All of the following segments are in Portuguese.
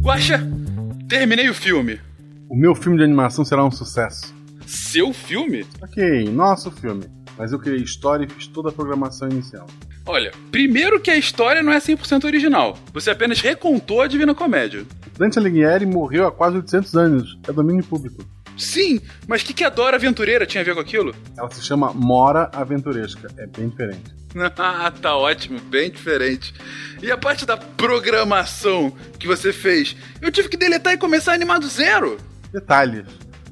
Guaxa, terminei o filme. O meu filme de animação será um sucesso. Seu filme? Ok, nosso filme. Mas eu criei história e fiz toda a programação inicial. Olha, primeiro que a história não é 100% original. Você apenas recontou a Divina Comédia. Dante Alighieri morreu há quase 800 anos. É domínio público. Sim, mas o que, que a Dora Aventureira tinha a ver com aquilo? Ela se chama Mora Aventuresca. É bem diferente. ah, tá ótimo, bem diferente. E a parte da programação que você fez? Eu tive que deletar e começar a animar do zero. Detalhes.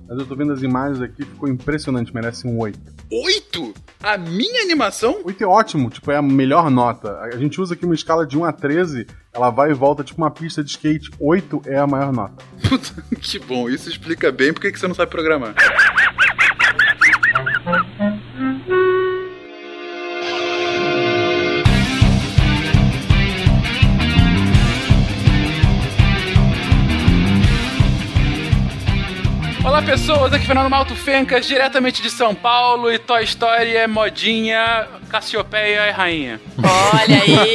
Mas eu tô vendo as imagens aqui, ficou impressionante, merece um 8. 8? A minha animação? 8 é ótimo, tipo, é a melhor nota. A gente usa aqui uma escala de 1 a 13, ela vai e volta tipo uma pista de skate. 8 é a maior nota. Puta, que bom, isso explica bem porque que você não sabe programar. pessoas, aqui é Fernando Malto Fencas, diretamente de São Paulo e Toy Story é modinha, Cassiopeia é rainha. Olha aí!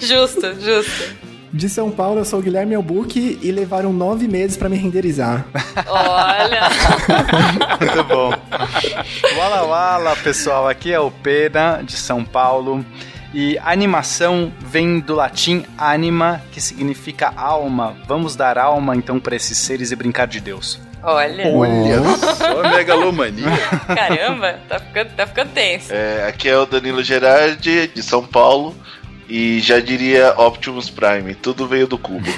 justo, justo. De São Paulo, eu sou o Guilherme Albuque e levaram nove meses pra me renderizar. Olha! Muito bom. Wala Wala, pessoal, aqui é o Pena, de São Paulo. E animação vem do latim anima, que significa alma. Vamos dar alma então para esses seres e brincar de Deus. Olha. Olha só, megalomania. Caramba, tá ficando, tá ficando tenso. É, aqui é o Danilo Gerardi, de São Paulo. E já diria Optimus Prime, tudo veio do cubo.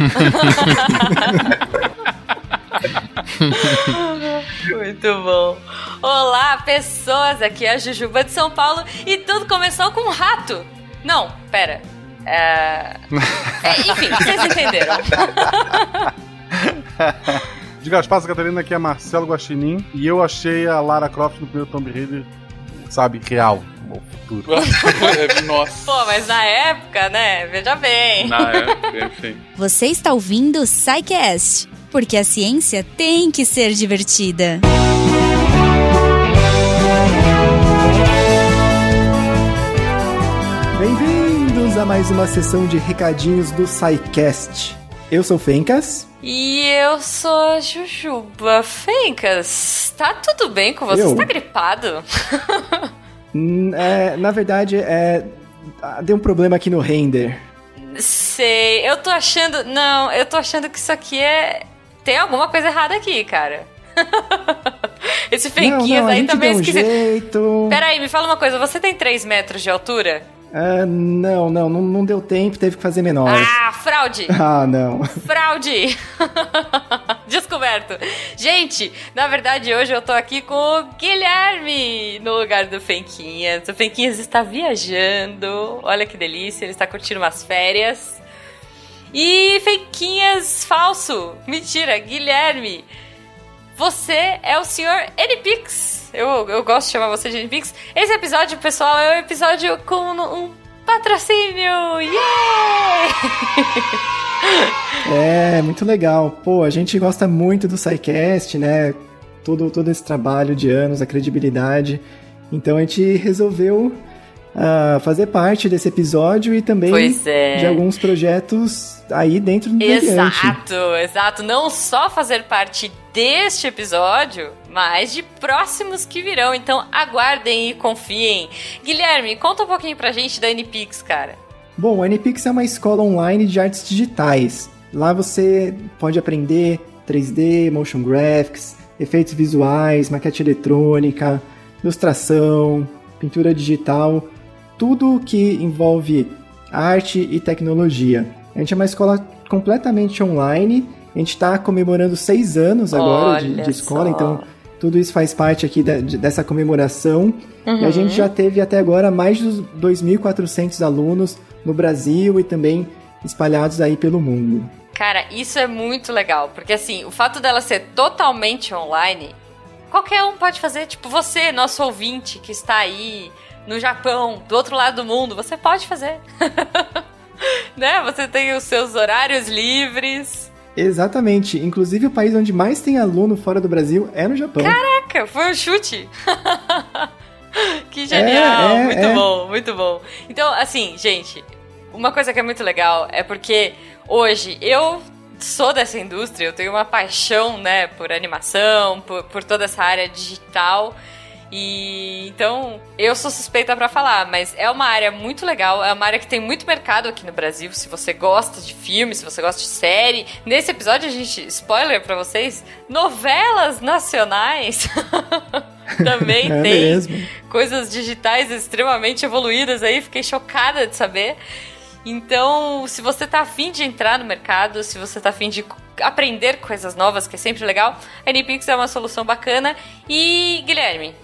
Muito bom. Olá, pessoas. Aqui é a Jujuba de São Paulo e tudo começou com um rato. Não, pera. É... é enfim, vocês entenderam. Diga as passas, Catarina, aqui é Marcelo Guaxinim e eu achei a Lara Croft no primeiro Tomb Raider, sabe, real. O futuro. Nossa. Pô, mas na época, né? Veja bem. Na época, enfim. Você está ouvindo o Psycast, porque a ciência tem que ser divertida. Bem-vindos a mais uma sessão de recadinhos do SciCast. Eu sou o Fencas. E eu sou a Jujuba. Fencas, tá tudo bem com você? Eu? Você tá gripado? Hum, é, na verdade, é, ah, deu um problema aqui no render. Sei, eu tô achando. Não, eu tô achando que isso aqui é. Tem alguma coisa errada aqui, cara. Esse Fenquinhas aí também deu um esquisito. jeito. Peraí, me fala uma coisa, você tem 3 metros de altura? Ah, não, não, não, não deu tempo, teve que fazer menor. Ah, fraude! Ah, não. Fraude! Descoberto. Gente, na verdade hoje eu tô aqui com o Guilherme no lugar do Fenquinhas. O Fenquinhas está viajando. Olha que delícia, ele está curtindo umas férias. E Fenquinhas falso. Mentira, Guilherme. Você é o senhor Enipix. Eu, eu gosto de chamar você de Enipix. Esse episódio, pessoal, é um episódio com um patrocínio. Yeah! É, muito legal. Pô, a gente gosta muito do SciCast, né? Todo, todo esse trabalho de anos, a credibilidade. Então a gente resolveu ah, fazer parte desse episódio e também é. de alguns projetos aí dentro do. Exato, exato. Não só fazer parte deste episódio, mas de próximos que virão. Então aguardem e confiem. Guilherme, conta um pouquinho pra gente da NPix, cara. Bom, a NPix é uma escola online de artes digitais. Lá você pode aprender 3D, motion graphics, efeitos visuais, maquete eletrônica, ilustração, pintura digital, tudo que envolve arte e tecnologia. A gente é uma escola completamente online. A gente está comemorando seis anos agora de, de escola, só. então tudo isso faz parte aqui da- de- dessa comemoração. E Uhum. a gente já teve até agora mais de 2.400 alunos no Brasil e também espalhados aí pelo mundo. Cara, isso é muito legal, porque assim, o fato dela ser totalmente online, qualquer um pode fazer, tipo você, nosso ouvinte que está aí no Japão, do outro lado do mundo, você pode fazer. né? Você tem os seus horários livres. Exatamente. Inclusive, o país onde mais tem aluno fora do Brasil é no Japão. Caraca, foi um chute. que genial, É, é, muito é. bom, muito bom. Então, assim, gente, uma coisa que é muito legal é porque hoje eu sou dessa indústria, eu tenho uma paixão, né, por animação, por, por toda essa área digital. E então eu sou suspeita para falar, mas é uma área muito legal, é uma área que tem muito mercado aqui no Brasil. Se você gosta de filme, se você gosta de série, nesse episódio a gente spoiler para vocês, novelas nacionais também É tem mesmo. coisas digitais extremamente evoluídas aí, fiquei chocada de saber. Então, se você tá afim de entrar no mercado, se você tá afim de aprender coisas novas, que é sempre legal, a NPix é uma solução bacana. E, Guilherme,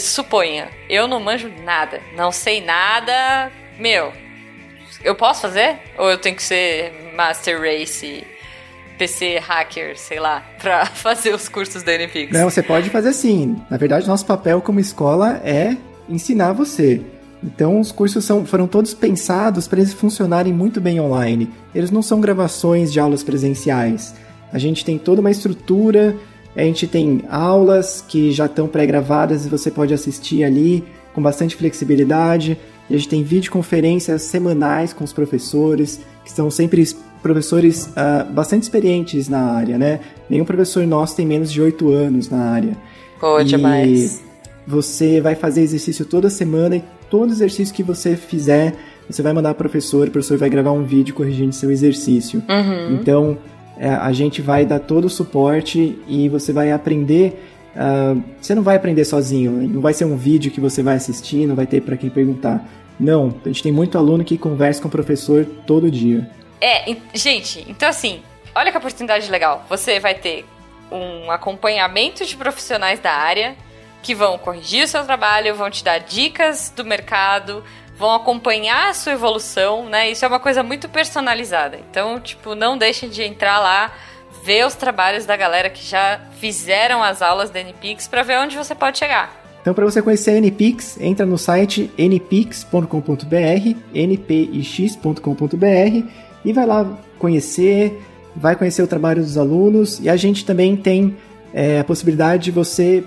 suponha, eu não manjo nada, não sei nada, meu, eu posso fazer? Ou eu tenho que ser Master Race, PC hacker, sei lá, pra fazer os cursos da NPix? Não, você pode fazer sim. Na verdade, nosso papel como escola é ensinar você. Então, os cursos são, foram todos pensados para eles funcionarem muito bem online. Eles não são gravações de aulas presenciais. A gente tem toda uma estrutura, a gente tem aulas que já estão pré-gravadas e você pode assistir ali com bastante flexibilidade. E a gente tem videoconferências semanais com os professores, que são sempre es- professores ah, bastante experientes na área, né? Nenhum professor nosso tem menos de 8 anos na área. Pô, E demais. Você vai fazer exercício toda semana e todo exercício que você fizer, você vai mandar pro professor, o professor vai gravar um vídeo corrigindo seu exercício. Uhum. Então, é, a gente vai dar todo o suporte e você vai aprender. ah, você não vai aprender sozinho, não vai ser um vídeo que você vai assistir, não vai ter para quem perguntar. Não, a gente tem muito aluno que conversa com o professor todo dia. É, en- gente, então assim, olha que oportunidade legal. Você vai ter um acompanhamento de profissionais da área que vão corrigir o seu trabalho, vão te dar dicas do mercado, vão acompanhar a sua evolução, né? Isso é uma coisa muito personalizada. Então, tipo, não deixem de entrar lá, ver os trabalhos da galera que já fizeram as aulas da NPix para ver onde você pode chegar. Então, para você conhecer a NPix, entra no site npix.com.br, npix.com.br e vai lá conhecer, vai conhecer o trabalho dos alunos e a gente também tem é, a possibilidade de você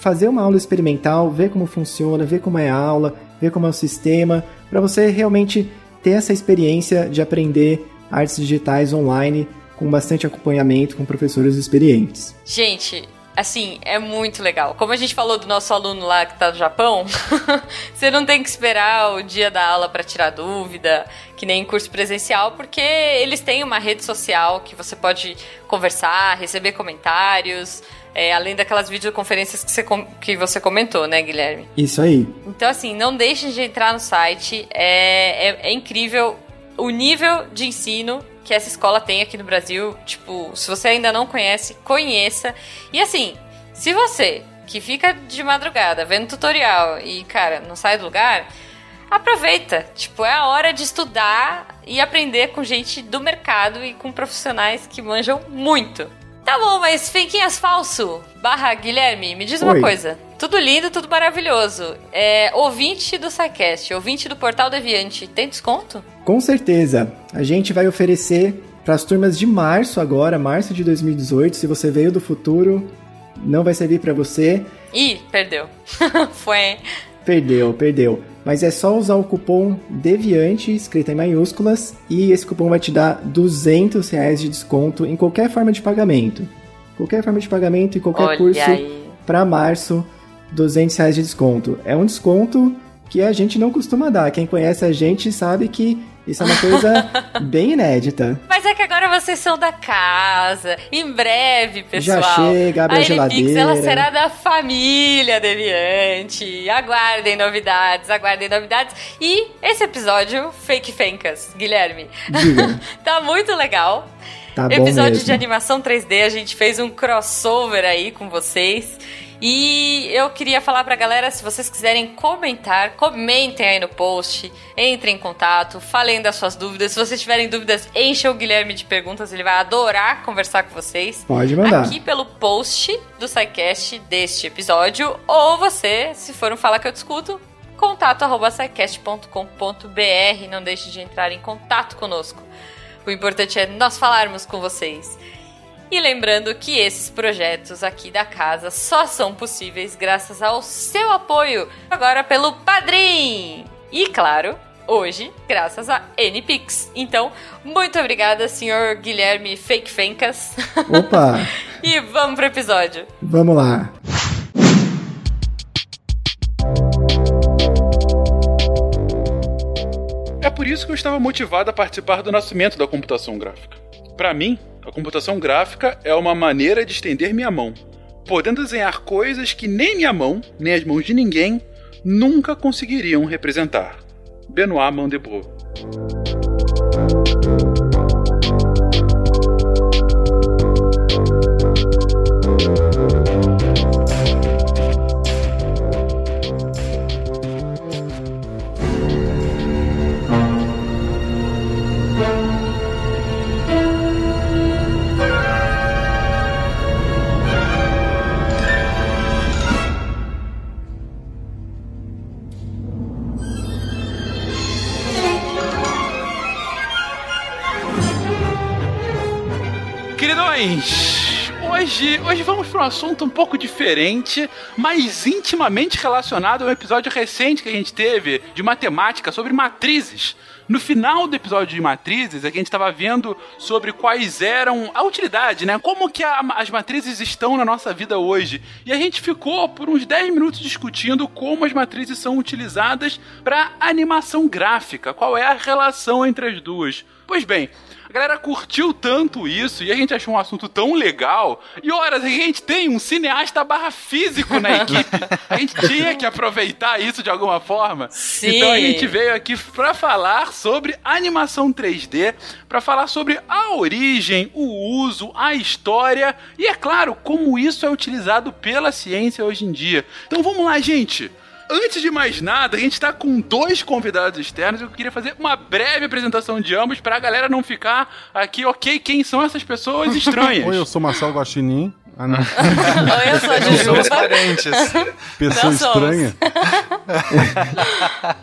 fazer uma aula experimental, ver como funciona, ver como é a aula, ver como é o sistema, para você realmente ter essa experiência de aprender artes digitais online com bastante acompanhamento com professores experientes. Gente, assim, é muito legal. Como a gente falou do nosso aluno lá que tá no Japão, você não tem que esperar o dia da aula para tirar dúvida, que nem em curso presencial, porque eles têm uma rede social que você pode conversar, receber comentários, é, além daquelas videoconferências que você, que você comentou, né, Guilherme? Isso aí. Então, assim, não deixem de entrar no site. É, é, é incrível o nível de ensino que essa escola tem aqui no Brasil. Tipo, se você ainda não conhece, conheça. E assim, se você que fica de madrugada vendo tutorial e, cara, não sai do lugar, aproveita. Tipo, é a hora de estudar e aprender com gente do mercado e com profissionais que manjam muito. Tá bom, mas Fenquinhas Falso, barra Guilherme, me diz uma Oi. coisa. Tudo lindo, tudo maravilhoso. É, ouvinte do SciCast, ouvinte do Portal Deviante, tem desconto? Com certeza. A gente vai oferecer para as turmas de março agora, março de 2018. Se você veio do futuro, não vai servir para você. Ih, perdeu. Foi. Perdeu, perdeu. Mas é só usar o cupom DEVIANTE, escrito em maiúsculas, e esse cupom vai te dar 200 reais de desconto em qualquer forma de pagamento. Qualquer forma de pagamento e qualquer Olha curso para março, 200 reais de desconto. É um desconto que a gente não costuma dar. Quem conhece a gente sabe que isso é uma coisa bem inédita. Mas é que agora vocês são da casa. Em breve, pessoal. Já chega, abre a a geladeira. ela será da família Deviante. Aguardem novidades, aguardem novidades. E esse episódio, Fake Fencas, Guilherme, tá muito legal. Tá bom Episódio mesmo. de animação 3D, a gente fez um crossover aí com vocês. E eu queria falar pra galera, se vocês quiserem comentar, comentem aí no post, entrem em contato, falem das suas dúvidas. Se vocês tiverem dúvidas, encham o Guilherme de perguntas, ele vai adorar conversar com vocês. Pode mandar. Aqui pelo post do SciCast deste episódio, ou você, se for um Fala Que Eu Discuto, contato arroba scicast.com.br. Não deixe de entrar em contato conosco. O importante é nós falarmos com vocês. E lembrando que esses projetos aqui da casa só são possíveis graças ao seu apoio agora pelo Padrim. E claro, hoje, graças a NPix. Então, muito obrigada, senhor Guilherme Fake Fencas. Opa, e vamos pro episódio. vamos lá. É por isso que eu estava motivado a participar do nascimento da computação gráfica. Para mim, a computação gráfica é uma maneira de estender minha mão, podendo desenhar coisas que nem minha mão, nem as mãos de ninguém, nunca conseguiriam representar. Benoit Mandebro. Hoje, hoje vamos para um assunto um pouco diferente, mas intimamente relacionado a um episódio recente que a gente teve de matemática sobre matrizes. No final do episódio de matrizes, a gente estava vendo sobre quais eram a utilidade, né? Como que a- as matrizes estão na nossa vida hoje. E a gente ficou por uns 10 minutos discutindo como as matrizes são utilizadas para animação gráfica, qual é a relação entre as duas. Pois bem, a galera curtiu tanto isso e a gente achou um assunto tão legal. E horas, a gente tem um cineasta barra físico na equipe. A gente tinha que aproveitar isso de alguma forma. Sim. Então a gente veio aqui pra falar sobre animação 3D, pra falar sobre a origem, o uso, a história e, é claro, como isso é utilizado pela ciência hoje em dia. Então vamos lá, gente. Antes de mais nada, a gente tá com dois convidados externos. Eu queria fazer uma breve apresentação de ambos pra galera não ficar aqui, ok, quem são essas pessoas estranhas. Oi, eu sou Marcel Guaxinim. Ah, não. Oi, eu sou a Somos parentes. Pessoa estranha.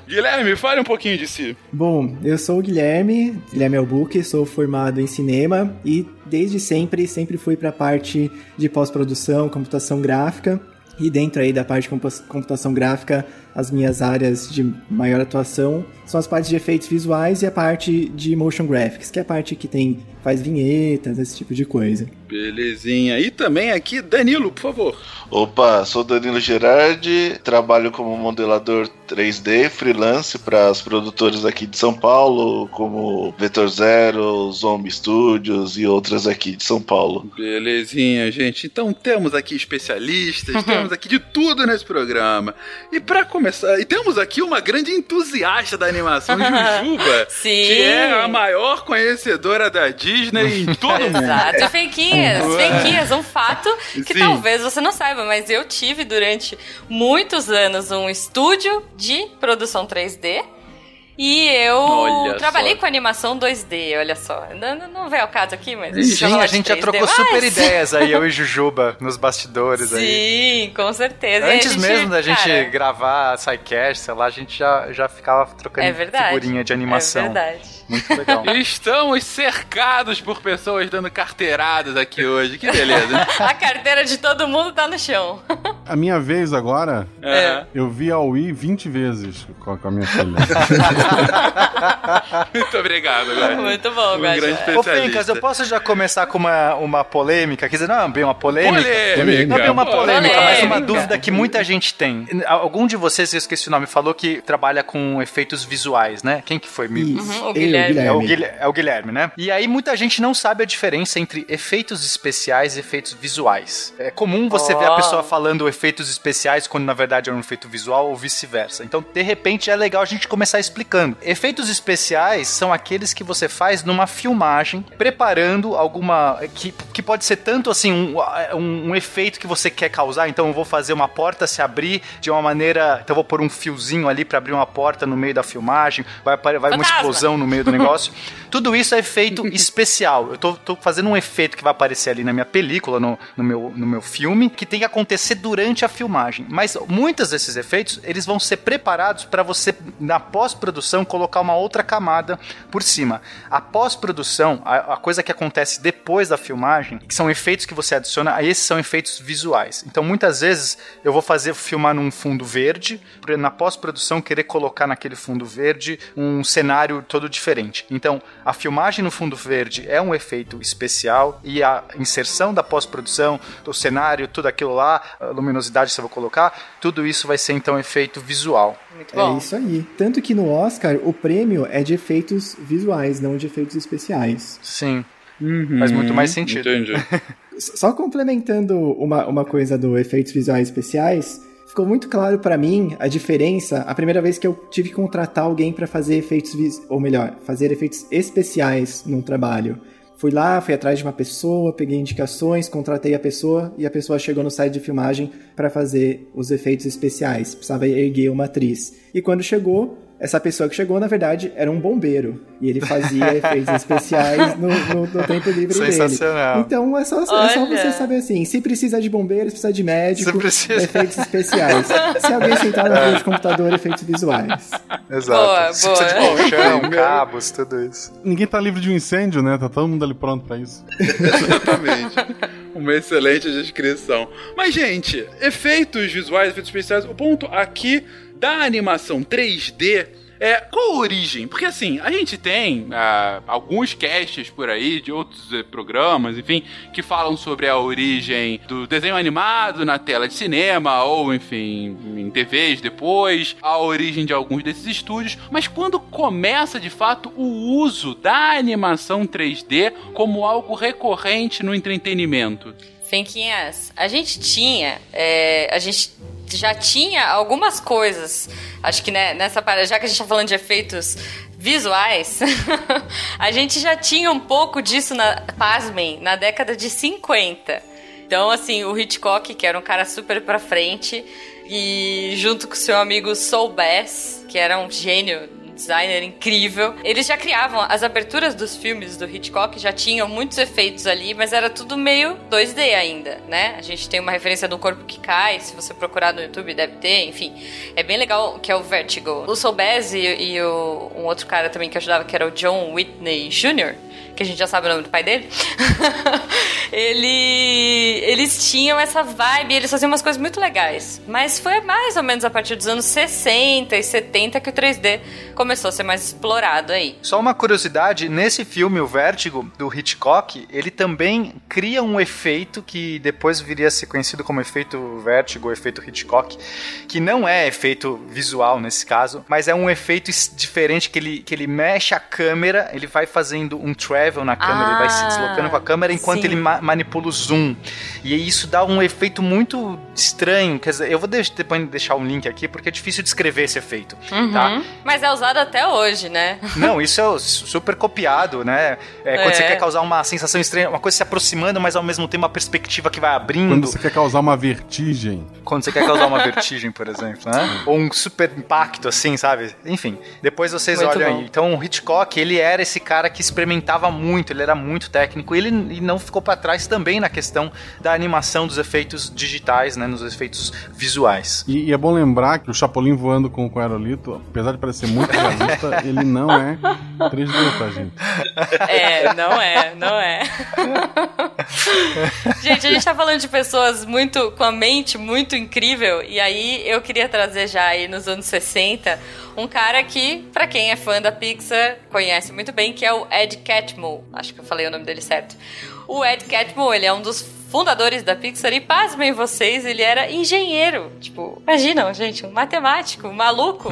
Guilherme, fale um pouquinho de si. Bom, eu sou o Guilherme, Guilherme Albuque, sou formado em cinema e desde sempre, sempre fui para a parte de pós-produção, computação gráfica. E dentro aí da parte de compu- computação gráfica, as minhas áreas de maior atuação são as partes de efeitos visuais e a parte de motion graphics, que é a parte que tem faz vinhetas, esse tipo de coisa. Belezinha. E também aqui, Danilo, por favor. Opa, sou Danilo Gerardi, trabalho como modelador 3D, freelance para as produtoras aqui de São Paulo, como Vetor Zero, Zombie Studios e outras aqui de São Paulo. Belezinha, gente. Então temos aqui especialistas, temos aqui de tudo nesse programa. E pra começar, e temos aqui uma grande entusiasta da animação, Jujuba, Sim. que é a maior conhecedora da Disney em todo mundo. Exato, e Fenquinhas, Fenquinhas, um fato que Sim. talvez você não saiba, mas eu tive durante muitos anos um estúdio de produção 3D. E eu Olha trabalhei só. com animação 2D, olha só. Não, não- vê o caso aqui, mas. Sim, a gente já 3D, trocou mas- super ideias aí, eu e Jujuba, nos bastidores aí. Sim, com certeza. Antes gente, mesmo da gente cara, gravar a SciCast, sei lá, a gente já, já ficava trocando É verdade. figurinha de animação. É verdade. Muito legal. Estamos cercados por pessoas dando carteiradas aqui hoje. Que beleza. A carteira de todo mundo tá no chão. A minha vez agora, É. eu vi a Wii 20 vezes com com a minha filha. Muito obrigado, Guaxa. Muito bom, Um Guaxa. Ô. Fencas, eu posso já começar com uma, uma polêmica? Quer dizer, não é bem uma polêmica. Polêmica. Não é bem uma polêmica, mas uma Polêmica. dúvida que muita gente tem. Algum de vocês, eu esqueci o nome, falou que trabalha com efeitos visuais, né? Quem que foi? Me- Isso, o Guilherme. É o, Guilherme. É o Guilherme, né? E aí muita gente não sabe a diferença entre efeitos especiais e efeitos visuais. É comum você ver a Oh. pessoa falando efeitos especiais quando na verdade é um efeito visual ou vice-versa. Então, de repente, é legal a gente começar explicando. Efeitos especiais são aqueles que você faz numa filmagem, preparando alguma. que, que pode ser tanto assim, um, um, um efeito que você quer causar. Então, eu vou fazer uma porta se abrir de uma maneira. Então, eu vou pôr um fiozinho ali para abrir uma porta no meio da filmagem, vai, vai uma explosão no meio do negócio. Tudo isso é efeito especial. Eu tô, tô fazendo um efeito que vai aparecer ali na minha película, no, no, meu, no meu filme, que tem que acontecer durante a filmagem. Mas muitos desses efeitos, eles vão ser preparados para você, na pós-produção colocar uma outra camada por cima. A pós-produção, a, a, coisa que acontece depois da filmagem, que são efeitos que você adiciona, aí esses são efeitos visuais. Então muitas vezes eu vou fazer filmar num fundo verde, na pós-produção querer colocar naquele fundo verde um cenário todo diferente. Então a filmagem no fundo verde é um efeito especial e a inserção da pós-produção, do cenário, tudo aquilo lá, a luminosidade que eu vou colocar, tudo isso vai ser então efeito visual. Muito bom. É isso aí. Tanto que no Oscar o prêmio é de efeitos visuais, não de efeitos especiais. Sim. Uhum. Faz muito mais sentido. Entendi. Só complementando uma, uma coisa do efeitos visuais especiais, ficou muito claro para mim a diferença a primeira vez que eu tive que contratar alguém para fazer efeitos, ou melhor, fazer efeitos especiais num trabalho. Fui lá, fui atrás de uma pessoa, peguei indicações, contratei a pessoa e a pessoa chegou no site de filmagem para fazer os efeitos especiais. Precisava erguer uma atriz. E quando chegou, essa pessoa que chegou, na verdade, era um bombeiro. E ele fazia efeitos especiais no, no, no, tempo livre Sensacional. dele. Então é só, é só você saber assim: se precisa de bombeiros, precisa de médico, precisa... efeitos especiais. se alguém sentar na frente do computador, efeitos visuais. Exato. Boa, se boa. precisa de colchão, cabos, tudo isso. Ninguém tá livre de um incêndio, né? Tá todo mundo ali pronto pra isso. Exatamente. Uma excelente descrição. Mas, gente, efeitos visuais, efeitos especiais, o ponto aqui da animação 3D é, qual a origem? Porque assim, a gente tem uh, alguns casts por aí de outros uh, programas, enfim, que falam sobre a origem do desenho animado na tela de cinema, ou enfim, em TVs depois, a origem de alguns desses estúdios, mas quando começa de fato o uso da animação 3D como algo recorrente no entretenimento? Fenquinhas, a gente tinha, é, a gente já tinha algumas coisas. Acho que né, nessa parada, já que a gente tá falando de efeitos visuais, a gente já tinha um pouco disso, na, pasmem, na década de 50. Então, assim, o Hitchcock, que era um cara super pra frente, e junto com seu amigo Soul Bass, que era um gênio designer incrível. Eles já criavam as aberturas dos filmes do Hitchcock, já tinham muitos efeitos ali, mas era tudo meio 2D ainda, né? A gente tem uma referência do corpo que cai, se você procurar no YouTube deve ter, enfim. É bem legal que é o Vertigo. O Soul e, e o, um outro cara também que ajudava, que era o John Whitney Jr., que a gente já sabe o nome do pai dele, ele, eles tinham essa vibe, eles faziam umas coisas muito legais. Mas foi mais ou menos a partir dos anos 60 e 70 que o 3D começou a ser mais explorado aí. Só uma curiosidade, nesse filme, o Vértigo, do Hitchcock, ele também cria um efeito que depois viria a ser conhecido como efeito Vértigo, efeito Hitchcock, que não é efeito visual nesse caso, mas é um efeito diferente que ele, que ele mexe a câmera, ele vai fazendo um travel na câmera, ah, ele vai se ah, deslocando com a câmera enquanto sim. ele ma manipula o zoom. E isso dá um efeito muito estranho, quer dizer, eu vou depois deixar um link aqui porque é difícil descrever esse efeito, uhum. tá? Mas é usado usado até hoje, né? Não, isso é super copiado, né? É, quando é. você quer causar uma sensação estranha, uma coisa se aproximando, mas ao mesmo tempo uma perspectiva que vai abrindo. Quando você quer causar uma vertigem. Quando você quer causar uma vertigem, por exemplo, né? Ou um super impacto, assim, sabe? Enfim, depois vocês muito olham bom. aí. Então, o Hitchcock, ele era esse cara que experimentava muito, ele era muito técnico, e ele não ficou para trás também na questão da animação dos efeitos digitais, né? Nos efeitos visuais. E, e é bom lembrar que o Chapolin voando com, com o aerolito, apesar de parecer muito realista, ele não é 3D, tá, gente? É, não é, não é. gente, a gente tá falando de pessoas muito com a mente muito incrível, e aí eu queria trazer já aí nos anos 60 um cara que, para quem é fã da Pixar, conhece muito bem, que é o Ed Catmull. Acho que eu falei o nome dele certo. O Ed Catmull, ele é um dos fundadores da Pixar e pasmem vocês, ele era engenheiro. Tipo, imaginam, gente, um matemático, um maluco.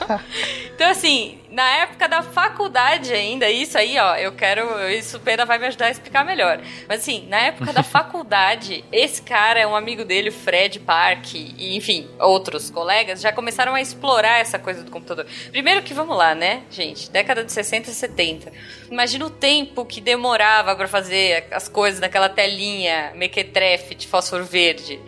então, assim, na época da faculdade ainda, isso aí, ó, eu quero. Isso o Pena vai me ajudar a explicar melhor. Mas assim, na época da faculdade, esse cara, um amigo dele, o Fred Park, e enfim, outros colegas, já começaram a explorar essa coisa do computador. Primeiro que vamos lá, né, gente? Década de 60 e 70. Imagina o tempo que demorava para fazer as coisas naquela telinha mequetrefe de fósforo verde.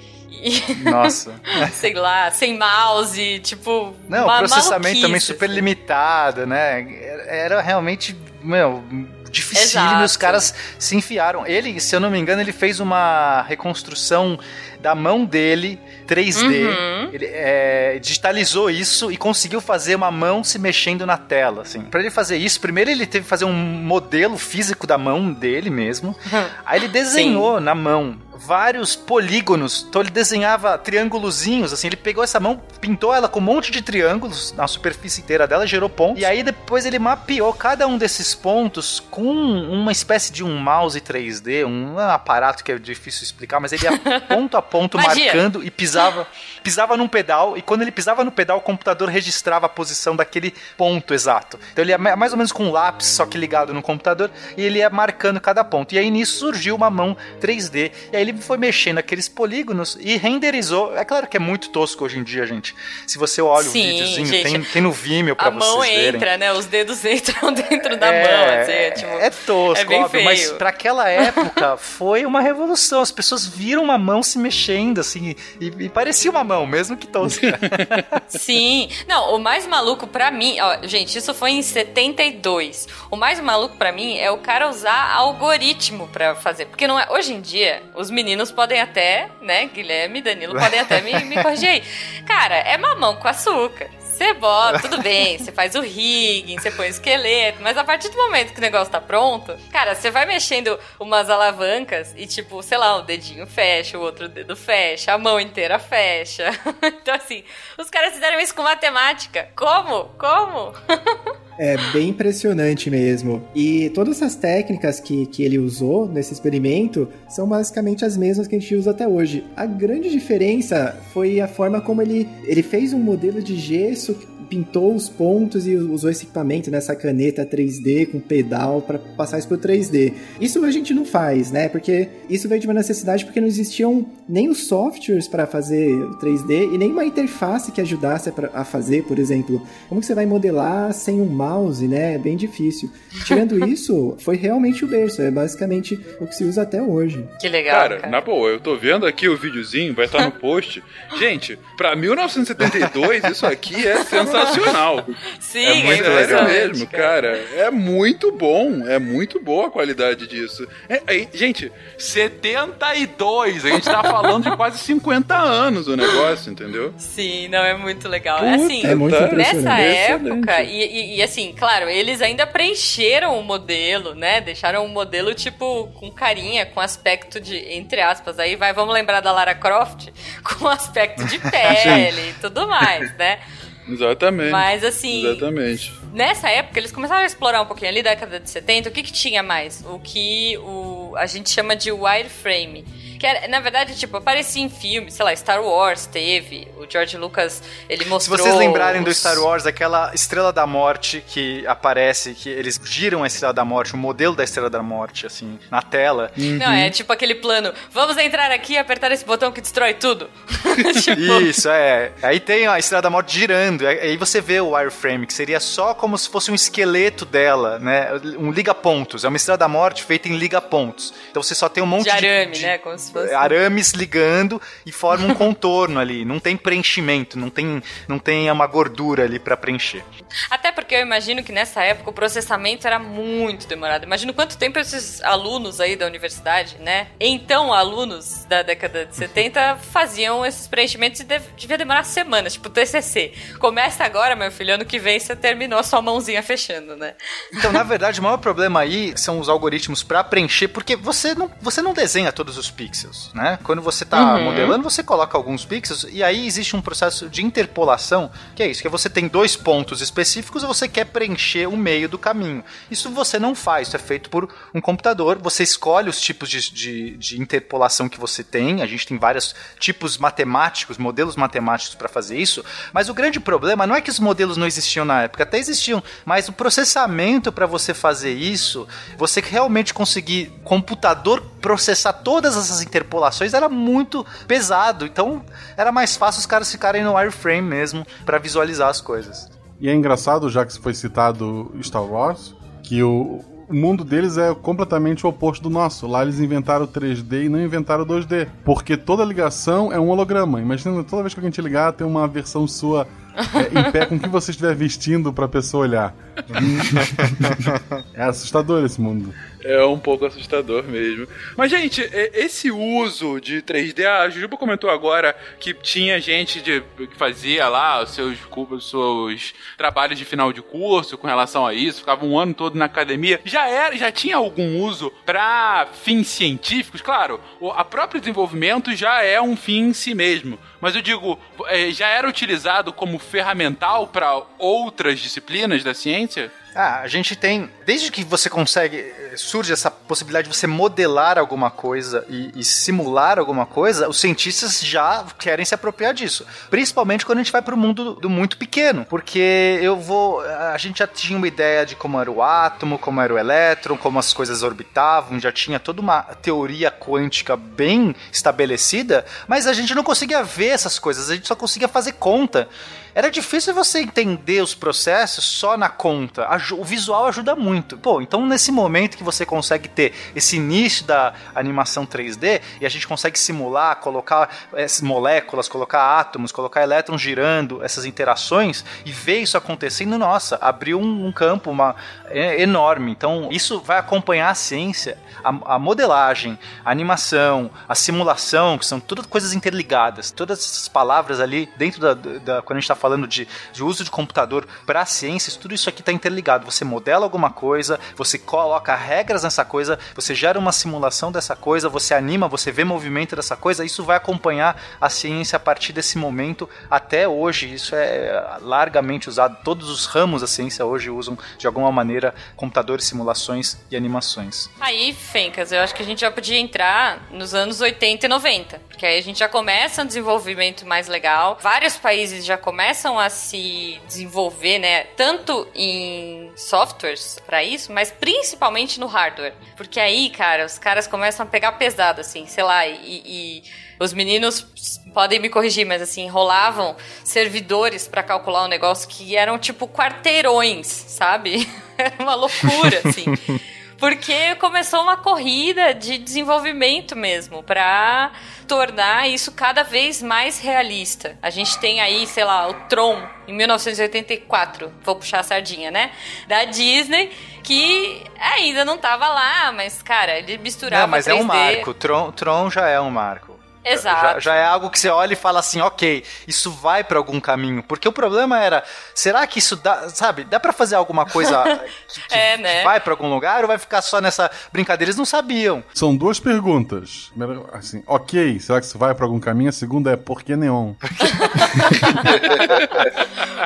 Nossa. sei lá, sem mouse, tipo. Não, o processamento também super assim. limitado, né? Era realmente, meu, dificílimo e os caras se enfiaram. Ele, se eu não me engano, ele fez uma reconstrução da mão dele 3D. Uhum. Ele é, digitalizou isso e conseguiu fazer uma mão se mexendo na tela, assim. Para ele fazer isso, primeiro ele teve que fazer um modelo físico da mão dele mesmo. Aí ele desenhou na mão vários polígonos. Então ele desenhava triângulozinhos, assim, ele pegou essa mão, pintou ela com um monte de triângulos na superfície inteira dela, gerou pontos. E aí depois ele mapeou cada um desses pontos com uma espécie de um mouse 3D, um aparato que é difícil explicar, mas ele ia ponto a ponto marcando e pisava, pisava num pedal e quando ele pisava no pedal o computador registrava a posição daquele ponto exato. Então ele ia ma- mais ou menos com um lápis, só que ligado no computador, e ele ia marcando cada ponto. E aí nisso surgiu uma mão 3D. E aí ele foi mexendo aqueles polígonos e renderizou. É claro que é muito tosco hoje em dia, gente. Se você olha o Sim, videozinho, gente, tem, tem no Vimeo pra A mão vocês verem. entra, né? Os dedos entram dentro da é, mão, assim, é tipo... é tosco, é bem óbvio, mas feio. pra aquela época foi uma revolução. As pessoas viram uma mão se mexendo, assim, e, e parecia uma mão, mesmo que tosca. Sim. Não, o mais maluco pra mim, ó, gente, isso foi em 72. O mais maluco pra mim é o cara usar algoritmo pra fazer, porque não é, hoje em dia os meninos podem até, né, Guilherme e Danilo podem até me, me corrigir aí. Cara, é mamão com açúcar. Você bota, tudo bem, você faz o rigging, você põe o esqueleto, mas a partir do momento que o negócio tá pronto, cara, você vai mexendo umas alavancas e, tipo, sei lá, um dedinho fecha, o outro dedo fecha, a mão inteira fecha. então, assim, os caras fizeram isso com matemática. Como? Como? É bem impressionante mesmo. E todas essas técnicas que, que ele usou nesse experimento são basicamente as mesmas que a gente usa até hoje. A grande diferença foi a forma como ele, ele fez um modelo de gesso, pintou os pontos e usou esse equipamento, nessa caneta 3D com pedal para passar isso pro 3D. Isso a gente não faz, né? Porque isso veio de uma necessidade porque não existiam nem os softwares para fazer o 3D e nem uma interface que ajudasse a fazer, por exemplo. Como que você vai modelar sem um mouse, né? É bem difícil. Tirando isso, foi realmente o berço. É basicamente o que se usa até hoje. Que legal. Cara, na boa, eu tô vendo aqui o videozinho, vai estar no post. Gente, pra 1972, isso aqui é sensacional. Sim, É muito Sério legal. mesmo, cara. É muito bom. É muito boa a qualidade disso. É, é, gente, 72. A gente tá falando de quase 50 anos o negócio, entendeu? Sim, não, é muito legal. Puta, é assim, É muito tá? impressionante. Nessa época, e, e- e, assim, claro, eles ainda preencheram o modelo, né? Deixaram o modelo, tipo, com carinha, com aspecto de, entre aspas, aí vai, vamos lembrar da Lara Croft, com aspecto de pele e tudo mais, né? Exatamente. Mas assim, Exatamente. nessa época eles começaram a explorar um pouquinho ali, década de 70, o que que tinha mais? O que o, a gente chama de wireframe. Que era, na verdade, tipo, aparecia em filmes, sei lá, Star Wars teve, o George Lucas, ele Se mostrou... vocês lembrarem do os- Star Wars, aquela Estrela da Morte que aparece, que eles giram a Estrela da Morte, o modelo da Estrela da Morte, assim, na tela. Não, é tipo aquele plano, vamos entrar aqui e apertar esse botão que destrói tudo. tipo, Isso, é. Aí tem a Estrela da Morte girando, aí aí você vê o wireframe, que seria só como se fosse um esqueleto dela, né? Um liga-pontos. É uma Estrela da Morte feita em liga-pontos. Então você só tem um monte de de... arame, de- né? Como se fosse... arames ligando e forma um contorno ali. Não tem preenchimento, não tem, não tem uma gordura ali pra preencher. Até porque eu imagino que nessa época o processamento era muito demorado. Imagino quanto tempo esses alunos aí da universidade, né? Então, alunos da década de 70 faziam esses preenchimentos e dev- devia demorar semanas, tipo TCC. Começa agora, meu filho, ano que vem você terminou a sua mãozinha fechando, né? Então, na verdade, o maior problema aí são os algoritmos pra preencher, porque você não, você não desenha todos os pixels, né? Quando você tá Uhum. modelando, você coloca alguns pixels e aí existe um processo de interpolação, que é isso, que você tem dois pontos específicos e você quer preencher o meio do caminho. Isso você não faz, isso é feito por um computador, você escolhe os tipos de, de, de interpolação que você tem, a gente tem vários tipos matemáticos, modelos matemáticos para fazer isso, mas o grande problema não é que os modelos não existiam na época, até existiam, mas o processamento para você fazer isso, você realmente conseguir computador processar todas essas interpolações era muito pesado, então era mais fácil os caras ficarem no wireframe mesmo para visualizar as coisas. E é engraçado, já que foi citado Star Wars, que o, o mundo deles é completamente o oposto do nosso. Lá eles inventaram o 3D e não inventaram o 2D. Porque toda ligação é um holograma. Imagina toda vez que alguém te ligar, tem uma versão sua é, em pé com o que você estiver vestindo pra pessoa olhar. é assustador esse mundo. É um pouco assustador mesmo. Mas, gente, esse uso de 3D, a Jujuba comentou agora que tinha gente de, que fazia lá os seus, seus trabalhos de final de curso com relação a isso, ficava um ano todo na academia. Já era, já tinha algum uso para fins científicos? Claro, o a próprio desenvolvimento já é um fim em si mesmo. Mas eu digo, é, já era utilizado como ferramental para outras disciplinas da ciência? Ah, a gente tem. Desde que você consegue. surge essa possibilidade de você modelar alguma coisa e, e, simular alguma coisa, os cientistas já querem se apropriar disso. Principalmente quando a gente vai para o mundo do muito pequeno. Porque eu vou. A gente já tinha uma ideia de como era o átomo, como era o elétron, como as coisas orbitavam, já tinha toda uma teoria quântica bem estabelecida, mas a gente não conseguia ver essas coisas, a gente só conseguia fazer conta. Era difícil você entender os processos só na conta. O visual ajuda muito. Pô, então nesse momento que você consegue ter esse início da animação 3D e a gente consegue simular, colocar essas moléculas, colocar átomos, colocar elétrons girando, essas interações e ver isso acontecendo, nossa, abriu um, um campo uma, é, enorme. Então isso vai acompanhar a ciência, a, a modelagem, a animação, a simulação, que são todas coisas interligadas. Todas essas palavras ali dentro da, da quando a gente está falando de, de uso de computador para ciências, tudo isso aqui está interligado. Você modela alguma coisa, você coloca regras nessa coisa, você gera uma simulação dessa coisa, você anima, você vê movimento dessa coisa, isso vai acompanhar a ciência a partir desse momento até hoje. Isso é largamente usado. Todos os ramos da ciência hoje usam de alguma maneira computadores, simulações e animações. Aí, Fencas, eu acho que a gente já podia entrar nos anos 80 e 90, porque aí a gente já começa um desenvolvimento mais legal. Vários países já começam começam a se desenvolver, né, tanto em softwares para isso, mas principalmente no hardware. Porque aí, cara, os caras começam a pegar pesado, assim, sei lá, e, e os meninos podem me corrigir, mas assim, rolavam servidores para calcular um negócio que eram tipo quarteirões, sabe? Era uma loucura, assim. porque começou uma corrida de desenvolvimento mesmo para tornar isso cada vez mais realista. A gente tem aí, sei lá, o Tron em 1984, vou puxar a sardinha, né? Da Disney, que ainda não tava lá, mas cara, ele misturava Não, mas 3D. é um marco. Tron, Tron já é um marco. Exato. Já, já, é algo que você olha e fala assim, ok, isso vai para algum caminho. Porque o problema era, será que isso dá, sabe, dá para fazer alguma coisa que, que, é, né? que vai para algum lugar ou vai ficar só nessa brincadeira? Eles não sabiam. São duas perguntas. Assim, ok, será que isso vai para algum caminho? A segunda é, por que neon?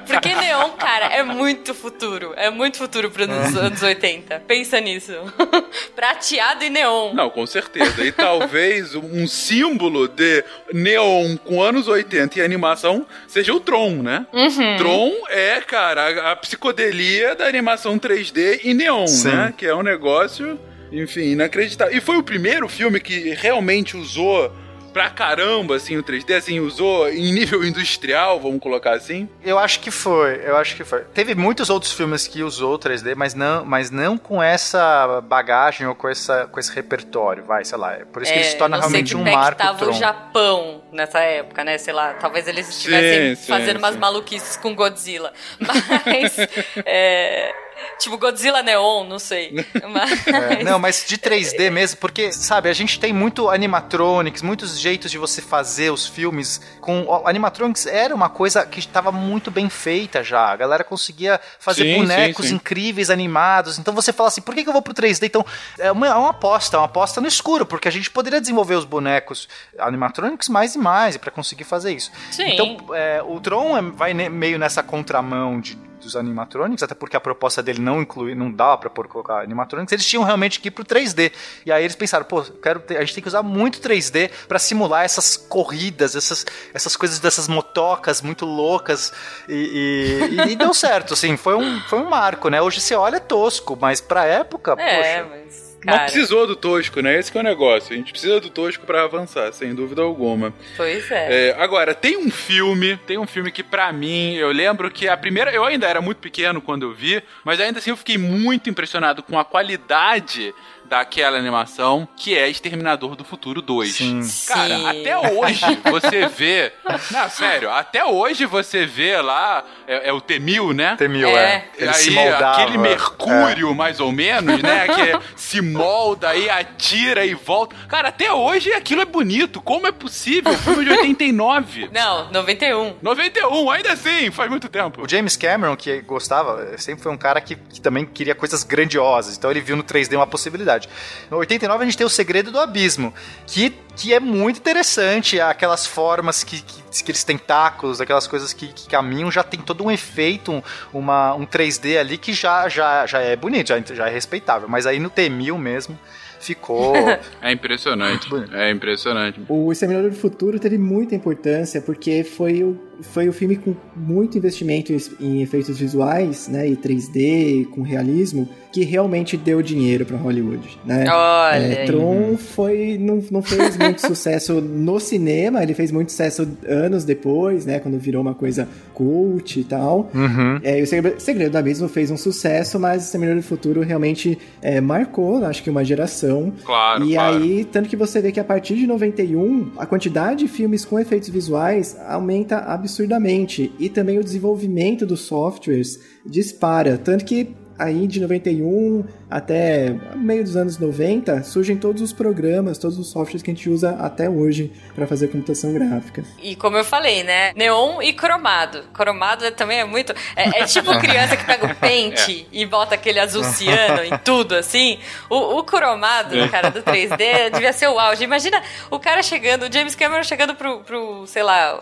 Porque neon, cara, é muito futuro. É muito futuro para os anos 80. Pensa nisso. Prateado e neon. Não, com certeza. E talvez um símbolo de neon com anos 80 e animação seja o Tron, né? Uhum. Tron é, cara, a, a, psicodelia da animação 3D e neon, Sim. né? Que é um negócio, enfim, inacreditável. E foi o primeiro filme que realmente usou pra caramba, assim, o 3D, assim, usou em nível industrial, vamos colocar assim? Eu acho que foi, eu acho que foi. Teve muitos outros filmes que usou 3D, mas não, mas não com essa bagagem ou com, essa, com esse repertório, vai, sei lá. É por isso é, que ele se torna realmente um marco. tava Tron. o Japão nessa época, né? Sei lá, talvez eles estivessem sim, fazendo sim, umas sim. maluquices com Godzilla. Mas. é, Tipo Godzilla Neon, não sei. Mas... É, não, mas de 3D mesmo, porque, sabe, a gente tem muito animatronics, muitos jeitos de você fazer os filmes. com Animatronics era uma coisa que estava muito bem feita já. A galera conseguia fazer sim, bonecos sim, sim. incríveis, animados. Então você fala assim, por que, que eu vou pro 3D? Então, é uma, é uma aposta, uma aposta no escuro, porque a gente poderia desenvolver os bonecos animatronics mais e mais para conseguir fazer isso. Sim. Então, é, o Tron vai meio nessa contramão de dos animatronics, até porque a proposta dele não inclui, não dá para colocar animatronics, eles tinham realmente que ir pro 3D. E aí eles pensaram, pô, quero ter, a gente tem que usar muito 3D para simular essas corridas, essas, essas coisas dessas motocas muito loucas e, e, e deu certo, assim, foi um, foi um marco, né? Hoje você olha é tosco, mas pra época, é, poxa. Mas... Não precisou do tosco, né? Esse que é o negócio. A gente precisa do tosco para avançar, sem dúvida alguma. Pois é. é. Agora, tem um filme, tem um filme que para mim, eu lembro que a primeira, eu ainda era muito pequeno quando eu vi, mas ainda assim eu fiquei muito impressionado com a qualidade daquela animação, que é Exterminador do Futuro 2. Sim. Cara, Sim. até hoje você vê. Não, sério, até hoje você vê lá. É, é o T-1000, né? Temil, É. é. Ele aí, se moldava. aquele mercúrio, mais ou menos, né? Que se molda aí, atira e volta. Cara, até hoje aquilo é bonito. Como é possível? Filme de 89. Não, 91. 91, ainda assim, faz muito tempo. O James Cameron, que gostava, sempre foi um cara que, que também queria coisas grandiosas, então ele viu no 3D uma possibilidade. No 89 a gente tem o Segredo do Abismo, que, que é muito interessante, aquelas formas que, que, aqueles tentáculos, aquelas coisas que, que caminham, já tem todo um efeito, um, uma, um 3D ali que já, já, já é bonito, já, já é respeitável, mas aí no T-1000 mesmo ficou... É impressionante. É impressionante. O Exterminador do Futuro teve muita importância porque foi o, foi o filme com muito investimento em, em efeitos visuais, né, e 3D, com realismo, que realmente deu dinheiro pra Hollywood, né? Olha. É. Tron foi, não, não fez muito sucesso no cinema, ele fez muito sucesso anos depois, né? Quando virou uma coisa cult e tal. Uhum. É, e o Segredo, Segredo do Abismo fez um sucesso, mas o Exterminador do Futuro realmente é, marcou, acho que uma geração. Claro, E claro. aí, tanto que você vê que a partir de 91, a quantidade de filmes com efeitos visuais aumenta absurdamente. E também o desenvolvimento dos softwares dispara. Tanto que aí de 91 até meio dos anos 90, surgem todos os programas, todos os softwares que a gente usa até hoje para fazer computação gráfica. E como eu falei, né? Neon e cromado. Cromado é- também é muito. É, é tipo criança que pega o pente e bota aquele azul ciano em tudo, assim. O, o cromado, cara, do 3D devia ser o auge. Imagina o cara chegando, o James Cameron chegando pro, pro sei lá,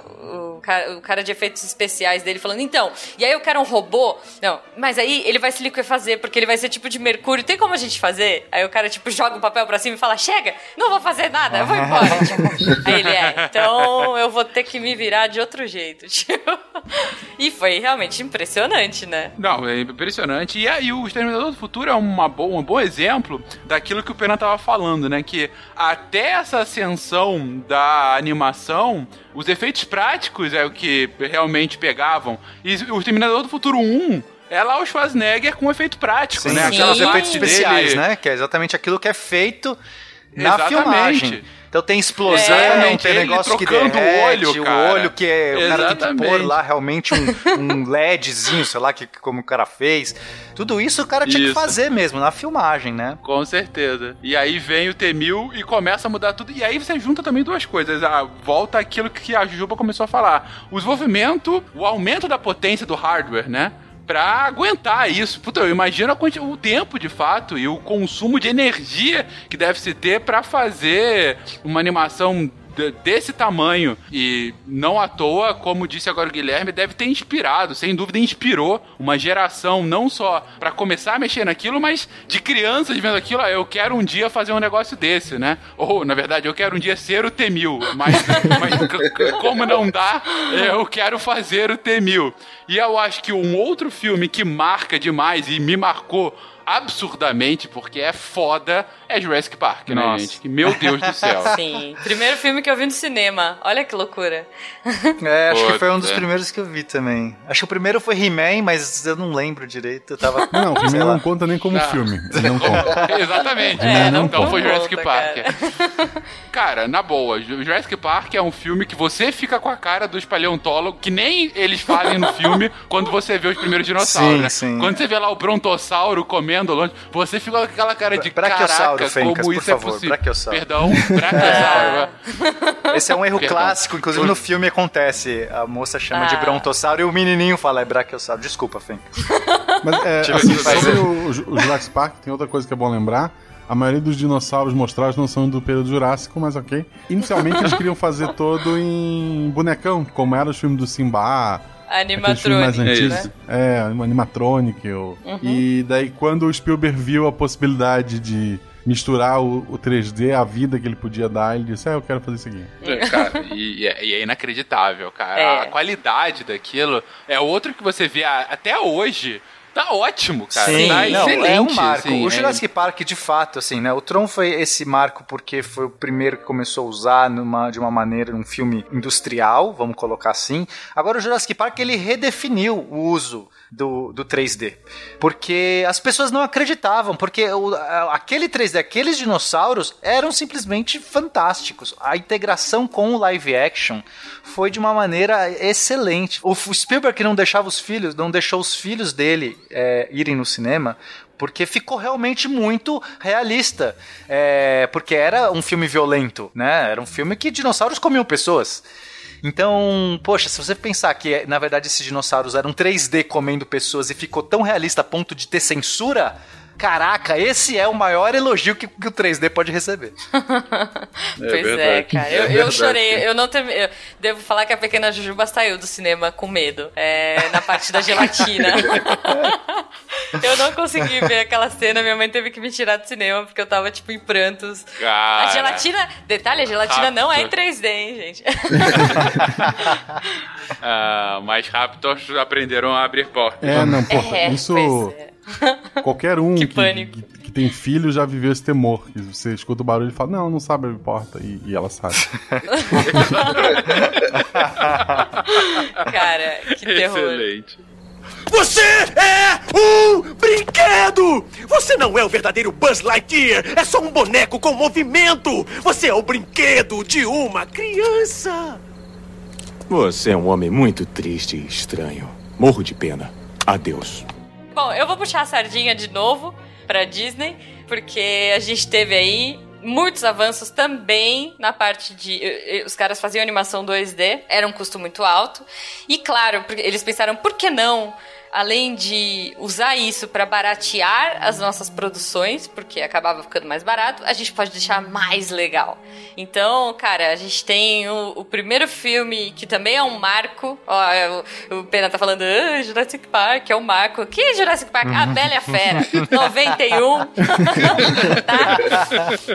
o cara, o cara de efeitos especiais dele falando, então, e aí eu quero um robô. Não, mas aí ele vai se liquefazer porque ele vai ser tipo de mercúrio. Tem como a gente fazer? Aí o cara, tipo, joga o papel pra cima e fala, chega, não vou fazer nada, eu vou embora. Tipo, aí ele é, então eu vou ter que me virar de outro jeito. Tipo. E foi realmente impressionante, né? Não, é impressionante. E aí, o Exterminador do Futuro é uma boa, um bom exemplo daquilo que o Pena tava falando, né? Que até essa ascensão da animação, os efeitos práticos é o que realmente pegavam. E o Exterminador do Futuro 1 é lá o Schwarzenegger com efeito prático, Sim, né? sim. aqueles efeitos especiais, dele. né? Que é exatamente aquilo que é feito na Exatamente. filmagem. Então tem explosão, Exatamente, tem ele negócio que trocando o derrete, olho, o cara. olho que é, o cara tem que pôr lá realmente um, um LEDzinho, sei lá, que, como o cara fez. Tudo isso o cara tinha que Isso. fazer mesmo, na filmagem, né? Com certeza. E aí vem o T-1000 e começa a mudar tudo. E aí você junta também duas coisas. Ah, volta aquilo que a Juba começou a falar. O desenvolvimento, o aumento da potência do hardware, né? Pra aguentar isso. Puta, eu imagino o tempo de fato e o consumo de energia que deve se ter pra fazer uma animação desse tamanho e não à toa, como disse agora o Guilherme, deve ter inspirado, sem dúvida inspirou uma geração não só pra começar a mexer naquilo, mas de crianças vendo aquilo, ah, eu quero um dia fazer um negócio desse, né? Ou, na verdade, eu quero um dia ser o T-1000, mas, mas como não dá, eu quero fazer o T-1000. E eu acho que um outro filme que marca demais e me marcou absurdamente, porque é foda, é Jurassic Park, né, Nossa. gente? Que, meu Deus do céu. Sim. Primeiro filme que eu vi no cinema. Olha que loucura. É, acho que foi um Puta. dos primeiros que eu vi também. Acho que o primeiro foi He-Man, mas eu não lembro direito. Eu tava. Não, lá. não conta nem como Ah. filme. Não conta. Exatamente. É, não então foi conta, Jurassic Park. Cara. na boa, Ju- Jurassic Park é um filme que você fica com a cara dos paleontólogos, que nem eles fazem no filme quando você vê os primeiros dinossauros, Sim, né? sim. Quando você vê lá o brontossauro comendo longe, você fica com aquela cara de Braquiossauro, caraca, Fencas, como por isso é favor, possível. braquiossauro. Perdão, braquiossauro. Esse é um erro Perdão. clássico, inclusive no filme acontece. A moça chama de Ah. brontossauro e o menininho fala é braquiossauro. Desculpa, Fen. Mas é, Tive assim, sobre o, o Jurassic Park, tem outra coisa que é bom lembrar. A maioria dos dinossauros mostrados não são do período Jurássico, mas ok. Inicialmente eles queriam fazer todo em bonecão, como era os filmes do Simba, filmes mais Animatronic, antigos. né? É, o animatronic. O... E daí quando o Spielberg viu a possibilidade de misturar o, o 3D, a vida que ele podia dar, ele disse, é, eu quero fazer isso aqui. É, cara, e, e é, e é inacreditável, cara. É. A qualidade daquilo é outro que você vê a- até hoje. Tá ótimo, cara. Sim, tá não, excelente. é um marco. assim, o é- Jurassic Park, de fato, assim, né? O Tron foi esse marco porque foi o primeiro que começou a usar numa, de uma maneira, num filme industrial, vamos colocar assim. Agora, o Jurassic Park, ele redefiniu o uso do, do 3D. Porque as pessoas não acreditavam, porque o, aquele 3D, aqueles dinossauros eram simplesmente fantásticos. A integração com o live action foi de uma maneira excelente. O Spielberg não deixava os filhos, não deixou os filhos dele é, irem no cinema, porque ficou realmente muito realista. É, porque era um filme violento, né? Era um filme que dinossauros comiam pessoas. Então, poxa, se você pensar que na verdade esses dinossauros eram 3D comendo pessoas e ficou tão realista a ponto de ter censura, Caraca, esse é o maior elogio que, que o 3D pode receber. pois é, é cara. Eu, eu chorei. Eu não teve, eu devo falar que a pequena Jujuba saiu do cinema com medo. É, na parte da gelatina. eu não consegui ver aquela cena. Minha mãe teve que me tirar do cinema porque eu tava, tipo, em prantos. Cara. A gelatina. Detalhe, a gelatina Raptor. não é em 3D, hein, gente? ah, mas Raptors aprenderam a abrir portas. É, não, porra. É, isso. Qualquer um que, que, que, que, tem filho já viveu esse temor. Que você escuta o barulho e fala, não, não sabe abrir porta. E, e ela sabe. Cara, que terror. Excelente. Você é um brinquedo! Você não é o verdadeiro Buzz Lightyear! É só um boneco com movimento! Você é o brinquedo de uma criança! Você é um homem muito triste e estranho. Morro de pena. Adeus. Bom, eu vou puxar a sardinha de novo pra Disney, porque a gente teve aí muitos avanços também na parte de. Os caras faziam animação 2D, era um custo muito alto. E claro, eles pensaram, por que não além de usar isso para baratear as nossas produções, porque acabava ficando mais barato, a gente pode deixar mais legal. Então, cara, a gente tem o, o primeiro filme que também é um marco. Ó, é o, o Pena tá falando, ah, Jurassic Park é um marco. Que Jurassic Park? A Bela e a Fera. 91. tá?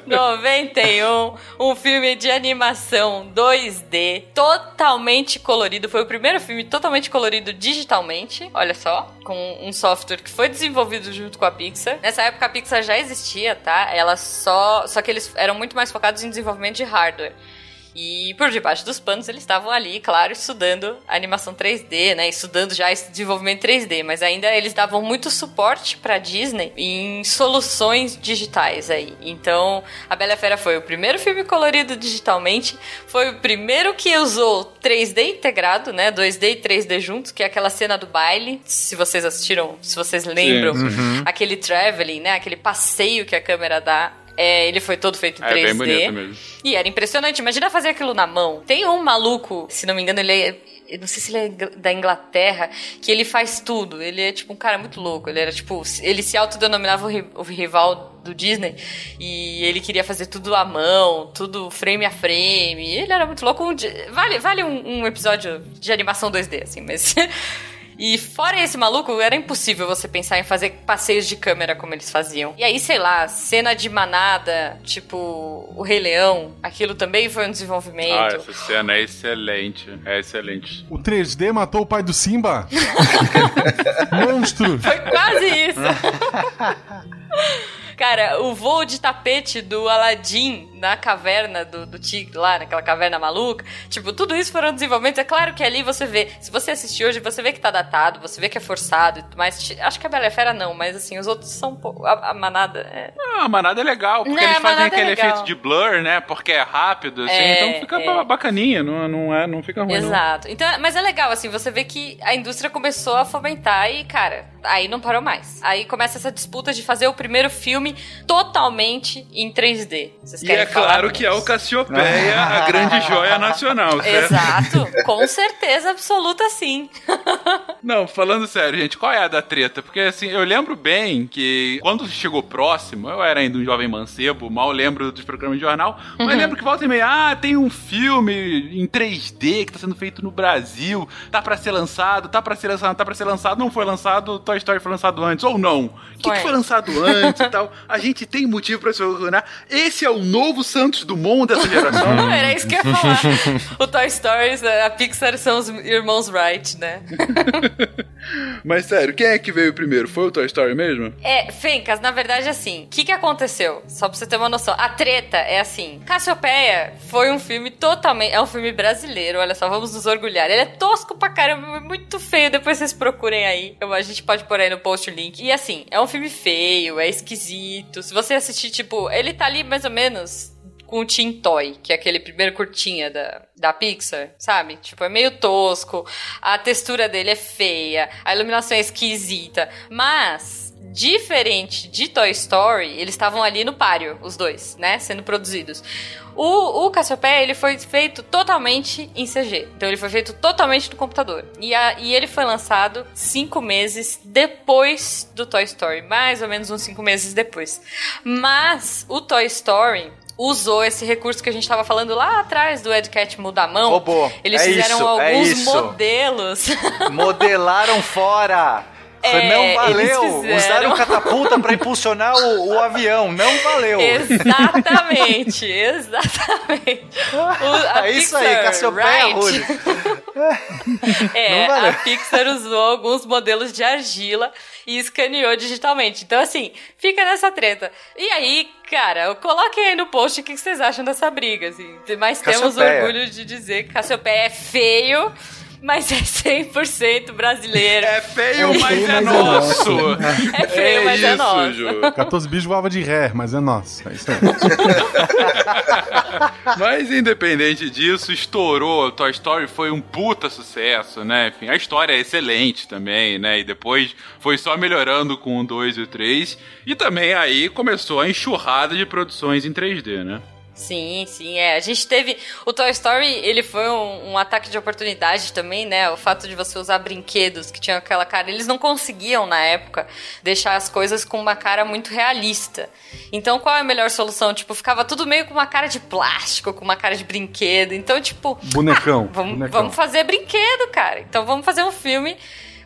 91. Um filme de animação 2D, totalmente colorido. Foi o primeiro filme totalmente colorido digitalmente. Olha só só, com um software que foi desenvolvido junto com a Pixar. Nessa época a Pixar já existia, tá? Ela só. Só que eles eram muito mais focados em desenvolvimento de hardware. E por debaixo dos panos eles estavam ali, claro, estudando animação 3D, né? Estudando já esse desenvolvimento 3D, mas ainda eles davam muito suporte para Disney em soluções digitais aí. Então, A Bela Fera foi o primeiro filme colorido digitalmente, foi o primeiro que usou 3D integrado, né? 2D e 3D juntos, que é aquela cena do baile, se vocês assistiram, se vocês lembram, uhum. aquele traveling, né? Aquele passeio que a câmera dá é, ele foi todo feito em é, 3D. Bem bonito mesmo. E era impressionante. Imagina fazer aquilo na mão. Tem um maluco, se não me engano, ele é eu não sei se ele é da Inglaterra, que ele faz tudo. Ele é tipo um cara muito louco. Ele era tipo, ele se autodenominava o rival do Disney e ele queria fazer tudo à mão, tudo frame a frame. Ele era muito louco. Vale, vale um, um episódio de animação 2D assim, mas E fora esse maluco, era impossível você pensar em fazer passeios de câmera como eles faziam. E aí, sei lá, cena de manada, tipo o Rei Leão, aquilo também foi um desenvolvimento. Ah, essa cena é excelente. É excelente. O 3D matou o pai do Simba? Monstro! Foi quase isso. Cara, o voo de tapete do Aladdin na caverna do, do tigre lá, naquela caverna maluca, tipo, tudo isso foram desenvolvimentos. É claro que ali você vê, se você assistir hoje, você vê que tá datado, você vê que é forçado, mas acho que a Bela Fera não, mas assim, os outros são pouco. A, a, manada é. Não, a manada é legal, porque não, eles fazem é aquele é efeito de blur, né? Porque é rápido, assim, é, então fica é. bacaninha, não, não, é, não fica ruim. Exato. Não. Então, mas é legal, assim, você vê que a indústria começou a fomentar e, cara, aí não parou mais. Aí começa essa disputa de fazer o primeiro filme totalmente em 3D. Vocês querem e é claro que é o Cassiopeia, a grande joia nacional, certo? Exato, com certeza absoluta sim. não, falando sério, gente, qual é a da treta? Porque assim, eu lembro bem que quando chegou próximo, eu era ainda um jovem mancebo, mal lembro dos programas de jornal, mas uhum. lembro que volta e meia, ah, tem um filme em 3D que tá sendo feito no Brasil, tá para ser lançado, tá para ser lançado, tá para ser lançado, não foi lançado, Toy Toy Story foi lançado antes ou não. O que, que Foi. lançado antes e tal? A gente tem motivo pra se orgulhar. Esse é o novo Santos Dumont dessa geração. Não, era isso que eu ia falar. o Toy Story, a Pixar são os irmãos Wright, né? Mas sério, quem é que veio primeiro? Foi o Toy Story mesmo? É, Fencas, na verdade, assim, o que, que aconteceu? Só pra você ter uma noção. A treta é assim: Cassiopeia foi um filme totalmente. É um filme brasileiro, olha só, vamos nos orgulhar. Ele é tosco pra caramba, é muito feio. Depois vocês procurem aí. Eu- a gente pode pôr aí no post o link. E assim, é um filme feio, é esquisito. Se você assistir, tipo, ele tá ali mais ou menos com o Teen Toy, que é aquele primeiro curtinha da, da Pixar, sabe? Tipo, é meio tosco, a textura dele é feia, a iluminação é esquisita, mas diferente de Toy Story, eles estavam ali no páreo, os dois, né, sendo produzidos. O, o Cassiopeia, ele foi feito totalmente em CG. Então ele foi feito totalmente no computador. E, a- e ele foi lançado cinco meses depois do Toy Story. Mais ou menos uns cinco meses depois. Mas o Toy Story usou esse recurso que a gente tava falando lá atrás do Ed Cat mudar a mão. Robô. Eles É fizeram isso, é alguns isso. modelos. Modelaram fora. Foi, É, não valeu. fizeram. Usaram catapulta pra impulsionar o, o avião. Não valeu. Exatamente, exatamente. O- É isso aí, Pixar, Cassiopeia right? Rulli. É, a Pixar usou alguns modelos de argila e escaneou digitalmente. Então, assim, fica nessa treta. E aí, cara, coloquem aí no post o que vocês acham dessa briga, assim. Mas temos Cassiopeia. orgulho de dizer que Cassiopeia é feio, mas é 100% brasileiro. É feio, É mas feio, é mas é nosso. É feio, mas é isso, nosso. Ju. 14 bichos voava de ré, mas é nosso. É isso aí. Mas independente disso, estourou. Toy Story foi um puta sucesso, né? Enfim, a história é excelente também, né? E depois foi só melhorando com o 2 e o 3. E também aí começou a enxurrada de produções em 3D, né? Sim, sim, é. A gente teve. O Toy Story, ele foi um, um ataque de oportunidade também, né? O fato de você usar brinquedos que tinham aquela cara. Eles não conseguiam, na época, deixar as coisas com uma cara muito realista. Então, qual é a melhor solução? Tipo, ficava tudo meio com uma cara de plástico, com uma cara de brinquedo. Então, tipo. Bonecão. Vamos, bonecão. vamos fazer brinquedo, cara. Então vamos fazer um filme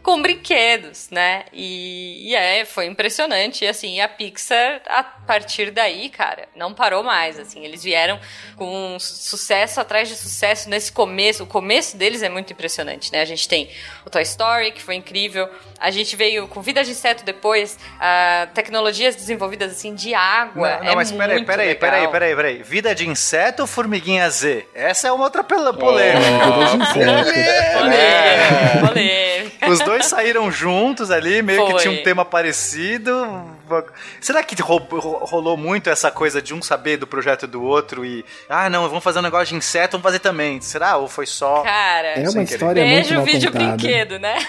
com brinquedos, né? E, e é, foi impressionante. E assim, a Pixar, a partir daí, cara, não parou mais. Assim, eles vieram com sucesso atrás de sucesso nesse começo. O começo deles é muito impressionante, né? A gente tem o Toy Story, que foi incrível. A gente veio com Vida de Inseto depois, ah, tecnologias desenvolvidas assim de água. Não, não é mas peraí, muito peraí, legal. peraí, peraí, peraí. Vida de inseto ou formiguinha Z? Essa é uma outra pela- polêmica. Inseto. Polêmica, polêmica. Os dois saíram juntos ali, meio que Foi. tinha um tema parecido. Será que ro- ro- rolou muito essa coisa de um saber do projeto do outro e. Ah, não, vamos fazer um negócio de inseto, vamos fazer também. Será? Ou foi só. Cara, É uma Sem querer. história muito Beijo, mal vídeo contada. brinquedo, né?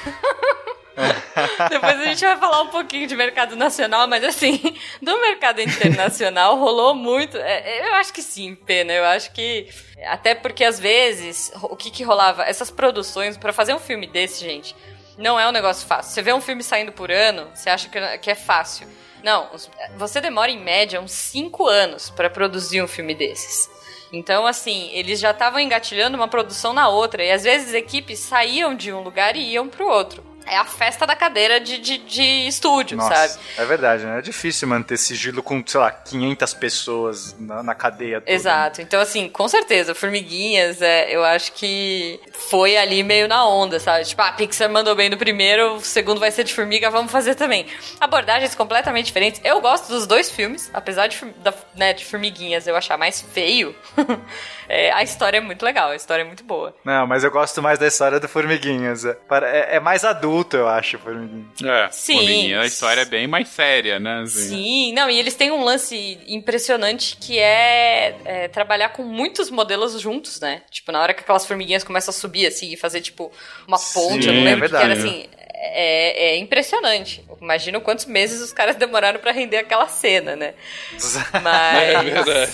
Depois a gente vai falar um pouquinho de mercado nacional, mas assim, do mercado internacional rolou muito. É, Eu acho que sim, pena. Eu acho que. Até porque às vezes, o que que rolava? Essas produções, pra fazer um filme desse, gente, não é um negócio fácil. Você vê um filme saindo por ano, você acha que é fácil. Não, você demora em média uns 5 anos pra produzir um filme desses. Então, assim, eles já estavam engatilhando uma produção na outra. E às vezes equipes saíam de um lugar e iam pro outro. É a festa da cadeira de, de, de estúdio, Nossa, sabe? é verdade, né? É difícil manter sigilo com, sei lá, 500 pessoas na, na cadeia toda. Exato. Então, assim, com certeza, Formiguinhas, é, eu acho que foi ali meio na onda, sabe? Tipo, ah, a Pixar mandou bem no primeiro, o segundo vai ser de formiga, vamos fazer também. Abordagens completamente diferentes. Eu gosto dos dois filmes, apesar de, da- né, de Formiguinhas eu achar mais feio. é, a história é muito legal, a história é muito boa. Não, mas eu gosto mais da história do Formiguinhas. É, para- é- é mais adulto, eu acho, Formiguinhas. É, Sim. Formiguinha, a história é bem mais séria, né? assim. Sim, não, e eles têm um lance impressionante que é, é, trabalhar com muitos modelos juntos, né? Tipo, na hora que aquelas formiguinhas começam a subir assim e fazer, tipo, uma ponte, eu não Sim, lembro é o que era verdade. assim. É, é impressionante. Imagina quantos meses os caras demoraram pra render aquela cena, né? Mas. É verdade.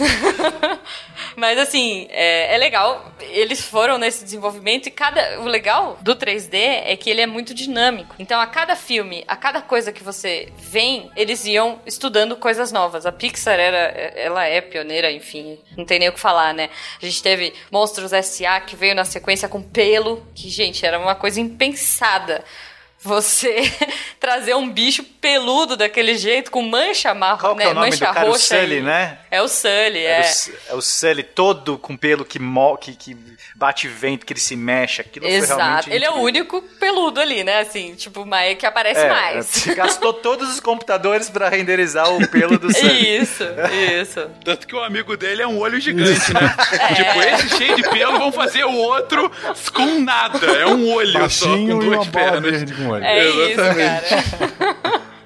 Mas assim, é, é legal. Eles foram nesse desenvolvimento e cada. O legal do 3D é que ele é muito dinâmico. Então, a cada filme, a cada coisa que você vem, eles iam estudando coisas novas. A Pixar era. Ela é pioneira, enfim. Não tem nem o que falar, né? A gente teve Monstros S.A. que veio na sequência com pelo, que, gente, era uma coisa impensada você trazer um bicho peludo daquele jeito, com mancha marrom, que né? é o nome mancha do cara? O roxa. Sully, e- né? É o Sully, É, é. o, é o Sully todo com pelo que, mo que, que bate vento, que ele se mexe. Aquilo foi Exato. realmente Ele é o incrível. único peludo ali, né? Assim, tipo, mas que aparece É, mais. você gastou todos os computadores pra renderizar o pelo do Sully. Isso, isso. Tanto que o amigo dele é um olho gigante, né? Tipo, esse cheio de pelo vão fazer o outro com nada. É um olho só, Baixinho com e uma duas pernas. verde É Exatamente. isso, cara.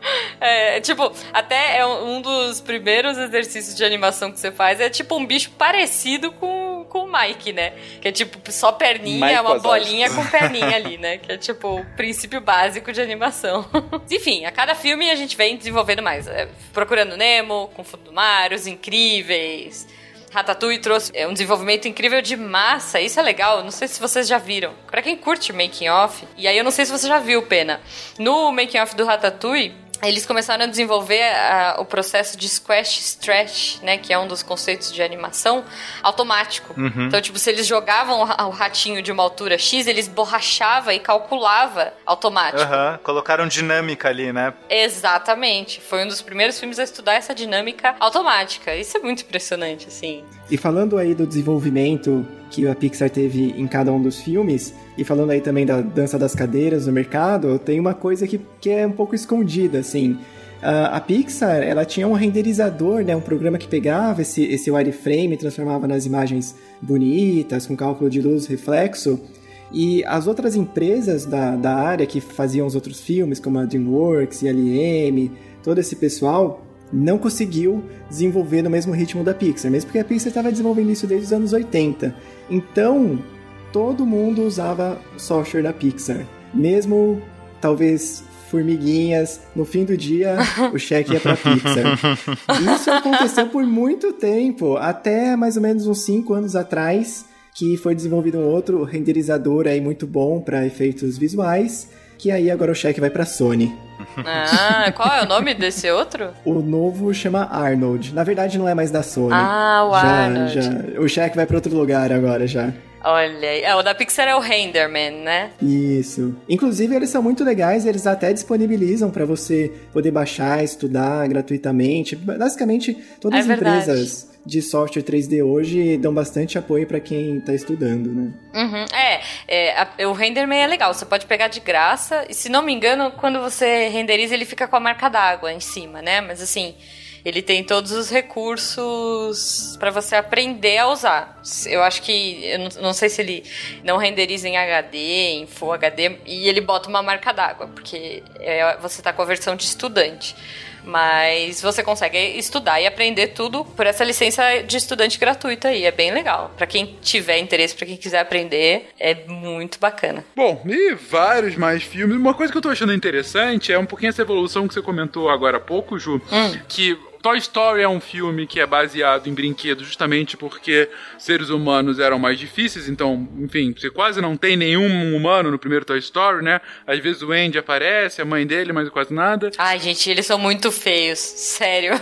É, tipo, até é um dos primeiros exercícios de animação que você faz é tipo um bicho parecido com, com o Mike, né? Que é tipo só perninha, Mike uma bolinha com perninha ali, né? Que é tipo o princípio básico de animação. Enfim, a cada filme a gente vem desenvolvendo mais. É, Procurando Nemo, Com Fundo do Mar, Os Incríveis. Ratatouille trouxe é, um desenvolvimento incrível de massa, isso é legal, não sei se vocês já viram. Pra quem curte making off, e aí eu não sei se você já viu, Pena. No making off do Ratatouille, eles começaram a desenvolver ah, o processo de squash stretch, né, que é um dos conceitos de animação automático. Então, tipo, se eles jogavam o ra- o ratinho de uma altura X, eles borrachava e calculava automático. Aham, colocaram dinâmica ali, né? Exatamente. Foi um dos primeiros filmes a estudar essa dinâmica automática. Isso é muito impressionante, assim. E falando aí do desenvolvimento que a Pixar teve em cada um dos filmes, e falando aí também da dança das cadeiras no mercado, tem uma coisa que, que é um pouco escondida, assim. A a Pixar, ela tinha um renderizador, né, um programa que pegava esse, esse wireframe e transformava nas imagens bonitas, com cálculo de luz, reflexo, e as outras empresas da, da área que faziam os outros filmes, como a DreamWorks e a LM, todo esse pessoal, não conseguiu desenvolver no mesmo ritmo da Pixar, mesmo porque a Pixar estava desenvolvendo isso desde os anos 80. Então, todo mundo usava software da Pixar. Mesmo, talvez, formiguinhas, no fim do dia, o cheque ia pra Pixar. Isso aconteceu por muito tempo, até mais ou menos uns 5 anos atrás, que foi desenvolvido um outro renderizador aí muito bom para efeitos visuais, que aí agora o cheque vai pra Sony. Ah, qual é o nome desse outro? O novo chama Arnold. Na verdade, não é mais da Sony. Ah, o já, Arnold. já. O cheque vai pra outro lugar agora já. Olha aí. É, o da Pixar é o Renderman, né? Isso. Inclusive, eles são muito legais, eles até disponibilizam para você poder baixar, estudar gratuitamente. Basicamente, todas É as verdade. empresas de software 3D hoje dão bastante apoio para quem tá estudando, né? Uhum. É, é, a- o Renderman é legal, você pode pegar de graça, e se não me engano, quando você renderiza, ele fica com a marca d'água em cima, né? Mas assim, ele tem todos os recursos pra você aprender a usar. Eu acho que, eu não, não sei se ele não renderiza em HD, em Full HD, e ele bota uma marca d'água, porque é, você tá com a versão de estudante. Mas você consegue estudar e aprender tudo por essa licença de estudante gratuita aí. É bem legal. Pra quem tiver interesse, pra quem quiser aprender, é muito bacana. Bom, e vários mais filmes. Uma coisa que eu tô achando interessante é um pouquinho essa evolução que você comentou agora há pouco, Ju, que Toy Story é um filme que é baseado em brinquedos justamente porque seres humanos eram mais difíceis, então, enfim, você quase não tem nenhum humano no primeiro Toy Story, né? Às vezes o Andy aparece, a mãe dele, mas quase nada. Ai, gente, eles são muito feios. Sério.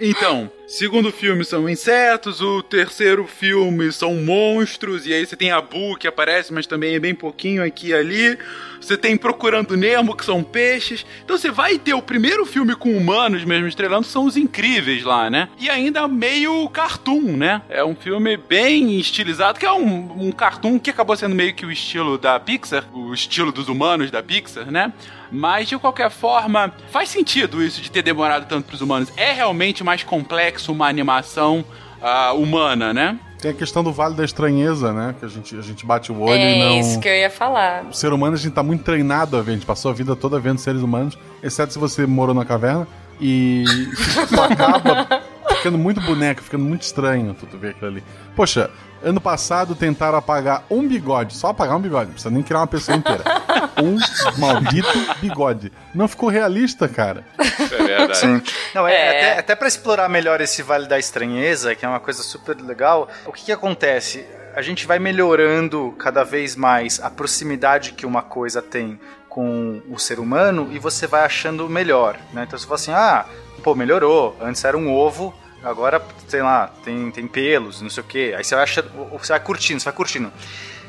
Então, segundo filme são insetos, o terceiro filme são monstros, e aí você tem a Boo que aparece, mas também é bem pouquinho aqui e ali. Você tem Procurando Nemo, que são peixes. Então você vai ter o primeiro filme com humanos mesmo estrelando, são os incríveis lá, né? E ainda meio cartoon, né? É um filme bem estilizado, que é um, um cartoon que acabou sendo meio que o estilo da Pixar, o estilo dos humanos da Pixar, né? Mas de qualquer forma, faz sentido isso de ter demorado tanto pros humanos. É realmente mais complexo uma animação ah, humana, né? Tem a questão do Vale da Estranheza, né? Que a gente, a gente bate o olho e é não. isso que eu ia falar. O ser humano, a gente tá muito treinado a ver, a gente passou a vida toda vendo seres humanos, exceto se você morou na caverna, e isso acaba ficando muito boneco, ficando muito estranho tu, tu ver aquilo ali. Poxa, ano passado tentaram apagar um bigode, só apagar um bigode, não precisa nem criar uma pessoa inteira. Um maldito bigode. Não ficou realista, cara. É verdade. Sim. Não, é, É. Até, até para explorar melhor esse Vale da Estranheza, que é uma coisa super legal, o que, que acontece? A gente vai melhorando cada vez mais a proximidade que uma coisa tem com o ser humano e você vai achando melhor, né? Então você fala assim, ah, pô, melhorou, antes era um ovo, agora, sei lá, tem, tem pelos, não sei o quê. Aí você vai você vai curtindo, você vai curtindo.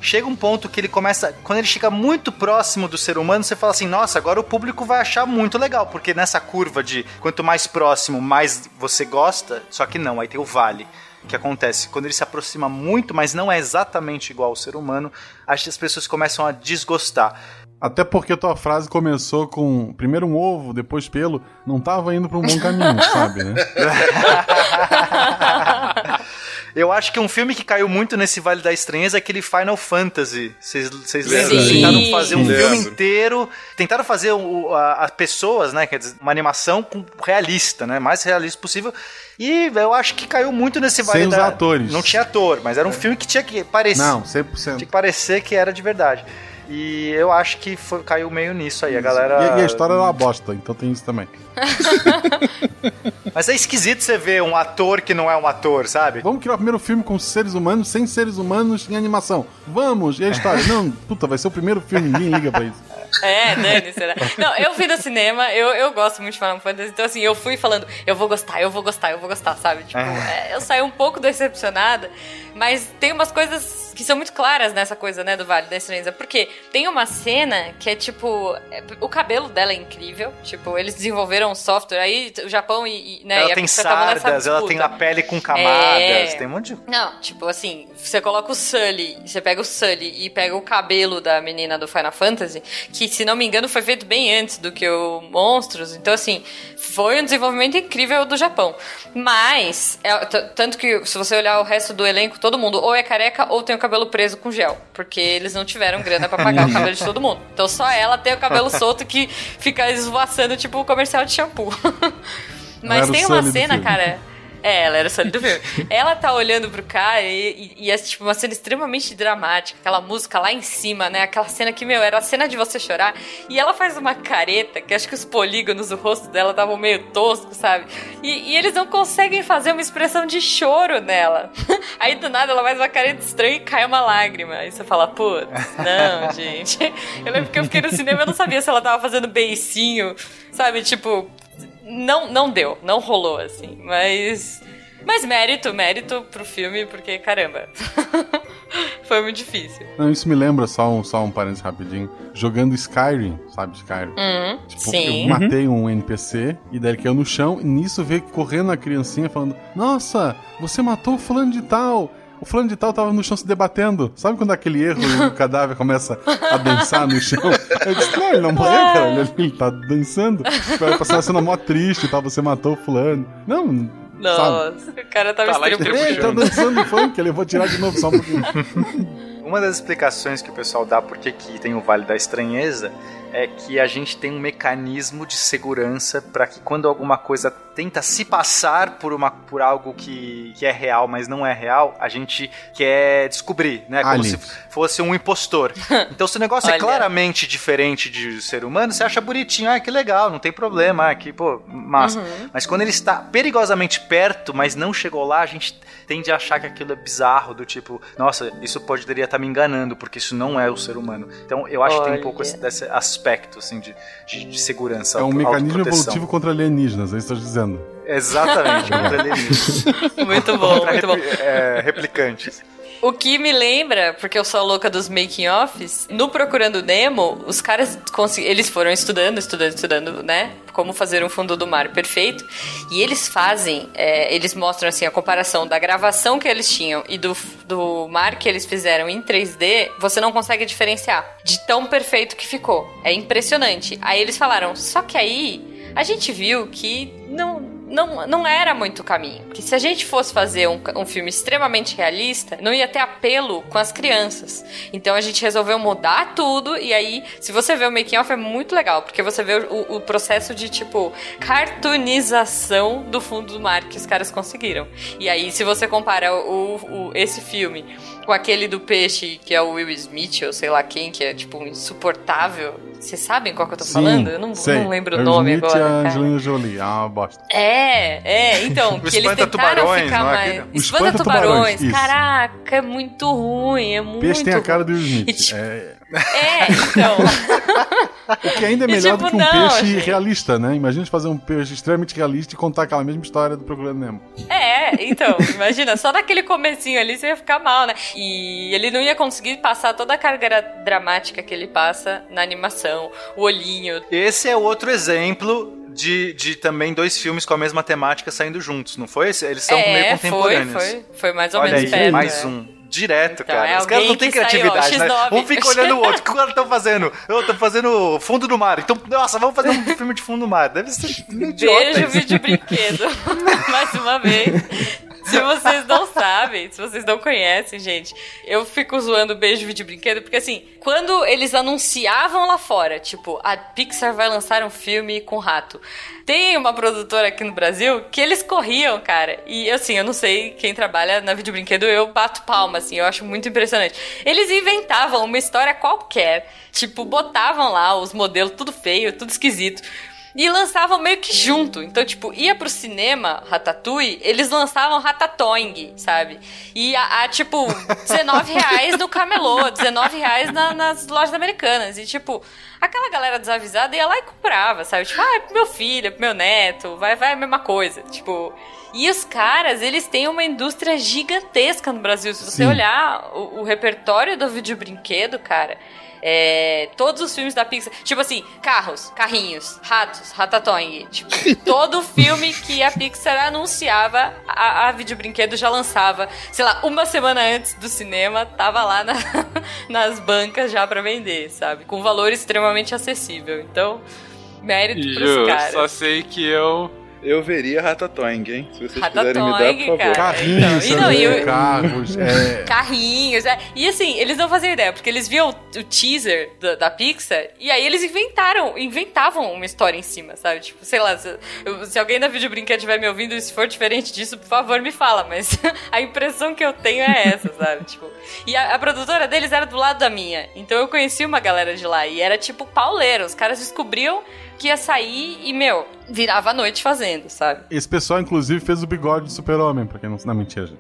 chega um ponto que ele começa. Quando ele chega muito próximo do ser humano, você fala assim: nossa, agora o público vai achar muito legal, porque nessa curva de quanto mais próximo, mais você gosta, só que não, aí tem o vale. Que acontece quando ele se aproxima muito, mas não é exatamente igual ao ser humano, que as pessoas começam a desgostar. Até porque tua frase começou com primeiro um ovo, depois pelo, não tava indo pra um bom caminho, sabe, né? Eu acho que um filme que caiu muito nesse Vale da Estranheza é aquele Final Fantasy. Vocês lembram? Sim. Tentaram fazer um Sim. filme inteiro. Tentaram fazer o- a- as pessoas, né? Quer dizer, uma animação com- realista, né? Mais realista possível. E eu acho que caiu muito nesse Vale Sem os da... atores. Não tinha ator, mas era um filme que tinha que parecer. Não, Tinha 100%. que parecer que era de verdade. E eu acho que foi- caiu meio nisso aí. A galera. E, e a história era uma bosta, então tem isso também. Mas é esquisito você ver um ator que não é um ator, sabe? Vamos criar o primeiro filme com seres humanos, sem seres humanos em animação. Vamos! E a história? Não, puta, vai ser o primeiro filme, ninguém liga pra isso. É, Dani, será? Não, eu fui no cinema, eu, eu gosto muito de Final Fantasy, então assim, eu fui falando, eu vou gostar, eu vou gostar, eu vou gostar, sabe? Tipo, é, eu saí um pouco decepcionada, mas tem umas coisas que são muito claras nessa coisa, né, do Vale da Estranheza. Porque tem uma cena que é tipo. é, o cabelo dela é incrível. Tipo, eles desenvolveram um software. Aí o Japão e. e, né, e ela a tem sardas, ela tem a pele com camadas, É. tem um monte de. Não, tipo assim, você coloca o Sully, você pega o Sully e pega o cabelo da menina do Final Fantasy, que se não me engano foi feito bem antes do que o Monstros, então assim, foi um desenvolvimento incrível do Japão. Mas, é, tanto que se você olhar o resto do elenco, todo mundo ou é careca ou tem o cabelo preso com gel, porque eles não tiveram grana pra pagar o cabelo de todo mundo. Então só ela tem o cabelo solto que fica esvoaçando tipo o comercial de shampoo. Mas tem uma cena, cara, é, ela era o Sully do filme. ela tá olhando pro cara e, e, e é tipo uma cena extremamente dramática, aquela música lá em cima, né? Aquela cena que, meu, era a cena de você chorar. E ela faz uma careta, que acho que os polígonos do rosto dela estavam meio toscos, sabe? E, e eles não conseguem fazer uma expressão de choro nela. Aí do nada ela faz uma careta estranha e cai uma lágrima. Aí você fala, putz, não, gente. Eu lembro que eu fiquei no cinema e eu não sabia se ela tava fazendo beicinho, sabe? Tipo, não, não deu, não rolou, assim. Mas. Mas mérito, mérito pro filme, porque caramba. Foi muito difícil. Não, isso me lembra, só um, só um parênteses rapidinho. Jogando Skyrim, sabe Skyrim? Uhum, Tipo, sim. eu matei um NPC e daí ele caiu no chão e nisso veio correndo a criancinha falando: Nossa, você matou o fulano de tal. O fulano de tal tava no chão se debatendo. Sabe quando aquele erro e o cadáver começa a dançar no chão? Eu disse, não, ele não morreu, cara. Ele, ele tá dançando. Vai passar uma cena mó triste, tá? Você matou o fulano. Não, sabe? Nossa, o cara tava Tá extremamente. Ei, Ele tá dançando funk, ele vou tirar de novo só um pouquinho. Uma das explicações que o pessoal dá por que que tem o Vale da Estranheza é que a gente tem um mecanismo de segurança para que quando alguma coisa tenta se passar por, uma, por algo que, que é real, mas não é real, a gente quer descobrir, né? Como se fosse um impostor. Então, se o negócio é Olha. claramente diferente de ser humano, você acha bonitinho, ah, que legal, não tem problema, ah, que, pô, massa. Mas quando ele está perigosamente perto, mas não chegou lá, a gente tende a achar que aquilo é bizarro, do tipo, nossa, isso poderia estar me enganando, porque isso não é o ser humano. Então, eu acho que tem um Olha. pouco esse, desse aspecto, assim, de, de, de segurança, É um mecanismo evolutivo contra alienígenas, é isso que eu tô dizendo. Exatamente. Muito bom, Contra muito bom. é, replicantes. O que me lembra, porque eu sou a louca dos making offs, no Procurando Nemo, os caras eles foram estudando, estudando, estudando, né? Como fazer um fundo do mar perfeito. E eles fazem, é, eles mostram assim a comparação da gravação que eles tinham e do, do mar que eles fizeram em 3D, você não consegue diferenciar de tão perfeito que ficou. É impressionante. Aí eles falaram, só que aí a gente viu que não não, não era muito caminho. Que se a gente fosse fazer um, um filme extremamente realista, não ia ter apelo com as crianças. Então a gente resolveu mudar tudo. E aí, se você vê o making off, é muito legal. Porque você vê o, o processo de, tipo, cartoonização do fundo do mar que os caras conseguiram. E aí, se você compara o, o- esse filme com aquele do peixe, que é o Will Smith, ou sei lá quem, que é, tipo, insuportável. Vocês sabem qual que eu tô falando? Eu não, sei. não lembro o Will nome Smith agora. cara. Angelina Jolie, é uma bosta. É, É, é, então, O que eles tentaram espanta-tubarões, ficar não é mais. aquele? O Espanta-tubarões, espanta-tubarões, isso. caraca, é muito ruim, é muito Peixe tem a cara do Will. Smith. E, tipo, É, é, então. o que ainda é melhor tipo, do que um não, peixe gente. realista, né? Imagina fazer um peixe extremamente realista e contar aquela mesma história do Procurando Nemo. É, então, imagina, só naquele comecinho ali você ia ficar mal, né? E ele não ia conseguir passar toda a carga dramática que ele passa na animação, o olhinho. Esse é outro exemplo de, de também dois filmes com a mesma temática saindo juntos, não foi? Eles são meio é, contemporâneos. foi, foi, foi mais ou Olha menos aí, perto. mais é. um. Direto, Então, cara. é Os caras não têm que saiu, criatividade, né? X9. Um fica olhando o outro. O que o cara tá fazendo? Eu tô fazendo fundo do mar. Então, nossa, vamos fazer um filme de fundo do mar. Deve ser meio idiota. Beijo, vídeo brinquedo. Mais uma vez. Se vocês não sabem, se vocês não conhecem, gente, eu fico zoando beijo, vídeo brinquedo, porque assim, quando eles anunciavam lá fora, tipo, a Pixar vai lançar um filme com rato. Tem uma produtora aqui no Brasil que eles corriam, cara. E assim, eu não sei quem trabalha na vídeo brinquedo, eu bato palma, assim, eu acho muito impressionante. Eles inventavam uma história qualquer, tipo, botavam lá os modelos tudo feio, tudo esquisito. E lançavam meio que junto. Então, tipo, ia pro cinema, Ratatouille, eles lançavam Ratatoing, sabe? E a, a, tipo, 19 reais no camelô, 19 reais na- nas lojas americanas. E, tipo, aquela galera desavisada ia lá e comprava, sabe? Tipo, ah, é pro meu filho, é pro meu neto, vai, vai a mesma coisa. Tipo. E os caras, eles têm uma indústria gigantesca no Brasil. Se você Sim. olhar o, o repertório do vídeo brinquedo, cara. É, todos os filmes da Pixar, tipo assim, carros, carrinhos, ratos, ratatouille, tipo, todo filme que a Pixar anunciava, a, a videobrinquedo já lançava, sei lá, uma semana antes do cinema, tava lá na- nas bancas já pra vender, sabe? Com valor extremamente acessível. Então, mérito pros Ju, caras. só sei que eu. Eu veria Ratatouille, hein? Se vocês puderem me dar, Ratatouille, por favor. cara. Carrinhos, Então, e não, e o- carros, é... Carrinhos, é. E assim, eles não faziam ideia, porque eles viam o, o teaser da, da Pixar e aí eles inventaram, inventavam uma história em cima, sabe? Tipo, sei lá, se, eu- se alguém da Vídeo Brinquedo estiver me ouvindo e se for diferente disso, por favor, me fala, mas a impressão que eu tenho é essa, sabe? Tipo, e a, a produtora deles era do lado da minha, então eu conheci uma galera de lá e era tipo pauleiro, os caras descobriam que ia sair e, meu, virava a noite fazendo, sabe? Esse pessoal, inclusive, fez o bigode do super-homem, pra quem não... Não, mentira, gente.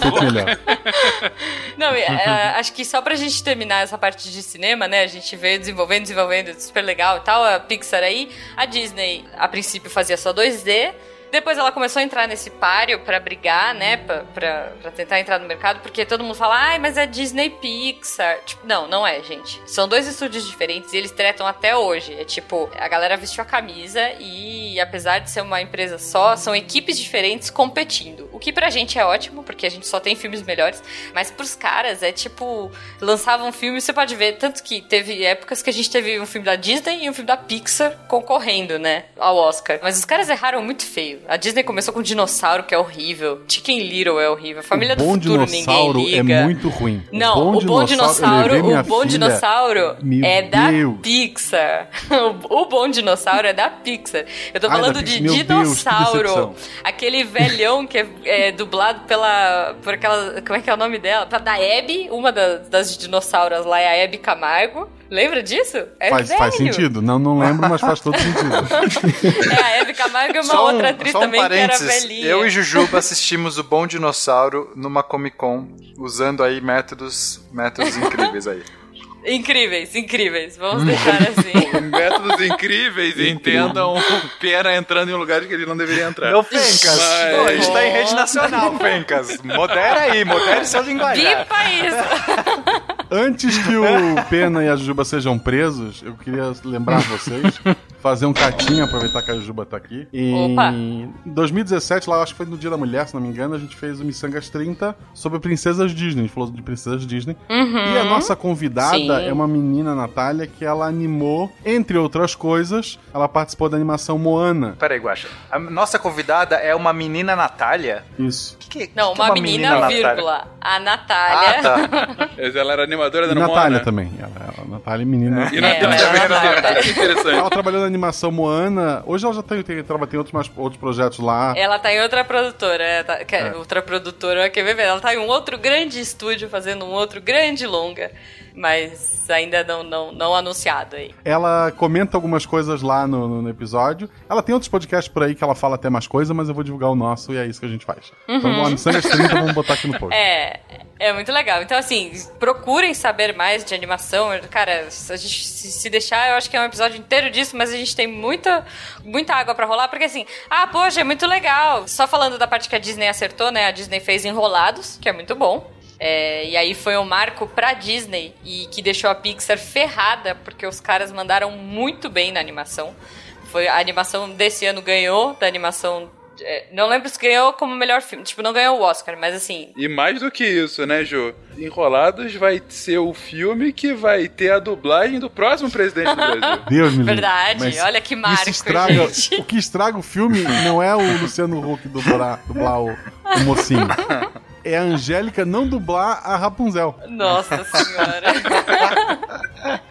Feito melhor. Não, é, é, acho que só pra gente terminar essa parte de cinema, né? A gente veio desenvolvendo, desenvolvendo, super legal e tal. A Pixar aí, a Disney, a princípio, fazia só 2D. Depois ela começou a entrar nesse páreo pra brigar, né? Pra, pra, pra tentar entrar no mercado, porque todo mundo fala, ai, mas é Disney Pixar. Tipo, não, não é, gente. São dois estúdios diferentes e eles tretam até hoje. É tipo, a galera vestiu a camisa e, apesar de ser uma empresa só, são equipes diferentes competindo. O que pra gente é ótimo, porque a gente só tem filmes melhores, mas pros caras é tipo, lançavam um filme, você pode ver, tanto que teve épocas que a gente teve um filme da Disney e um filme da Pixar concorrendo, né, ao Oscar. Mas os caras erraram muito feio. A Disney começou com Dinossauro, que é horrível. Chicken Little é horrível. Família o do Futuro ninguém liga. é muito ruim. Não, o Bom Dinossauro, o Bom Dinossauro é da Deus. Pixar. O, Bom Dinossauro é da Pixar. Eu tô Ai, falando de. Meu Deus, dinossauro. decepção. aquele velhão que é, é dublado pela. por aquela. Como é que é o nome dela? Da Abby, uma da- das dinossauras lá é a Abby Camargo. Lembra disso? É Faz, velho. faz sentido. Não, não lembro, mas faz todo sentido. É, a Abby Camargo é uma Só um- outra atriz um também que era velhinha. Eu e Jujuba assistimos o Bom Dinossauro numa Comic Con, usando aí métodos, métodos incríveis aí. Incríveis, incríveis. Vamos deixar assim. Métodos incríveis entendam o Pena entrando em um lugar que ele não deveria entrar. Meu Fencas, Mas- pô, a gente tá em rede nacional, Fencas. Modera aí, modere seu linguajar. Vipa isso! Antes que o Pena e a Jujuba sejam presos, eu queria lembrar vocês, fazer um catinho, aproveitar que a Jujuba tá aqui. Opa. Em 2017, lá acho que foi no Dia da Mulher, se não me engano, a gente fez o Missangas 30 sobre princesas Disney. A gente falou de princesas Disney. Uhum. E a nossa convidada Sim. É uma menina, Natália, que ela animou, entre outras coisas, ela participou da animação Moana. Peraí, Guaxa. A nossa convidada é uma menina Natália? Isso. Que que, Não, que é uma, menina, Natália? vírgula. A Natália. Ah, tá. Ela era animadora da E Natália Moana. também. Ela, ela, Natália, menina. E É, Natália ela também é era Natália. Interessante. Ela trabalhou na animação Moana. Hoje ela já tem, tem, tem outros, mais, outros projetos lá. Ela tá em outra produtora. é, tá- que- É. Outra produtora, quer ver? Ela tá em um outro grande estúdio fazendo um outro grande longa. Mas ainda não, não, não anunciado aí. Ela comenta algumas coisas lá no, no, episódio. Ela tem outros podcasts por aí que ela fala até mais coisa, mas eu vou divulgar o nosso e é isso que a gente faz. Então, Uhum. lá no Sangas 30, vamos botar aqui no post. É, é muito legal. Então, assim, procurem saber mais de animação. Cara, se a gente se deixar, eu acho que é um episódio inteiro disso, mas a gente tem muita, muita água pra rolar, porque assim, ah, poxa, é muito legal. Só falando da parte que a Disney acertou, né? A Disney fez Enrolados, que é muito bom. É, e aí foi um marco pra Disney e que deixou a Pixar ferrada, porque os caras mandaram muito bem na animação. Foi, a animação desse ano ganhou da animação. é, não lembro se ganhou como melhor filme. Tipo, não ganhou o Oscar, mas assim, E mais do que isso, né, Jô? Enrolados vai ser o filme que vai ter a dublagem do próximo presidente do Brasil. Deus me livre. Verdade, Mas olha que marco, estraga, gente. o que estraga o filme não é o Luciano Huck dublar, dublar o, o mocinho. É a Angélica não dublar a Rapunzel. Nossa senhora.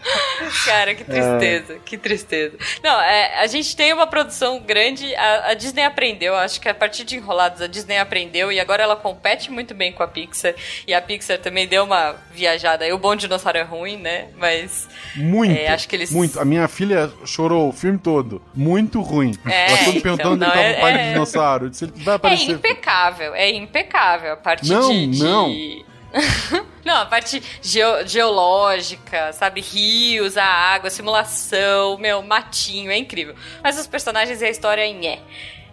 Cara, que tristeza, que tristeza. Não, é, a gente tem uma produção grande, a, a Disney aprendeu, acho que a partir de Enrolados a Disney aprendeu e agora ela compete muito bem com a Pixar. E a Pixar também deu uma viajada. aí. O Bom Dinossauro é ruim, né? Mas Muito. É, acho que eles- Muito. A minha filha chorou o filme todo. Muito ruim. É, Ela todo então, perguntando onde não, estava é- o pai é- do dinossauro. Disse, ele vai é aparecer. impecável, é impecável a parte Não, de... de- não. Não, a parte geo- geológica, sabe? Rios, a água, simulação, meu, matinho, é incrível. Mas os personagens e a história em é.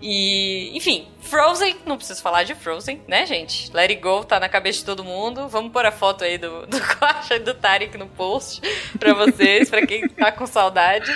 E, enfim, Frozen, não preciso falar de Frozen, né, gente? Let It Go tá na cabeça de todo mundo. Vamos pôr a foto aí do, do Quacha e do Tarek no post pra vocês, pra quem tá com saudade.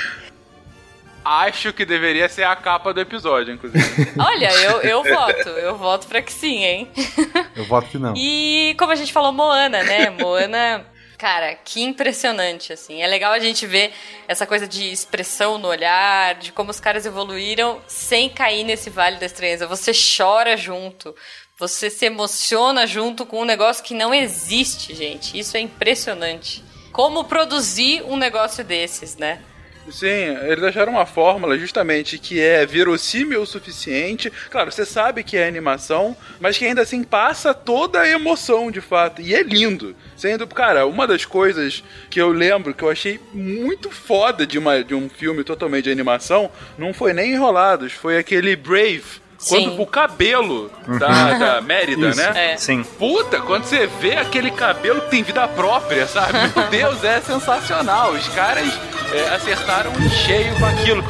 Acho que deveria ser a capa do episódio, inclusive. Olha, eu, eu voto, eu voto pra que sim, hein? Eu voto que não. E como a gente falou, Moana, né? Moana, cara, que impressionante, assim. É legal a gente ver essa coisa de expressão no olhar, de como os caras evoluíram sem cair nesse vale da estranheza. Você chora junto. Você se emociona junto com um negócio que não existe, gente. Isso é impressionante. Como produzir um negócio desses, né? Sim, eles acharam uma fórmula justamente que é verossímil o suficiente. Claro, você sabe que é animação, mas que ainda assim passa toda a emoção de fato. E é lindo. Sendo, cara, uma das coisas que eu lembro que eu achei muito foda de, uma, de um filme totalmente de animação não foi nem Enrolados, foi aquele Brave. Sim. Quando o cabelo da, da Mérida, Isso. né? É. Sim. Puta, quando você vê aquele cabelo que tem vida própria, sabe? Meu Deus, é sensacional. Os caras é, acertaram em cheio com aquilo.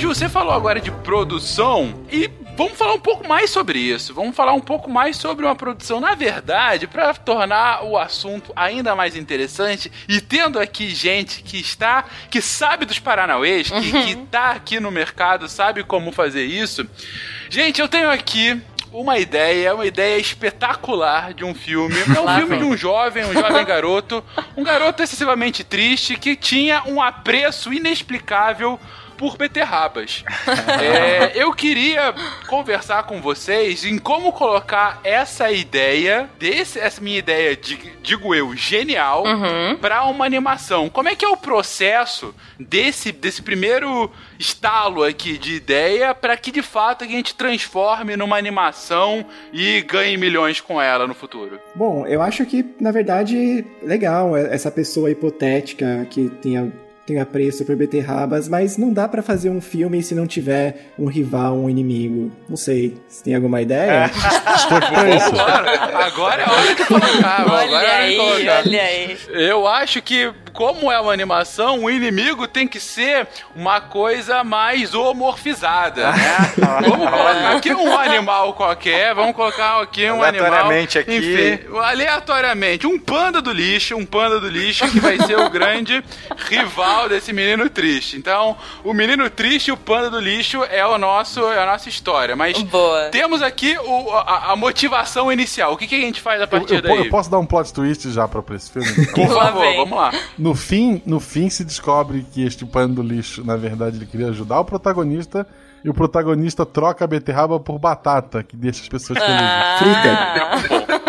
Mas Ju, você falou agora de produção e vamos falar um pouco mais sobre isso. Vamos falar um pouco mais sobre uma produção, na verdade, para tornar o assunto ainda mais interessante e tendo aqui gente que está, que sabe dos Paranauês, que, que tá aqui no mercado, sabe como fazer isso. Gente, eu tenho aqui uma ideia, uma ideia espetacular de um filme. É um Lá filme vem. de um jovem, um jovem garoto, um garoto excessivamente triste que tinha um apreço inexplicável por beterrabas. É, eu queria conversar com vocês em como colocar essa ideia, desse, essa minha ideia, de, digo eu, genial, Uhum. para uma animação. Como é que é o processo desse, desse primeiro estalo aqui de ideia para que de fato a gente transforme numa animação e ganhe milhões com ela no futuro? Bom, eu acho que, na verdade, legal essa pessoa hipotética que tenha, tenha apreço por beterrabas, mas não dá pra fazer um filme se não tiver um rival, um inimigo. Não sei, se tem alguma ideia? Agora, agora é hora de colocar. agora Olha é hora de aí, colocar. olha aí. Eu acho que como é uma animação, o inimigo tem que ser uma coisa mais homorfizada, né? vamos colocar aqui um animal qualquer, vamos colocar aqui um animal. Aleatoriamente aqui. Enfim, aleatoriamente. Um panda do lixo, um panda do lixo que vai ser o grande rival desse menino triste. Então, o menino triste e o panda do lixo é o nosso, é a nossa história. Mas Boa. temos aqui o, a, a motivação inicial. O que, que a gente faz a Eu, partir eu, daí? eu posso dar um plot twist já pra, pra esse filme? Por favor, vamos lá. No fim, no fim se descobre que este pano do lixo, na verdade, ele queria ajudar o protagonista e o protagonista troca a beterraba por batata, que deixa as pessoas felizes. Ah.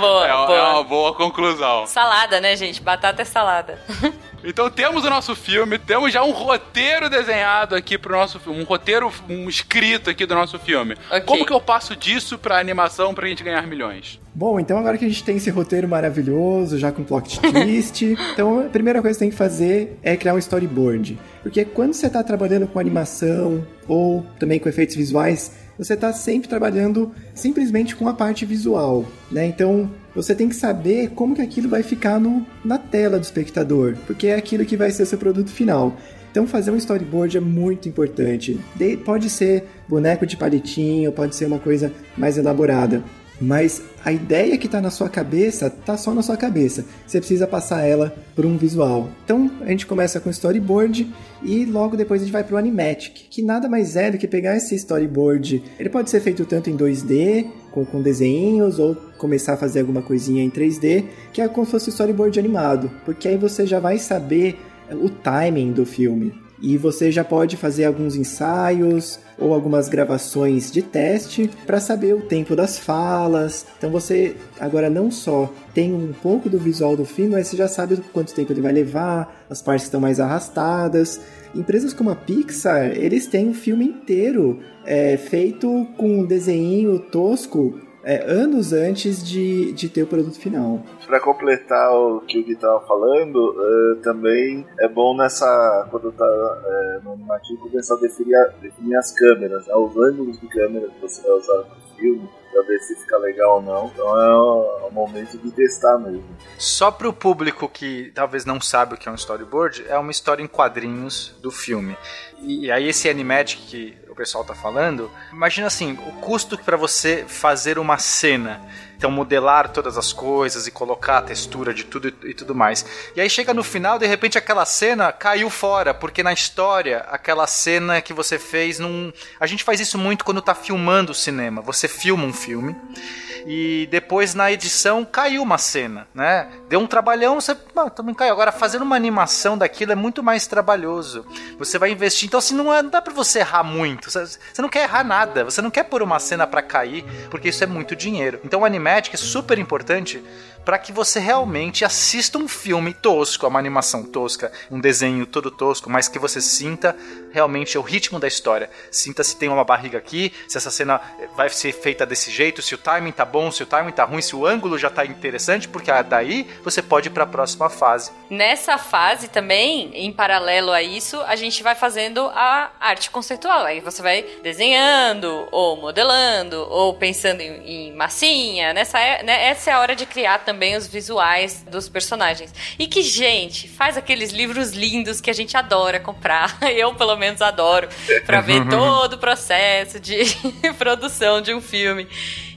Boa, É, boa. é uma boa conclusão. Salada, né, gente? Batata é salada. Então temos o nosso filme, temos já um roteiro desenhado aqui pro nosso filme, um roteiro um escrito aqui do nosso filme. Ok. Como que eu passo disso pra animação pra gente ganhar milhões? Bom, então agora que a gente tem esse roteiro maravilhoso, já com plot twist, então a primeira coisa que tem que fazer é criar um storyboard. Porque quando você está trabalhando com animação ou também com efeitos visuais, você está sempre trabalhando simplesmente com a parte visual, né? Então você tem que saber como que aquilo vai ficar no, na tela do espectador, porque é aquilo que vai ser seu produto final. Então fazer um storyboard é muito importante. De- pode ser boneco de palitinho, pode ser uma coisa mais elaborada. Mas a ideia que está na sua cabeça está só na sua cabeça. Você precisa passar ela por um visual. Então a gente começa com storyboard e logo depois a gente vai para o animatic, que nada mais é do que pegar esse storyboard. Ele pode ser feito tanto em 2D, com, com desenhos, ou começar a fazer alguma coisinha em 3D, que é como se fosse storyboard animado, porque aí você já vai saber o timing do filme. E você já pode fazer alguns ensaios ou algumas gravações de teste para saber o tempo das falas. Então você agora não só tem um pouco do visual do filme, mas você já sabe quanto tempo ele vai levar, as partes estão mais arrastadas. Empresas como a Pixar, eles têm um filme inteiro é, feito com um desenho tosco é, anos antes de, de ter o produto final. Pra completar o que o Gui tava falando, eh, também é bom nessa. Quando tá eh, no animativo começar a definir, a- definir as câmeras, né, os ângulos de câmera que você vai usar no filme, pra ver se fica legal ou não. Então é o, é o momento de testar mesmo. Só pro público que talvez não sabe o que é um storyboard, é uma história em quadrinhos do filme. E aí esse animatic que pessoal tá falando, imagina assim, o custo para você fazer uma cena. Então modelar todas as coisas e colocar a textura de tudo e, e tudo mais. E aí chega no final, de repente aquela cena caiu fora, porque na história aquela cena que você fez não, a gente faz isso muito quando tá filmando o cinema. Você filma um filme e depois na edição caiu uma cena, né? Deu um trabalhão, você ah, também caiu. Agora fazendo uma animação daquilo é muito mais trabalhoso. Você vai investir, então assim não, é, não dá para você errar muito. Você, você não quer errar nada, você não quer pôr uma cena para cair, porque isso é muito dinheiro. Então o animatic é super importante para que você realmente assista um filme tosco, uma animação tosca, um desenho todo tosco, mas que você sinta realmente o ritmo da história. Sinta se tem uma barriga aqui, se essa cena vai ser feita desse jeito, se o timing tá bom, se o timing tá ruim, se o ângulo já tá interessante, porque ah, daí você pode ir para a próxima fase. Nessa fase também, em paralelo a isso, a gente vai fazendo a arte conceitual. Aí você vai desenhando, ou modelando, ou pensando em, em massinha. Nessa, é- né, essa é a hora de criar também os visuais dos personagens. E que, gente, faz aqueles livros lindos que a gente adora comprar. Eu, pelo menos, adoro. Pra ver todo o processo de produção de um filme.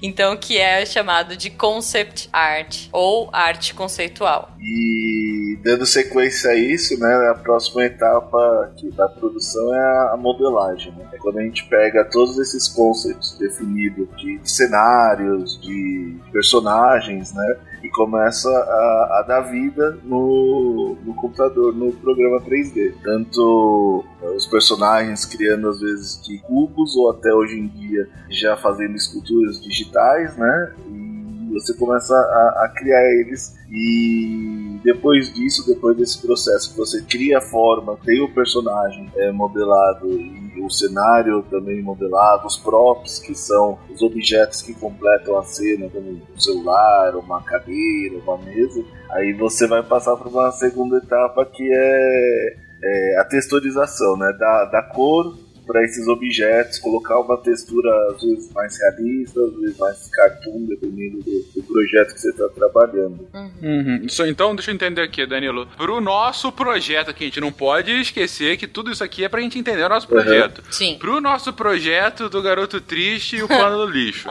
Então, que é chamado de concept art, ou arte conceitual. E dando sequência a isso, né, a próxima etapa aqui da produção é a modelagem. Né? É quando a gente pega todos esses conceitos definidos de cenários, de personagens, né, e começa a, a dar vida no, no computador, no programa 3D. Tanto eh, os personagens criando às vezes de cubos ou até hoje em dia já fazendo esculturas digitais, né? E você começa a, a criar eles e depois disso, depois desse processo que você cria a forma, tem o personagem é, modelado e o cenário também modelado, os props que são os objetos que completam a cena, como um celular, uma cadeira, uma mesa, aí você vai passar para uma segunda etapa que é, é a texturização, né? Da, da cor para esses objetos, colocar uma textura às vezes mais realista, às vezes mais cartoon, dependendo do, do projeto que você está trabalhando. Uhum. Isso, então, deixa eu entender aqui, Danilo. Pro nosso projeto aqui, a gente não pode esquecer que tudo isso aqui é pra gente entender o nosso projeto. Uhum. Sim. Pro nosso projeto do Garoto Triste e o Pano do Lixo.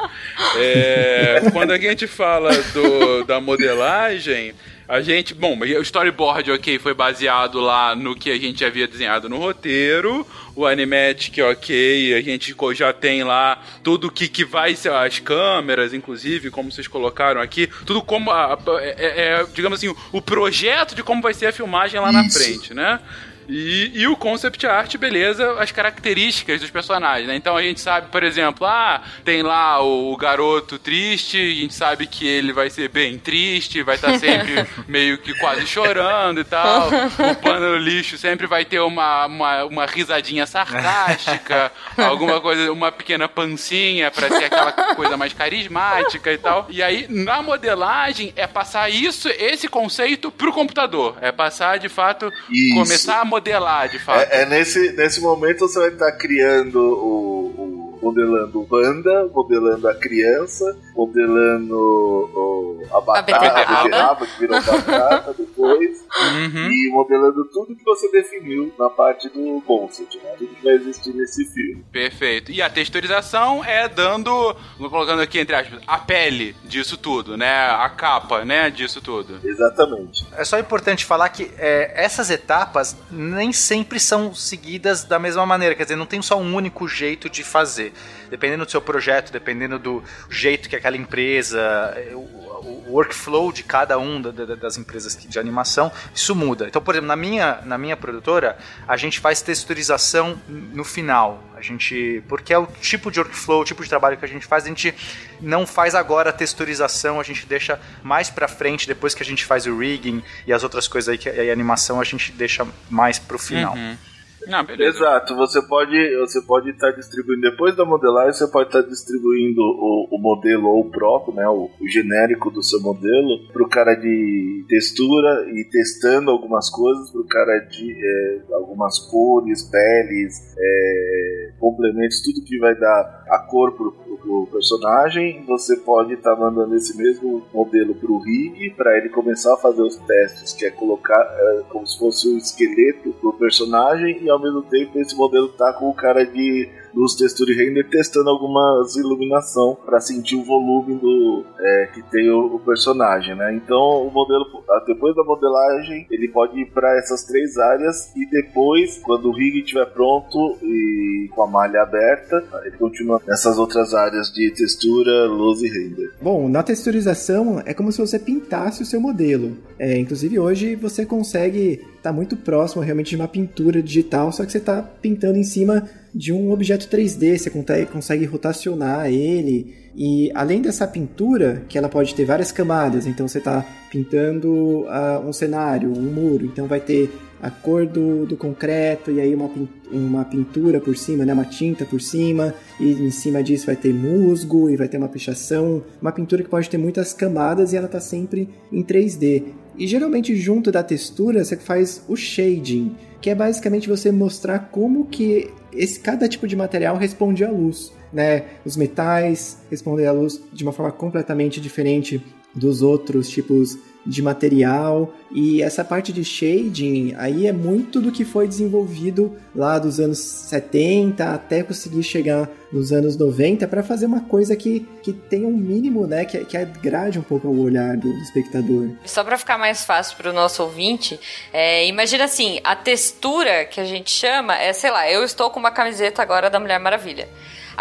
É, quando a gente fala do, da modelagem, a gente, bom, o storyboard, ok, foi baseado lá no que a gente havia desenhado no roteiro. O animatic, ok, a gente já tem lá tudo que, que vai ser as câmeras, inclusive, como vocês colocaram aqui, tudo como, a, é, é, digamos assim, o projeto de como vai ser a filmagem lá Isso. na frente, né? E, e, o concept art, beleza, as características dos personagens, né? Então a gente sabe, por exemplo, ah, tem lá o, o garoto triste, a gente sabe que ele vai ser bem triste, vai estar tá sempre meio que quase chorando e tal. O pano lixo sempre vai ter uma, uma, uma risadinha sarcástica, alguma coisa, uma pequena pancinha para ser aquela coisa mais carismática e tal. E aí, na modelagem, é passar isso, esse conceito pro computador. É passar, de fato, isso. começar a modelar, de fato. É, é, nesse, nesse momento você vai estar criando o, o modelando o Wanda, modelando a criança, modelando o, a batata, a beterraba, que virou batata depois, uhum. e modelando tudo que você definiu na parte do concept, né? Tudo que vai existir nesse filme. Perfeito. E a texturização é dando, colocando aqui entre aspas, a pele disso tudo, né? A capa, né? Disso tudo. Exatamente. É só importante falar que é, essas etapas nem sempre são seguidas da mesma maneira, quer dizer, não tem só um único jeito de fazer dependendo do seu projeto, dependendo do jeito que aquela empresa, o, workflow de cada um da, da, das empresas de animação, isso muda. Então, por exemplo, na minha, na minha produtora, a gente faz texturização no final. A gente, porque é o tipo de workflow, o tipo de trabalho que a gente faz, a gente não faz agora a texturização, a gente deixa mais para frente, depois que a gente faz o rigging e as outras coisas aí, que a animação a gente deixa mais pro final. Uhum. Beleza. Exato, você pode você pode estar tá distribuindo depois da modelagem, você pode estar tá distribuindo o, o, modelo ou o próprio, né, o, o genérico do seu modelo para o cara de textura e testando algumas coisas para o cara de é, algumas cores, peles, é, complementos, tudo que vai dar a cor pro, pro personagem. Você pode estar tá mandando esse mesmo modelo para o rig para ele começar a fazer os testes, que é colocar é, como se fosse um esqueleto pro personagem e ao mesmo tempo esse modelo tá com o cara de luz, textura e render testando algumas iluminação para sentir o volume do é, que tem o, o, personagem, né? Então o modelo depois da modelagem ele pode ir para essas três áreas e depois quando o rig estiver pronto e com a malha aberta ele continua nessas outras áreas de textura, luz e render. Bom, na texturização é como se você pintasse o seu modelo. É, inclusive hoje você consegue estar tá muito próximo realmente de uma pintura digital, só que você está pintando em cima de um objeto 3D, você consegue rotacionar ele. E além dessa pintura, que ela pode ter várias camadas, então você está pintando uh, um cenário, um muro, então vai ter a cor do, do concreto e aí uma, uma pintura por cima, né, uma tinta por cima, e em cima disso vai ter musgo e vai ter uma pichação, uma pintura que pode ter muitas camadas e ela está sempre em 3D. E geralmente junto da textura você faz o shading, que é basicamente você mostrar como que esse, cada tipo de material responde à luz. Né? Os metais respondem à luz de uma forma completamente diferente dos outros tipos de material e essa parte de shading aí é muito do que foi desenvolvido lá dos anos 70 até conseguir chegar nos anos 90 para fazer uma coisa que, que tenha um mínimo, né, que, que agrade um pouco o olhar do, do espectador. Só para ficar mais fácil para o nosso ouvinte, é, imagina assim, a textura que a gente chama é, sei lá, eu estou com uma camiseta agora da Mulher Maravilha.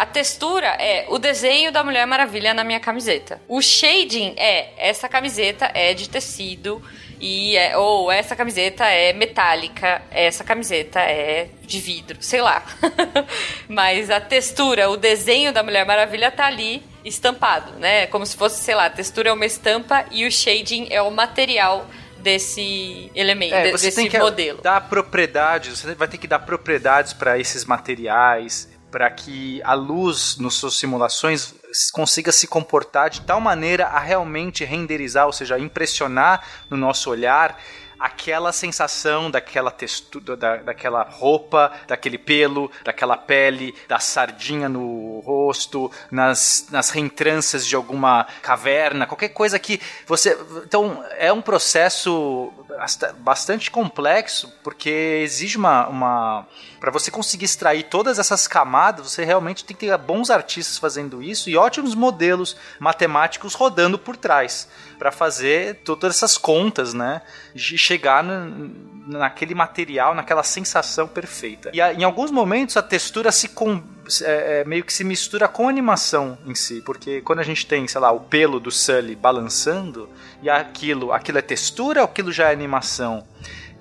A textura é o desenho da Mulher Maravilha na minha camiseta. O shading é essa camiseta é de tecido e é, ou essa camiseta é metálica, essa camiseta é de vidro, sei lá. Mas a textura, o desenho da Mulher Maravilha tá ali estampado, né? Como se fosse, sei lá, a textura é uma estampa e o shading é o material desse elemento, é, desse modelo. Dar propriedades, você vai ter que dar propriedades para esses materiais, para que a luz nas suas simulações consiga se comportar de tal maneira a realmente renderizar, ou seja, impressionar no nosso olhar aquela sensação daquela textura, da, daquela roupa, daquele pelo, daquela pele, da sardinha no rosto, nas, nas reentranças de alguma caverna, qualquer coisa que você. Então, é um processo bastante complexo, porque exige uma. uma para você conseguir extrair todas essas camadas, você realmente tem que ter bons artistas fazendo isso e ótimos modelos matemáticos rodando por trás para fazer todas essas contas, né? De chegar naquele material, naquela sensação perfeita. E em alguns momentos a textura se com, é, é, meio que se mistura com a animação em si, porque quando a gente tem, sei lá, o pelo do Sully balançando e aquilo, aquilo é textura aquilo já é animação?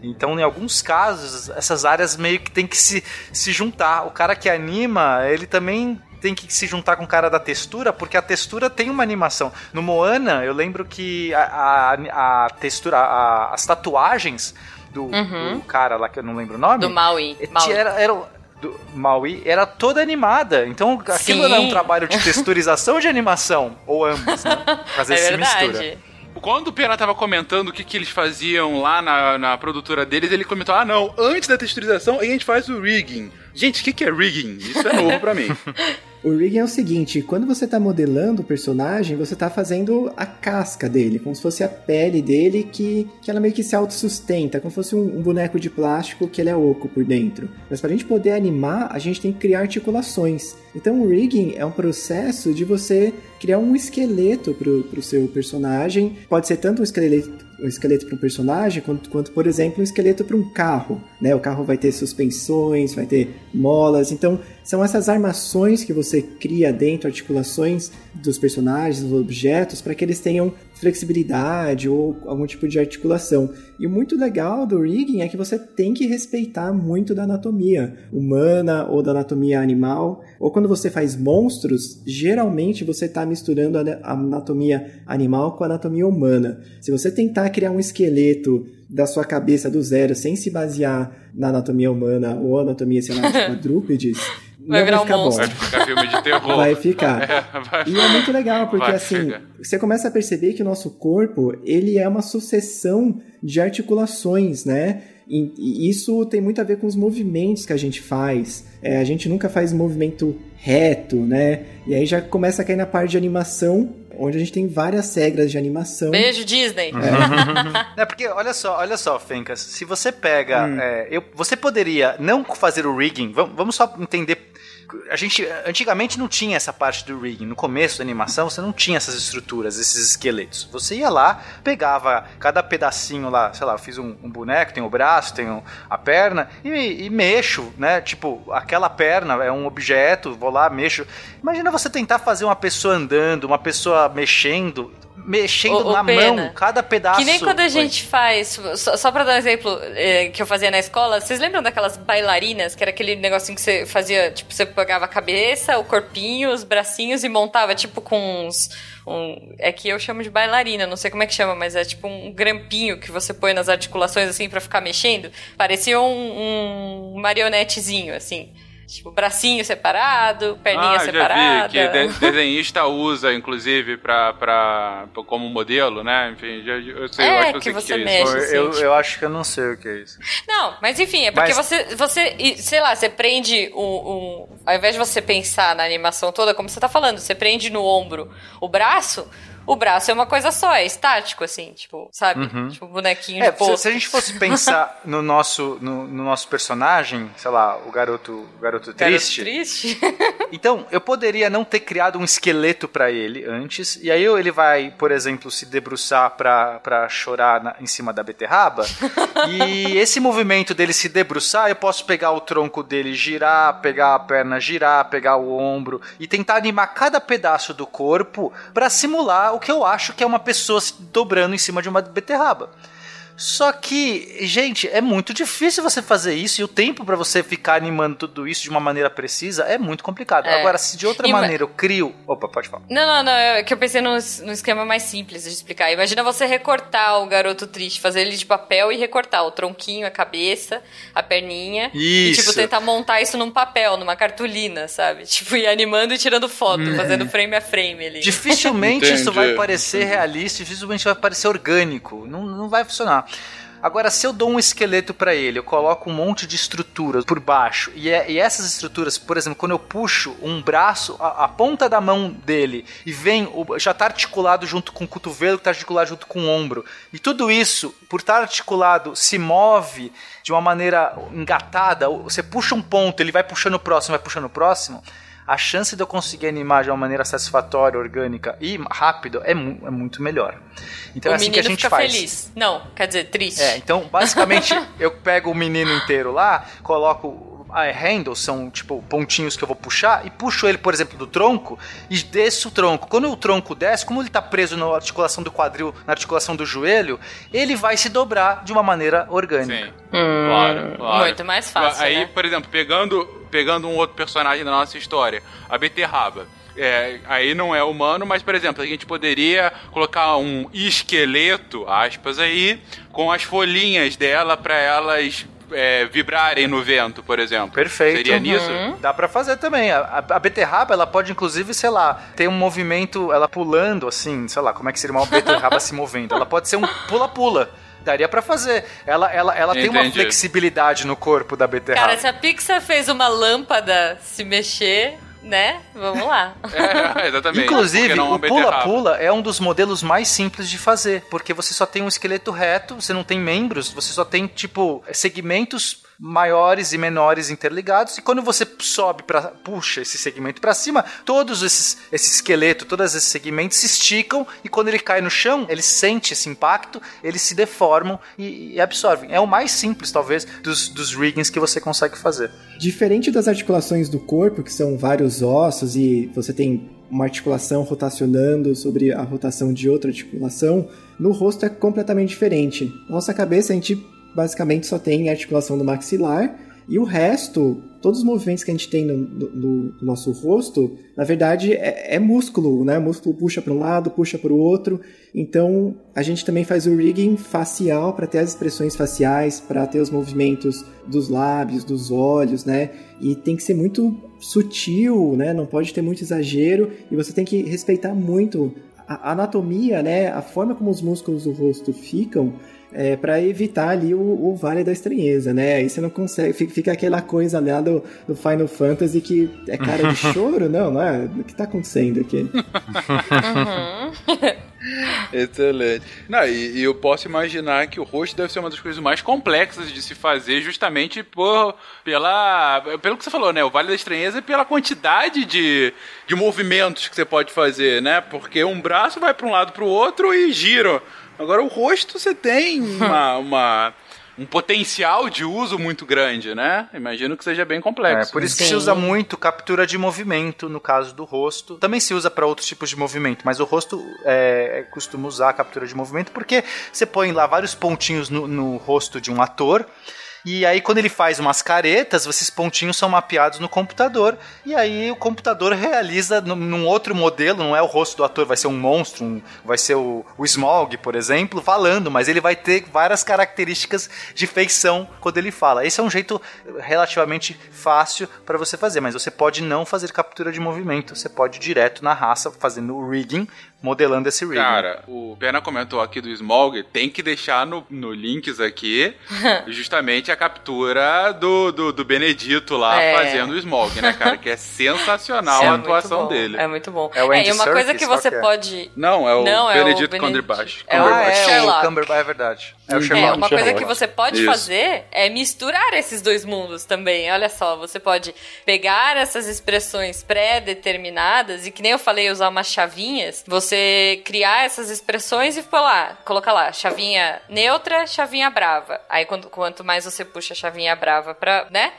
Então, em alguns casos, essas áreas meio que tem que se, se juntar. O cara que anima, ele também tem que se juntar com o cara da textura, porque a textura tem uma animação. No Moana, eu lembro que a, a, a textura, a, as tatuagens do, uhum. do, cara lá que eu não lembro o nome. Do Maui. Eh, Maui. Era, era, do Maui era toda animada. Então aquilo Sim. era um trabalho de texturização ou de animação? Ou ambos, né? Fazer é essa verdade. mistura. Quando o Pena tava comentando o que, que eles faziam lá na, na produtora deles, ele comentou: ah, não, antes da texturização a gente faz o rigging. Gente, o que, que é rigging? Isso é novo para mim. O rigging é o seguinte, quando você está modelando o personagem, você está fazendo a casca dele, como se fosse a pele dele que, que ela meio que se autossustenta, como se fosse um, um boneco de plástico que ele é oco por dentro. Mas para a gente poder animar, a gente tem que criar articulações. Então o rigging é um processo de você criar um esqueleto para o seu personagem. Pode ser tanto um esqueleto um esqueleto para um personagem, quanto, quanto, por exemplo, um esqueleto para um carro. Né? O carro vai ter suspensões, vai ter molas. Então, são essas armações que você cria dentro, articulações dos personagens, dos objetos, para que eles tenham flexibilidade ou algum tipo de articulação. E o muito legal do rigging é que você tem que respeitar muito da anatomia humana ou da anatomia animal. Ou quando você faz monstros, geralmente você está misturando a anatomia animal com a anatomia humana. Se você tentar criar um esqueleto da sua cabeça do zero sem se basear na anatomia humana ou anatomia, sei lá, de quadrúpedes, vai virar vai ficar um monstro. Bom. Vai ficar filme de terror. Vai ficar. É, vai... E é muito legal, porque vai, assim, chega. você começa a perceber que o nosso corpo, ele é uma sucessão de articulações, né? E isso tem muito a ver com os movimentos que a gente faz. É, a gente nunca faz movimento reto, né? E aí já começa a cair na parte de animação, onde a gente tem várias regras de animação. Beijo, Disney. É, é porque, olha só, olha só, Fencas, se você pega. Hum. É, eu, você poderia não fazer o rigging, vamos, vamos só entender a gente antigamente não tinha essa parte do rigging. No começo da animação, você não tinha essas estruturas, esses esqueletos. Você ia lá, pegava cada pedacinho lá, sei lá, eu fiz um, um boneco, tem o braço, tem a perna, e, e, mexo, né? Tipo, aquela perna é um objeto, vou lá, mexo. Imagina você tentar fazer uma pessoa andando, uma pessoa mexendo mexendo o, na pena. mão cada pedaço. Que nem quando a gente faz, só, só pra dar um exemplo é, que eu fazia na escola, vocês lembram daquelas bailarinas, que era aquele negocinho que você fazia, tipo, você pegava a cabeça, o corpinho, os bracinhos e montava, tipo, com uns... Um, é que eu chamo de bailarina, não sei como é que chama, mas é tipo um grampinho que você põe nas articulações assim para ficar mexendo. Parecia um, um marionetezinho, assim. Tipo, bracinho separado, perninha ah, separada. Já vi, que desenhista usa, inclusive, pra, pra, como modelo, né? Enfim, já, eu sei, é, eu acho que, que você, mexe, isso. Assim, eu, tipo... eu acho que eu não sei o que é isso. Não, mas enfim, é porque mas... você, você, sei lá, você prende um, um... Ao invés de você pensar na animação toda, como você tá falando, você prende no ombro o braço, o braço é uma coisa só, é estático, assim, tipo, sabe? Uhum. Tipo, bonequinho é, de se, se, a gente fosse pensar no nosso, no, no, nosso personagem, sei lá, o garoto, o garoto triste. Garoto triste? então, eu poderia não ter criado um esqueleto para ele antes, e aí ele vai, por exemplo, se debruçar pra, pra chorar na, em cima da beterraba, e esse movimento dele se debruçar, eu posso pegar o tronco dele, girar, pegar a perna, girar, pegar o ombro, e tentar animar cada pedaço do corpo para simular o que eu acho que é uma pessoa se dobrando em cima de uma beterraba. Só que, gente, é muito difícil você fazer isso e o tempo para você ficar animando tudo isso de uma maneira precisa é muito complicado. É. Agora, se de outra e maneira eu crio. Opa, pode falar. Não, não, não. É que eu pensei num, num esquema mais simples de explicar. Imagina você recortar o garoto triste, fazer ele de papel e recortar o tronquinho, a cabeça, a perninha. Isso. E, tipo, tentar montar isso num papel, numa cartolina, sabe? Tipo, ir animando e tirando foto, hum. fazendo frame a frame ali. Dificilmente isso vai parecer realista, dificilmente vai parecer orgânico. Não, não vai funcionar. Agora, se eu dou um esqueleto para ele, eu coloco um monte de estruturas por baixo, e, é, e essas estruturas, por exemplo, quando eu puxo um braço, a, a ponta da mão dele, e vem, o, já tá articulado junto com o cotovelo, tá articulado junto com o ombro, e tudo isso, por estar articulado, se move de uma maneira engatada, você puxa um ponto, ele vai puxando o próximo, vai puxando o próximo, a chance de eu conseguir animar de uma maneira satisfatória, orgânica e rápido é, mu é muito melhor. Então o é assim que a gente fica faz. feliz. Não, quer dizer, triste. É, então basicamente eu pego o menino inteiro lá, coloco a handles são tipo pontinhos que eu vou puxar e puxo ele, por exemplo, do tronco e desço o tronco. Quando o tronco desce, como ele está preso na articulação do quadril, na articulação do joelho, ele vai se dobrar de uma maneira orgânica. Sim. Hum, claro, claro. Muito mais fácil. Aí, né? por exemplo, pegando, pegando um outro personagem da nossa história, a beterraba. É, aí não é humano, mas, por exemplo, a gente poderia colocar um esqueleto, aspas aí, com as folhinhas dela para elas é, vibrarem no vento, por exemplo. Perfeito. Seria Uhum. nisso? Dá pra fazer também. A, a- a beterraba, ela pode inclusive, sei lá, ter um movimento, ela pulando assim, sei lá, como é que seria uma beterraba se movendo? Ela pode ser um pula-pula. Daria pra fazer. Ela, ela, ela tem uma flexibilidade no corpo da beterraba. Cara, se a Pixar fez uma lâmpada se mexer, né? Vamos lá. É, exatamente. Inclusive, uma o pula-pula é um dos modelos mais simples de fazer, porque você só tem um esqueleto reto, você não tem membros, você só tem, tipo, segmentos maiores e menores interligados, e quando você sobe para puxa esse segmento para cima, todos esses esse esqueleto, todos esses segmentos se esticam e quando ele cai no chão, ele sente esse impacto, eles se deformam e, e absorvem. É o mais simples, talvez, dos, dos riggings que você consegue fazer. Diferente das articulações do corpo, que são vários ossos e você tem uma articulação rotacionando sobre a rotação de outra articulação, no rosto é completamente diferente. Nossa cabeça a gente basicamente só tem articulação do maxilar e o resto, todos os movimentos que a gente tem no, no- no nosso rosto, na verdade é, é músculo, né? O músculo puxa para um lado, puxa para o outro. Então a gente também faz o rigging facial para ter as expressões faciais, para ter os movimentos dos lábios, dos olhos, né? E tem que ser muito sutil, né? Não pode ter muito exagero e você tem que respeitar muito a anatomia, né? A forma como os músculos do rosto ficam é, para evitar ali o, o vale da estranheza, né? Aí você não consegue, fica, fica aquela coisa lá do, do Final Fantasy que é cara de choro, não, não é? O que tá acontecendo aqui? Excelente. Não, e, e eu posso imaginar que o rosto deve ser uma das coisas mais complexas de se fazer, justamente por, pela, pelo que você falou, né? O Vale da Estranheza e pela quantidade de, de movimentos que você pode fazer, né? Porque um braço vai para um lado para o outro e gira. Agora o rosto você tem uma, uma- um potencial de uso muito grande, né? Imagino que seja bem É, complexo. por isso que se usa muito captura de movimento no caso do rosto. Também se usa para outros tipos de movimento, mas o rosto é, é, costuma usar a captura de movimento porque você põe lá vários pontinhos no, no rosto de um ator. E aí, quando ele faz umas caretas, esses pontinhos são mapeados no computador. E aí, o computador realiza num, outro modelo. Não é o rosto do ator, vai ser um monstro, um- vai ser o, o Smaug, por exemplo, falando. Mas ele vai ter várias características de feição quando ele fala. Esse é um jeito relativamente fácil para você fazer. Mas você pode não fazer captura de movimento. Você pode ir direto na raça, fazendo o rigging, modelando esse rigging. Cara, o Pena comentou aqui do Smog, tem que deixar no, no links aqui justamente a captura do, do, do Benedito lá É. fazendo o Smog, né, cara? Que é sensacional É a atuação bom, dele. É muito bom. É o Andy e uma coisa que você que é? pode. Não, é o Não, é o Benedito. É o Ah, é, o Cumberbatch, é verdade. É o É, Sherlock. uma coisa que você pode Isso. fazer é misturar esses dois mundos também. Olha só, você pode pegar essas expressões pré-determinadas e que nem eu falei, usar umas chavinhas, você criar essas expressões e lá, colocar lá, chavinha neutra, chavinha brava. Aí quando, quanto mais você puxa a chavinha brava pra, né?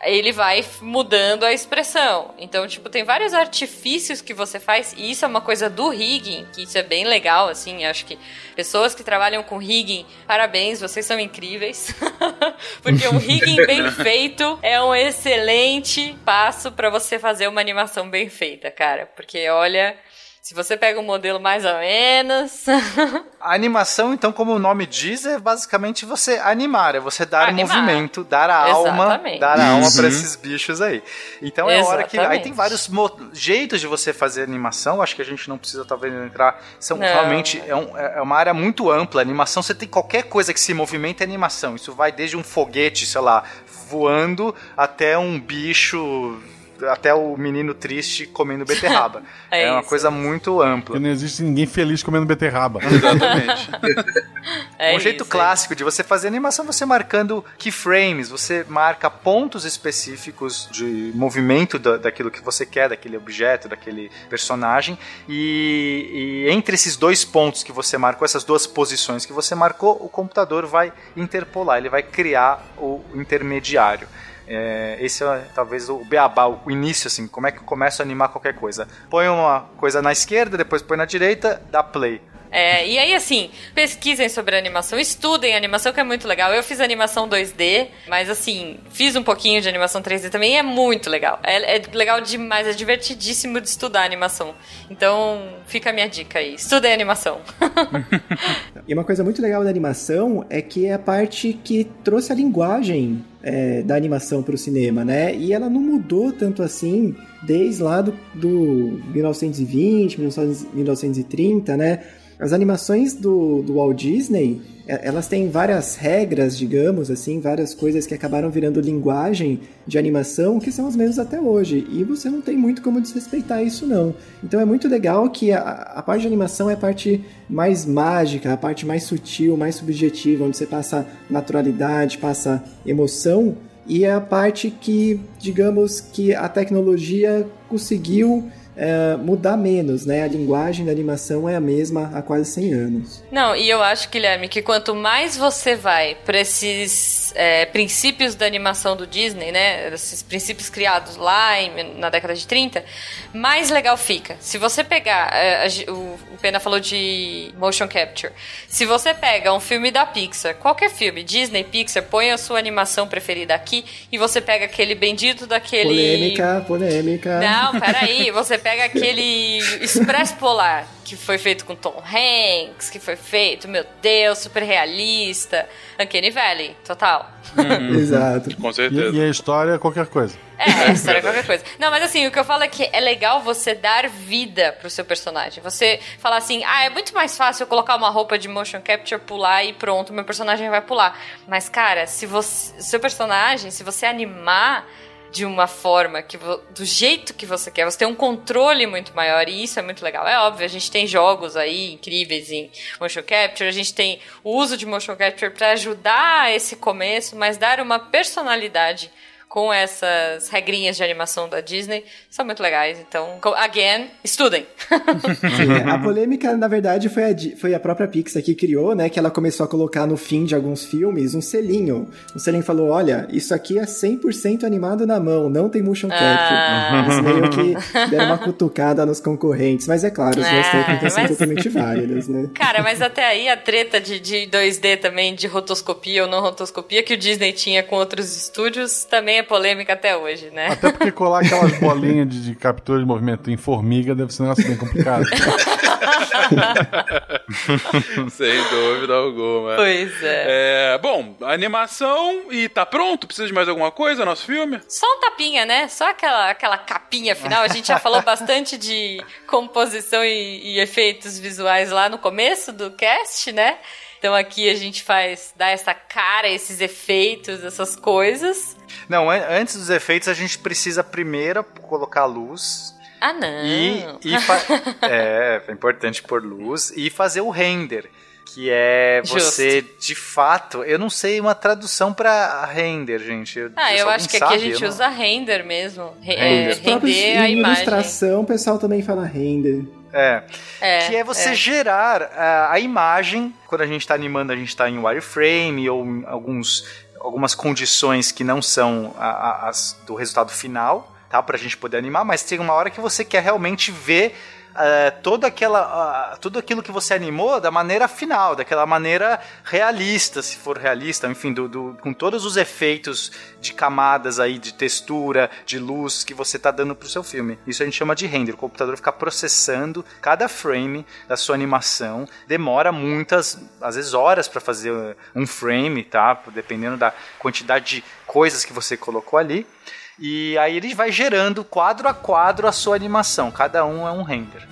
Aí ele vai mudando a expressão. Então, tipo, tem vários artifícios que você faz, e isso é uma coisa do rigging, que isso é bem legal, assim, acho que pessoas que trabalham com rigging, parabéns, vocês são incríveis. Porque um rigging bem feito é um excelente passo pra você fazer uma animação bem feita, cara. Porque olha, Se você pega um modelo mais ou menos. A animação, então, como o nome diz, é basicamente você animar, é você dar Animar. movimento, dar a alma, Exatamente. dar a alma Uhum. para esses bichos aí. Então é a hora que. Aí Exatamente. tem vários mo- jeitos de você fazer animação, acho que a gente não precisa talvez entrar. São Não. realmente é, um- é uma área muito ampla. Animação, você tem qualquer coisa que se movimenta é animação. Isso vai desde um foguete, sei lá, voando, até um bicho. Até o menino triste comendo beterraba. É é uma isso. coisa muito ampla. Porque não existe ninguém feliz comendo beterraba. Exatamente. É um jeito isso, clássico de você fazer animação, você marcando keyframes, você marca pontos específicos de movimento da, daquilo que você quer, daquele objeto, daquele personagem, e, e entre esses dois pontos que você marcou, essas duas posições que você marcou, o computador vai interpolar, ele vai criar o intermediário. É, esse é talvez o beabá, o início, assim, como é que eu começo a animar qualquer coisa. Põe uma coisa na esquerda, depois põe na direita, dá play. É, e aí, assim, pesquisem sobre animação, estudem animação, que é muito legal. Eu fiz animação 2D, mas assim, fiz um pouquinho de animação 3D também e é muito legal. É, é legal demais, é divertidíssimo de estudar animação. Então, fica a minha dica aí. Estudem animação. E uma coisa muito legal da animação é que é a parte que trouxe a linguagem é, da animação para o cinema, né? E ela não mudou tanto assim desde lá do, do 1920, 1930, né? As animações do, do Walt Disney, é, elas têm várias regras, digamos assim, várias coisas que acabaram virando linguagem de animação que são as mesmas até hoje. E você não tem muito como desrespeitar isso, não. Então é muito legal que a, a parte de animação é a parte mais mágica, a parte mais sutil, mais subjetiva, onde você passa naturalidade, passa emoção. E é a parte que, digamos, que a tecnologia conseguiu é, mudar menos, né? A linguagem da animação é a mesma há quase 100 anos. Não, e eu acho, Guilherme, que quanto mais você vai para esses é, princípios da animação do Disney, né? Esses princípios criados lá em- na década de 30, mais legal fica. Se você pegar. é, a o, o Pena falou de motion capture. Se você pega um filme da Pixar, qualquer filme, Disney, Pixar, põe a sua animação preferida aqui e você pega aquele bendito daquele. Polêmica, polêmica. Não, peraí. Você pega aquele Expresso Polar, que foi feito com Tom Hanks, que foi feito, meu Deus, super realista. Uncanny Valley, total. Exato. Com E, certeza. e a história é qualquer coisa. É, essa era qualquer coisa. Não, mas assim, o que eu falo é que é legal você dar vida pro seu personagem. Você falar assim, ah, é muito mais fácil eu colocar uma roupa de motion capture, pular e pronto, meu personagem vai pular. Mas, cara, se você. Seu personagem, se você animar de uma forma que do jeito que você quer, você tem um controle muito maior e isso é muito legal. É óbvio, a gente tem jogos aí incríveis em motion capture, a gente tem o uso de motion capture para ajudar esse começo, mas dar uma personalidade com essas regrinhas de animação da Disney são muito legais. Então, again, estudem. Sim, a polêmica, na verdade, foi a, foi a própria Pixar que criou, né? Que ela começou a colocar no fim de alguns filmes um selinho. O selinho falou: olha, isso aqui é 100% animado na mão, não tem motion capture. Ah. Eles meio que deram uma cutucada nos concorrentes. Mas é claro, as duas Ah, técnicas são mas- totalmente válidas, né? Cara, mas até aí a treta de, de 2D também, de rotoscopia ou não rotoscopia, que o Disney tinha com outros estúdios, também é polêmica até hoje, né? Até porque colar aquelas bolinhas de, de captura de movimento em formiga deve ser um negócio bem complicado. Sem dúvida alguma. Pois é. É, bom, animação e tá pronto? Precisa de mais alguma coisa nosso filme? Só um tapinha, né? Só aquela, aquela capinha final. A gente já falou bastante de composição e, e efeitos visuais lá no começo do cast, né? Então aqui a gente faz, dá essa cara, esses efeitos, essas coisas. Não, an- antes dos efeitos a gente precisa primeiro colocar luz Ah, não. e, e é, é importante pôr luz e fazer o render, que é você de fato, eu não sei uma tradução pra render, gente. Ah, se eu acho que aqui a sabe, gente eu não- usa render mesmo. Re- Render. é, Os Próprios- render a em imagem. ilustração, o pessoal também fala render. É. É, que é você é. gerar a, a imagem, quando a gente está animando, a gente está em wireframe ou em alguns, algumas condições que não são a- a- as do resultado final. tá? Pra gente poder animar, mas tem uma hora que você quer realmente ver uh, toda aquela, uh, tudo aquilo que você animou da maneira final, daquela maneira realista, se for realista, enfim, do, do, com todos os efeitos de camadas aí, de textura, de luz que você está dando pro seu filme. Isso a gente chama de render. O computador fica processando cada frame da sua animação. Demora muitas, às vezes horas para fazer um frame, tá? Dependendo da quantidade de coisas que você colocou ali. E aí ele vai gerando quadro a quadro a sua animação, cada um é um render.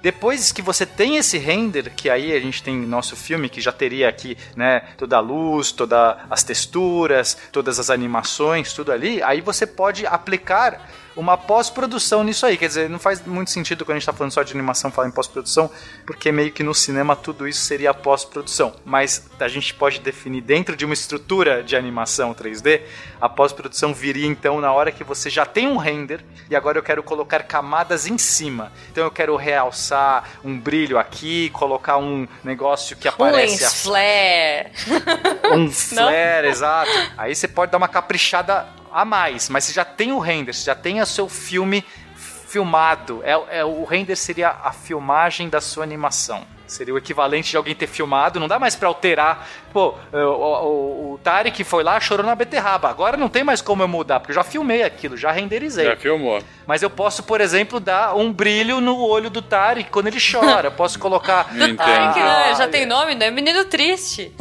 Depois que você tem esse render, que aí a gente tem nosso filme que já teria aqui, né, toda a luz, todas as texturas, todas as animações, tudo ali, aí você pode aplicar uma pós-produção nisso aí. Quer dizer, não faz muito sentido quando a gente está falando só de animação falar em pós-produção, porque meio que no cinema tudo isso seria pós-produção. Mas a gente pode definir dentro de uma estrutura de animação 3D, a pós-produção viria então na hora que você já tem um render e agora eu quero colocar camadas em cima. Então eu quero realçar um brilho aqui, colocar um negócio que aparece. Um flare. Um flare, exato. Aí você pode dar uma caprichada a mais, mas você já tem o render, você já tem o seu filme filmado. É, é, o render seria a filmagem da sua animação. Seria o equivalente de alguém ter filmado, não dá mais para alterar. Pô, o, o, o Tarek foi lá, chorou na beterraba. Agora não tem mais como eu mudar, porque eu já filmei aquilo, já renderizei. Já filmou. Mas eu posso, por exemplo, dar um brilho no olho do Tarek quando ele chora. posso colocar. do Tarek, né? Já tem nome, né? Menino triste.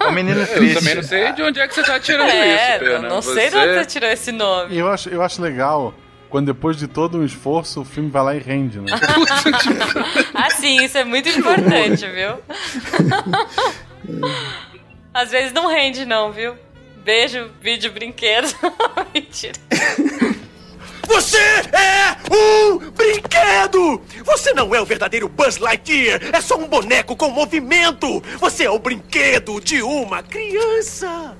É o menino triste. Eu também não sei de onde é que você tá tirando é, isso, Pena. Eu não você... sei de onde você tirou esse nome. Eu acho, eu acho legal quando depois de todo um esforço o filme vai lá e rende, né? ah, sim, isso é muito importante, viu? Às vezes não rende, não, viu? Beijo, vídeo, brinquedo. Mentira. Você é um brinquedo! Você não é o verdadeiro Buzz Lightyear! É só um boneco com movimento! Você é o brinquedo de uma criança!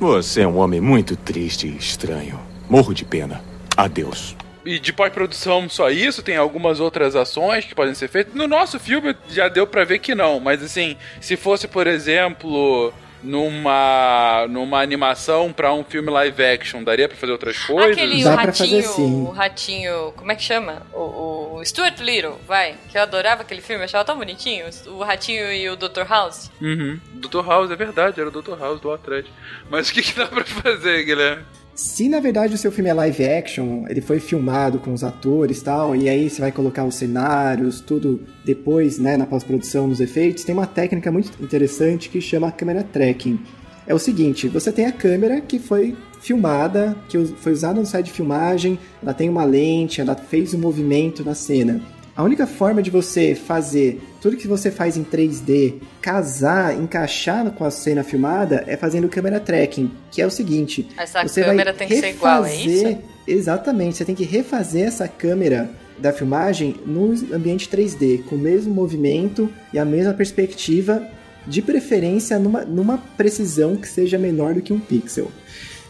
Você é um homem muito triste e estranho. Morro de pena. Adeus. E de pós-produção só isso? Tem algumas outras ações que podem ser feitas? No nosso filme já deu para ver que não, mas assim, se fosse, por exemplo, numa numa animação para um filme live action, daria para fazer outras coisas? Aquele Dá ratinho, fazer, o ratinho, como é que chama? O, o, Stuart Little, vai, que eu adorava aquele filme, eu achava tão bonitinho, o ratinho e o Dr. House. Uhum. Dr. House, é verdade, era o Dr. House do atrás. Mas o que, que dá para fazer, Guilherme? Se na verdade o seu filme é live action, ele foi filmado com os atores e tal, e aí você vai colocar os cenários, tudo depois, né, na pós-produção, nos efeitos, tem uma técnica muito interessante que chama câmera tracking. É o seguinte, você tem a câmera que foi filmada, que foi usada no site de filmagem, ela tem uma lente, ela fez o um movimento na cena. A única forma de você fazer tudo que você faz em 3D casar, encaixar com a cena filmada é fazendo câmera tracking, que é o seguinte: essa você câmera vai tem que ser igual, é isso? Exatamente, você tem que refazer essa câmera da filmagem no ambiente 3D, com o mesmo movimento e a mesma perspectiva, de preferência numa, numa precisão que seja menor do que um pixel.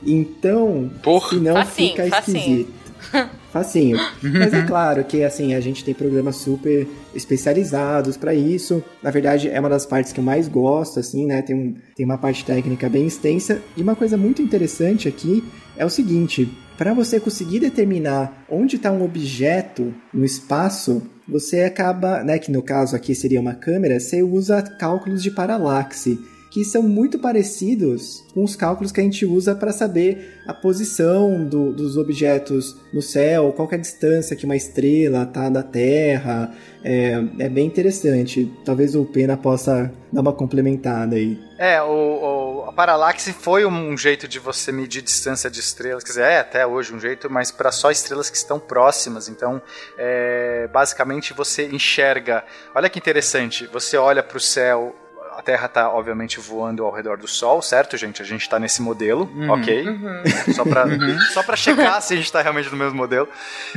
Então, Porra. senão facinho, fica facinho. esquisito. Facinho. Mas é claro que assim, a gente tem programas super especializados para isso. Na verdade, é uma das partes que eu mais gosto, assim, né? Tem, um, tem uma parte técnica bem extensa. E uma coisa muito interessante aqui é o seguinte: para você conseguir determinar onde está um objeto no espaço, você acaba, né, que no caso aqui seria uma câmera, você usa cálculos de paralaxe que são muito parecidos com os cálculos que a gente usa para saber a posição do, dos objetos no céu, qual é a distância que uma estrela está da Terra. É, é, bem interessante. Talvez o Pena possa dar uma complementada aí. É, o, o, a paralaxe foi um jeito de você medir distância de estrelas, quer dizer, é até hoje um jeito, mas para só estrelas que estão próximas. Então, é, basicamente você enxerga. Olha que interessante, você olha para o céu a Terra está, obviamente, voando ao redor do Sol, certo, gente? A gente está nesse modelo, uhum. ok? Uhum. Só para uhum. só pra checar se a gente está realmente no mesmo modelo.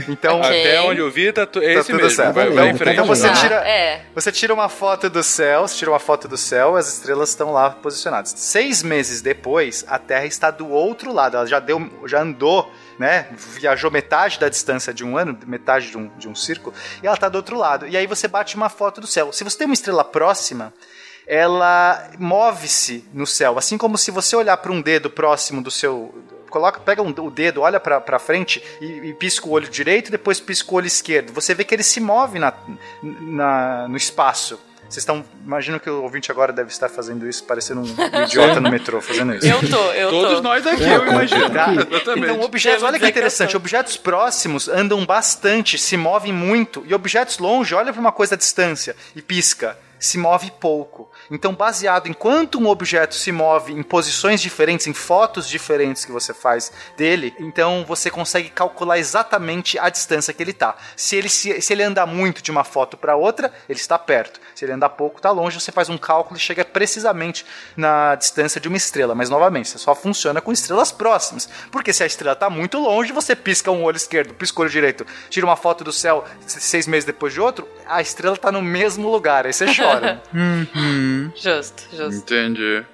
Então, okay. Até onde eu vi, tá, tu, é tá esse tudo mesmo. Certo. Vai, vai então, você tira, é. você tira uma foto do céu, você tira uma foto do céu, as estrelas estão lá posicionadas. Seis meses depois, a Terra está do outro lado, ela já, deu, já andou né? Viajou metade da distância de um ano, metade de um, de um círculo, e ela está do outro lado. E aí você bate uma foto do céu. Se você tem uma estrela próxima, ela move-se no céu, assim como se você olhar para um dedo próximo do seu coloca, pega um, o dedo, olha pra, pra frente e, e pisca o olho direito, depois pisca o olho esquerdo. Você vê que ele se move na, na, no espaço. Vocês estão. Imagino que o ouvinte agora deve estar fazendo isso, parecendo um idiota no metrô fazendo isso. Eu tô, eu Todos tô. nós aqui, eu imagino. Tá? Exatamente. Então, objetos, olha que interessante, objetos próximos andam bastante, se movem muito, e objetos longe, olha para uma coisa à distância e pisca, se move pouco. Então, baseado em quanto um objeto se move em posições diferentes, em fotos diferentes que você faz dele, então você consegue calcular exatamente a distância que ele está. Se ele, se, se ele andar muito de uma foto para outra, ele está perto. Se ele andar pouco, está longe, você faz um cálculo e chega precisamente na distância de uma estrela. Mas, novamente, você só funciona com estrelas próximas. Porque se a estrela está muito longe, você pisca um olho esquerdo, pisca o olho direito, tira uma foto do céu seis meses depois de outro, a estrela está no mesmo lugar. Aí você chora. Justo, justo. Entendi.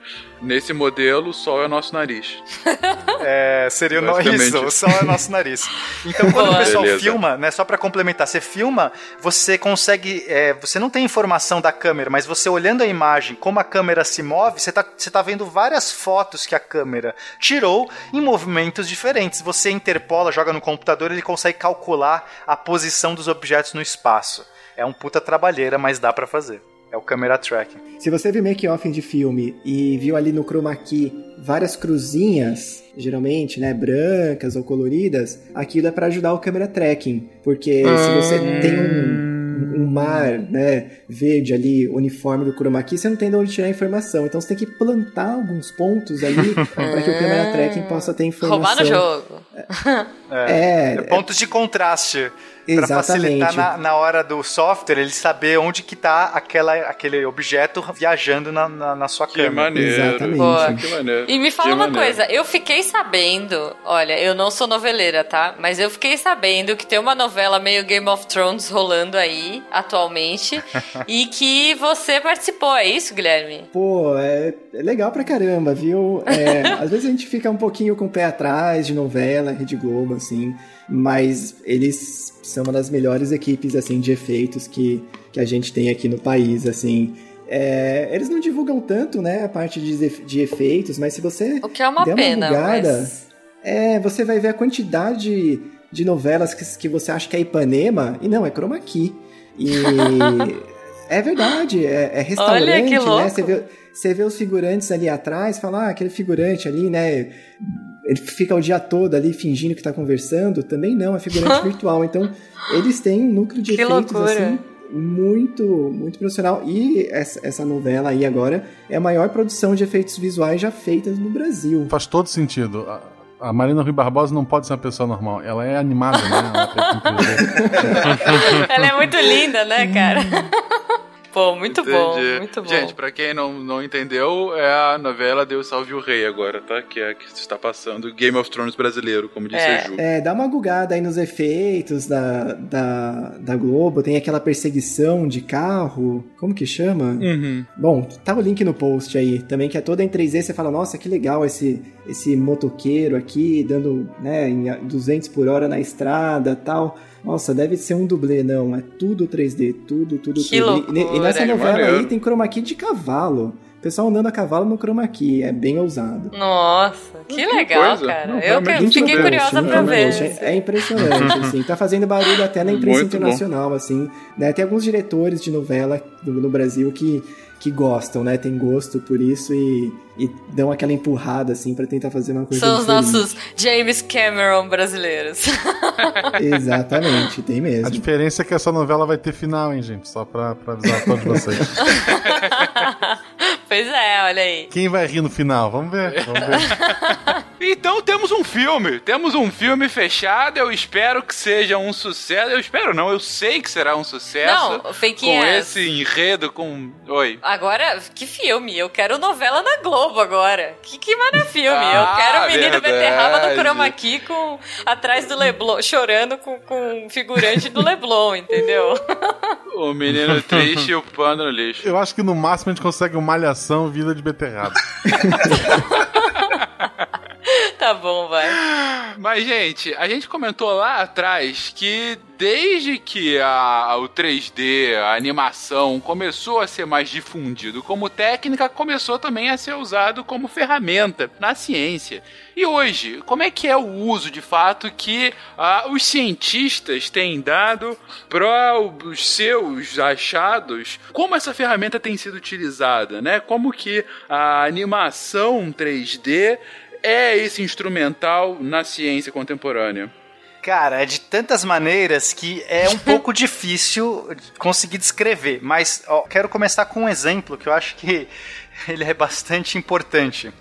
Nesse modelo, o sol é o nosso nariz. É, seria o isso, o sol é o nosso nariz. Então, quando Boa. o pessoal Beleza. filma, né, só pra complementar, você filma, você consegue, é, você não tem informação da câmera, mas você olhando a imagem, como a câmera se move, você tá, você tá vendo várias fotos que a câmera tirou em movimentos diferentes. Você interpola, joga no computador, ele consegue calcular a posição dos objetos no espaço. É um puta trabalheira, mas dá pra fazer. É o camera tracking. Se você viu make-off de filme e viu ali no chroma key várias cruzinhas, geralmente, né, brancas ou coloridas, aquilo é para ajudar o câmera tracking, porque se você tem um, um mar, né, verde ali, uniforme do chroma key, você não tem de onde tirar a informação. Então você tem que plantar alguns pontos ali para que o câmera tracking possa ter informação. Roubar no jogo. É, Pontos de contraste. Pra Exatamente. facilitar na, na hora do software ele saber onde que tá aquela, aquele objeto viajando na, na, na sua Que câmera. maneiro. Exatamente. Boa. Que maneiro. E me fala Que uma maneiro. coisa, eu fiquei sabendo, olha, eu não sou noveleira, tá? Mas eu fiquei sabendo que tem uma novela meio Game of Thrones rolando aí, atualmente, e que você participou, é isso, Guilherme? Pô, é, é legal pra caramba, viu? É, às vezes a gente fica um pouquinho com o pé atrás de novela, Rede Globo, assim, mas eles são uma das melhores equipes, assim, de efeitos que, que a gente tem aqui no país, assim. É, eles não divulgam tanto, né, a parte de, de efeitos, mas se você O que é uma der pena, bugada, mas... é, você vai ver a quantidade de novelas que, que você acha que é Ipanema, e não, é Chroma Key. E é verdade, é, é restaurante, Olha, né? Você vê, você vê os figurantes ali atrás, fala, ah, aquele figurante ali, né? Ele fica o dia todo ali fingindo que tá conversando. Também não, é figurante virtual. Então, eles têm um núcleo de Que efeitos, loucura. assim, muito, muito profissional. E essa, essa novela aí agora é a maior produção de efeitos visuais já feitas no Brasil. Faz todo sentido. A, a Marina Rui Barbosa não pode ser uma pessoa normal. Ela é animada, né? Ela entender. Ela é muito linda, né, cara? Pô, muito bom, Entendi. muito bom. Gente, pra quem não, não entendeu, é a novela Deus Salve o Rei agora, tá? Que é a que está passando Game of Thrones brasileiro, como disse É. a Ju. É, dá uma gugada aí nos efeitos da, da, da Globo. Tem aquela perseguição de carro. Como que chama? Uhum. Bom, tá o link no post aí. Também que é toda em 3D. Você fala, nossa, que legal esse, esse motoqueiro aqui, dando né, em 200 por hora na estrada tal. Nossa, deve ser um dublê. Não, é tudo 3D. Tudo, tudo Que 3D. E- E, nessa novela maneiro. aí tem chroma key de cavalo. O pessoal andando a cavalo no chroma key. É bem ousado. Nossa, que Que legal, coisa. cara. Não, eu fiquei bom, curiosa Sim, pra ver. É, é impressionante, assim. Tá fazendo barulho até na imprensa Muito bom. internacional, assim. Né? Tem alguns diretores de novela no, no Brasil que, que gostam, né? Tem gosto por isso e, e dão aquela empurrada, assim, pra tentar fazer uma coisa São os diferente. nossos James Cameron brasileiros. Exatamente, tem A mesmo. diferença é que essa novela vai ter final, hein, gente? Só pra, pra avisar a todos vocês. pois é, olha aí. Quem vai rir no final? Vamos ver. Vamos ver. Então temos um filme. Temos um filme fechado. Eu espero que seja um sucesso. Eu espero não, eu sei que será um sucesso. Não, com Fakeinhas. esse enredo, com. Oi. Agora, que filme? Eu quero novela na Globo agora. Que, que maravilha filme. Ah, eu quero o menino verdade. beterraba do chroma key com, atrás do Leblon, chorando com, com um figurante do Leblon, entendeu? O menino triste e o pano no lixo. Eu acho que no máximo a gente consegue uma malhação vida de beterraba. tá bom, vai. Mas, gente, a gente comentou lá atrás que desde que a, o 3D, a animação, começou a ser mais difundido como técnica, começou também a ser usado como ferramenta na ciência. E hoje, como é que é o uso de fato que os cientistas têm dado para os seus achados? Como essa ferramenta tem sido utilizada, né? Como que a animação 3D é esse instrumental na ciência contemporânea? Cara, é de tantas maneiras que é um pouco difícil conseguir descrever. Mas ó, quero começar com um exemplo que eu acho que ele é bastante importante.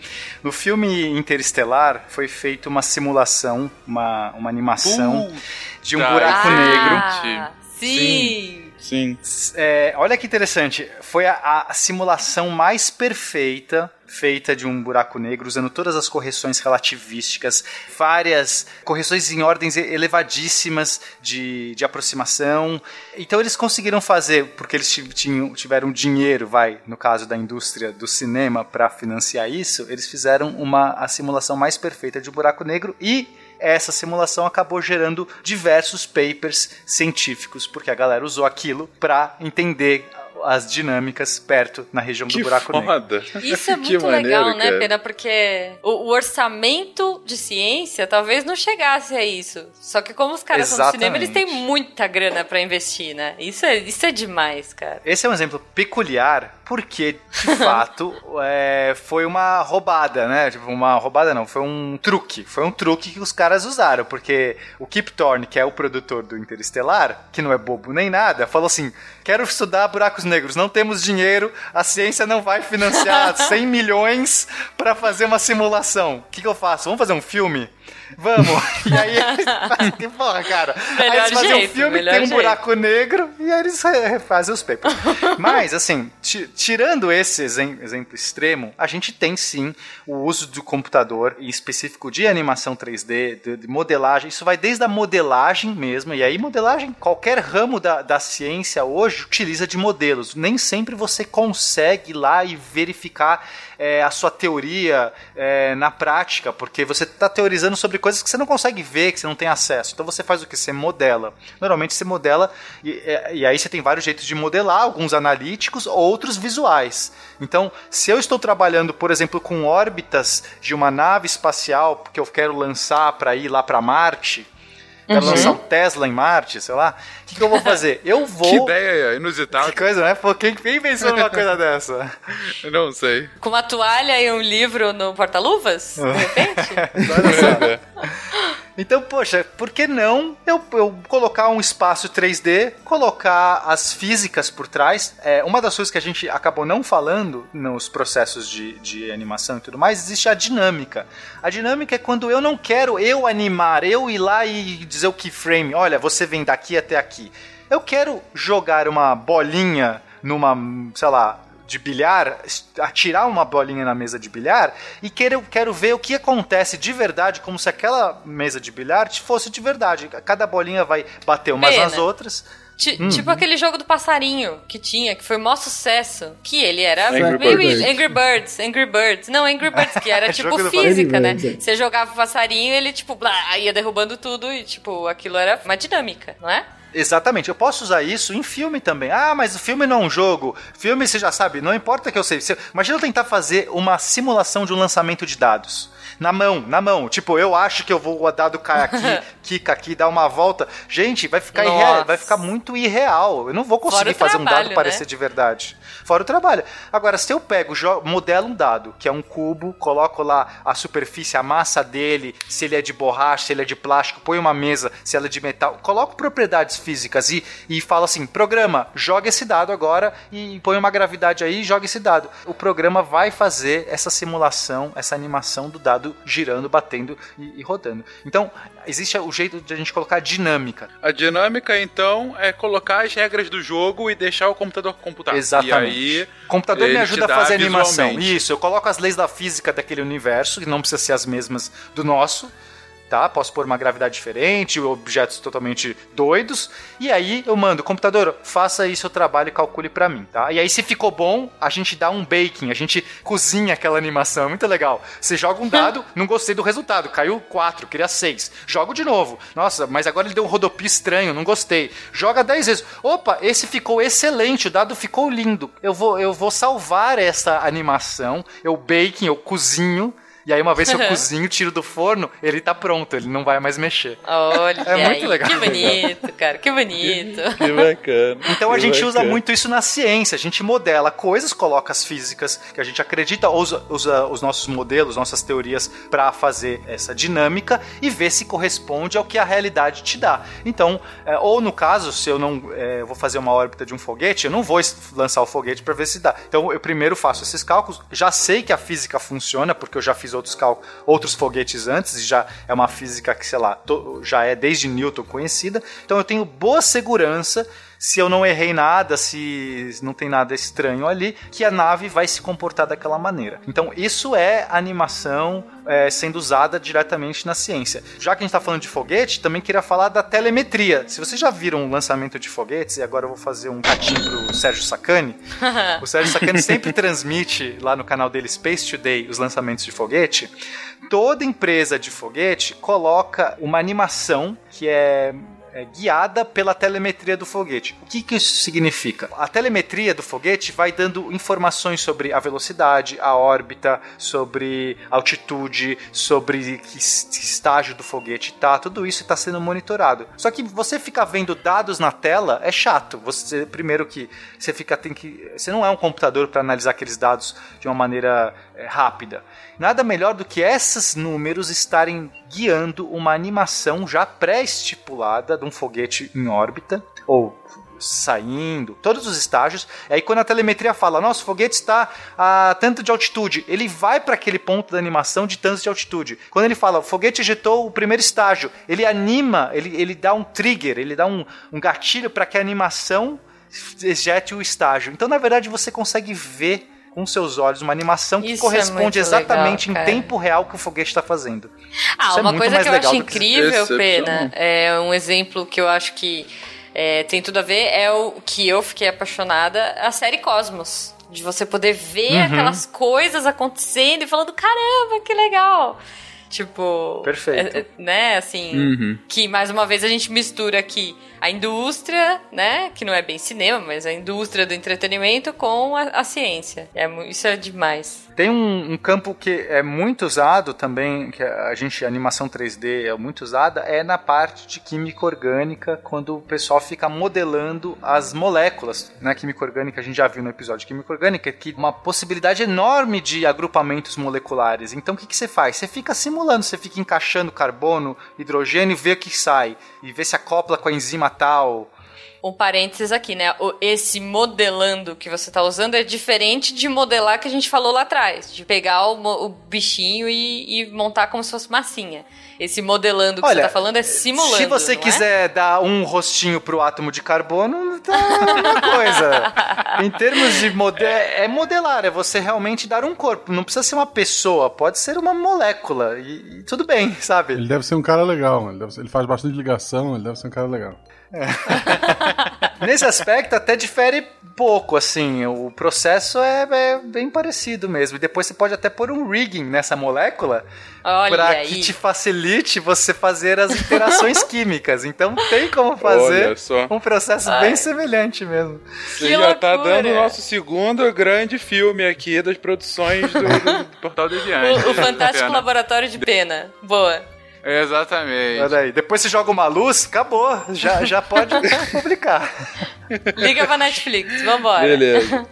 No filme Interestelar foi feita uma simulação, uma, uma animação uh, de um tá, buraco ah, negro. Sim. Sim. É, olha que interessante. Foi a, a simulação mais perfeita feita de um buraco negro, usando todas as correções relativísticas, várias correções em ordens elevadíssimas de, de aproximação. Então eles conseguiram fazer, porque eles tinham, tiveram dinheiro, vai, no caso da indústria do cinema, para financiar isso, eles fizeram uma a simulação mais perfeita de um buraco negro e essa simulação acabou gerando diversos papers científicos, porque a galera usou aquilo para entender as dinâmicas perto na região que do buraco foda. negro. Isso é muito legal, maneiro, né, cara. Pena? Porque o, o, orçamento de ciência talvez não chegasse a isso. Só que como os caras Exatamente. são do cinema, eles têm muita grana para investir, né? Isso é, isso é demais, cara. Esse é um exemplo peculiar porque, de fato, é, foi uma roubada, né? Tipo, uma roubada não, foi um truque. Foi um truque que os caras usaram, porque o Kip Thorne, que é o produtor do Interestelar, que não é bobo nem nada, falou assim, quero estudar buracos negros, não temos dinheiro, a ciência não vai financiar 100 milhões para fazer uma simulação. O que, que eu faço? Vamos fazer um filme? Vamos! E aí eles fazem, porra, cara. Melhor aí eles fazem jeito, um filme, tem um jeito. buraco negro, e aí eles refazem os papers. Mas, assim, tirando esse exemplo extremo, a gente tem sim o uso do computador, em específico de animação 3D, de, de modelagem. Isso vai desde a modelagem mesmo, e aí modelagem, qualquer ramo da, da ciência hoje utiliza de modelos. Nem sempre você consegue ir lá e verificar é, a sua teoria é, na prática, porque você está teorizando sobre coisas que você não consegue ver, que você não tem acesso. Então você faz o que? Você modela. Normalmente você modela, e, é, e aí você tem vários jeitos de modelar, alguns analíticos, outros visuais. Então, se eu estou trabalhando, por exemplo, com órbitas de uma nave espacial que eu quero lançar para ir lá para Marte, Quero uhum. lançar um Tesla em Marte, sei lá. O que, que eu vou fazer? Eu vou. que ideia inusitada. Que coisa, né? Pô, quem, quem pensou numa coisa dessa? Eu não sei. Com uma toalha e um livro no porta-luvas? De repente? Então, poxa, por que não eu, eu colocar um espaço 3D, colocar as físicas por trás? É, uma das coisas que a gente acabou não falando nos processos de, de animação e tudo mais, existe a dinâmica. A dinâmica é quando eu não quero eu animar, eu ir lá e dizer o keyframe, olha, você vem daqui até aqui. Eu quero jogar uma bolinha numa, sei lá, de bilhar, atirar uma bolinha na mesa de bilhar e quero, quero ver o que acontece de verdade, como se aquela mesa de bilhar fosse de verdade. Cada bolinha vai bater umas Pena. nas outras. T hum. Tipo aquele jogo do passarinho que tinha, que foi o maior sucesso. Que ele era Angry, Birds. Angry Birds. Angry Birds. Não, Angry Birds, que era tipo física, né? É. Você jogava o passarinho ele, tipo, blá, ia derrubando tudo e, tipo, aquilo era uma dinâmica, não é? Exatamente, eu posso usar isso em filme também. Ah, mas o filme não é um jogo. Filme você já sabe, não importa que eu sei. Imagina eu tentar fazer uma simulação de um lançamento de dados na mão, na mão. Tipo, eu acho que eu vou o dado cair aqui, quica aqui, dar uma volta. Gente, vai ficar irreal, vai ficar muito irreal. Eu não vou conseguir fazer trabalho, um dado né? parecer de verdade. Fora o trabalho. Agora, se eu pego, modelo um dado, que é um cubo, coloco lá a superfície, a massa dele, se ele é de borracha, se ele é de plástico, põe uma mesa, se ela é de metal, coloco propriedades físicas e, e falo assim: programa, joga esse dado agora e põe uma gravidade aí e joga esse dado. O programa vai fazer essa simulação, essa animação do dado girando, batendo e, e rodando. Então, existe o jeito de a gente colocar dinâmica. A dinâmica, então, é colocar as regras do jogo e deixar o computador computar. Exatamente. E aí, o computador me ajuda a fazer animação. Isso, eu coloco as leis da física daquele universo, que não precisa ser as mesmas do nosso tá? Posso pôr uma gravidade diferente, objetos totalmente doidos. E aí eu mando, computador, faça aí seu trabalho e calcule para mim, tá? E aí se ficou bom, a gente dá um baking, a gente cozinha aquela animação, é muito legal. Você joga um dado, não gostei do resultado, caiu 4, queria 6. Jogo de novo. Nossa, mas agora ele deu um rodopio estranho, não gostei. Joga 10 vezes. Opa, esse ficou excelente, o dado ficou lindo. Eu vou, eu vou salvar essa animação, eu baking, eu cozinho e aí, uma vez que eu cozinho, tiro do forno, ele tá pronto, ele não vai mais mexer. Olha, é muito aí, legal. Que bonito, cara, que bonito. Que, que bacana. Então que a gente bacana. usa muito isso na ciência. A gente modela coisas, coloca as físicas que a gente acredita, usa, usa os nossos modelos, nossas teorias para fazer essa dinâmica e ver se corresponde ao que a realidade te dá. Então, é, ou no caso, se eu não é, vou fazer uma órbita de um foguete, eu não vou lançar o foguete para ver se dá. Então, eu primeiro faço esses cálculos, já sei que a física funciona, porque eu já fiz outros cálculos, outros foguetes antes, e já é uma física que, sei lá, já é desde Newton conhecida. Então eu tenho boa segurança se eu não errei nada, se não tem nada estranho ali, que a nave vai se comportar daquela maneira. Então, isso é animação é, sendo usada diretamente na ciência. Já que a gente está falando de foguete, também queria falar da telemetria. Se vocês já viram um lançamento de foguetes, e agora eu vou fazer um catinho pro Sérgio Sacani, o Sérgio Sacani sempre transmite lá no canal dele Space Today os lançamentos de foguete. Toda empresa de foguete coloca uma animação que é é, guiada pela telemetria do foguete. O que, que isso significa? A telemetria do foguete vai dando informações sobre a velocidade, a órbita, sobre altitude, sobre que estágio do foguete tá. Tudo isso está sendo monitorado. Só que você ficar vendo dados na tela é chato. Você primeiro que você fica tem que você não é um computador para analisar aqueles dados de uma maneira rápida. Nada melhor do que esses números estarem guiando uma animação já pré-estipulada de um foguete em órbita, ou saindo, todos os estágios. E aí quando a telemetria fala, nosso foguete está a tanto de altitude, ele vai para aquele ponto da animação de tanto de altitude. Quando ele fala, o foguete ejetou o primeiro estágio, ele anima, ele, ele dá um trigger, ele dá um, um gatilho para que a animação ejete o estágio. Então, na verdade, você consegue ver com seus olhos uma animação que Isso é corresponde é exatamente legal, em tempo real que o foguete está fazendo. Ah, Isso é uma é coisa que eu acho incrível, que Pena, é um exemplo que eu acho que é, tem tudo a ver, é o que eu fiquei apaixonada, a série Cosmos. De você poder ver uhum. aquelas coisas acontecendo e falando, caramba, que legal. Tipo. Perfeito. É, né, assim. Uhum. Que mais uma vez a gente mistura aqui a indústria, né? Que não é bem cinema, mas a indústria do entretenimento com a, a ciência. É, isso é demais. Tem um, um, campo que é muito usado também, que a gente, a animação 3D é muito usada, é na parte de química orgânica, quando o pessoal fica modelando as moléculas. Na né? química orgânica, a gente já viu no episódio de química orgânica, que uma possibilidade enorme de agrupamentos moleculares. Então o que, que você faz? Você fica simulando, você fica encaixando carbono, hidrogênio vê o que sai. E vê se acopla com a enzima tal. Um parênteses aqui, né? Esse modelando que você está usando é diferente de modelar que a gente falou lá atrás, de pegar o, o bichinho e, e, montar como se fosse massinha. Esse modelando que Olha, você está falando é simulando. Se você é? quiser é? dar um rostinho pro átomo de carbono, tá uma coisa. em termos de modelar, é modelar, é você realmente dar um corpo. Não precisa ser uma pessoa, pode ser uma molécula. E, e tudo bem, sabe? Ele deve ser um cara legal, ele, ser, ele faz bastante ligação, ele deve ser um cara legal. É. Nesse aspecto até difere pouco, assim, o processo é, é, bem parecido mesmo. E depois você pode até pôr um rigging nessa molécula para que te facilite você fazer as interações químicas. Então tem como fazer um processo Ai. bem semelhante mesmo. Você que já loucura. tá dando o nosso segundo grande filme aqui das produções do, do Portal Deviante. O, o Fantástico Laboratório de Pena. Boa. Exatamente. Olha aí, depois você joga uma luz, acabou. Já, já pode publicar. Liga pra Netflix, vambora. Beleza.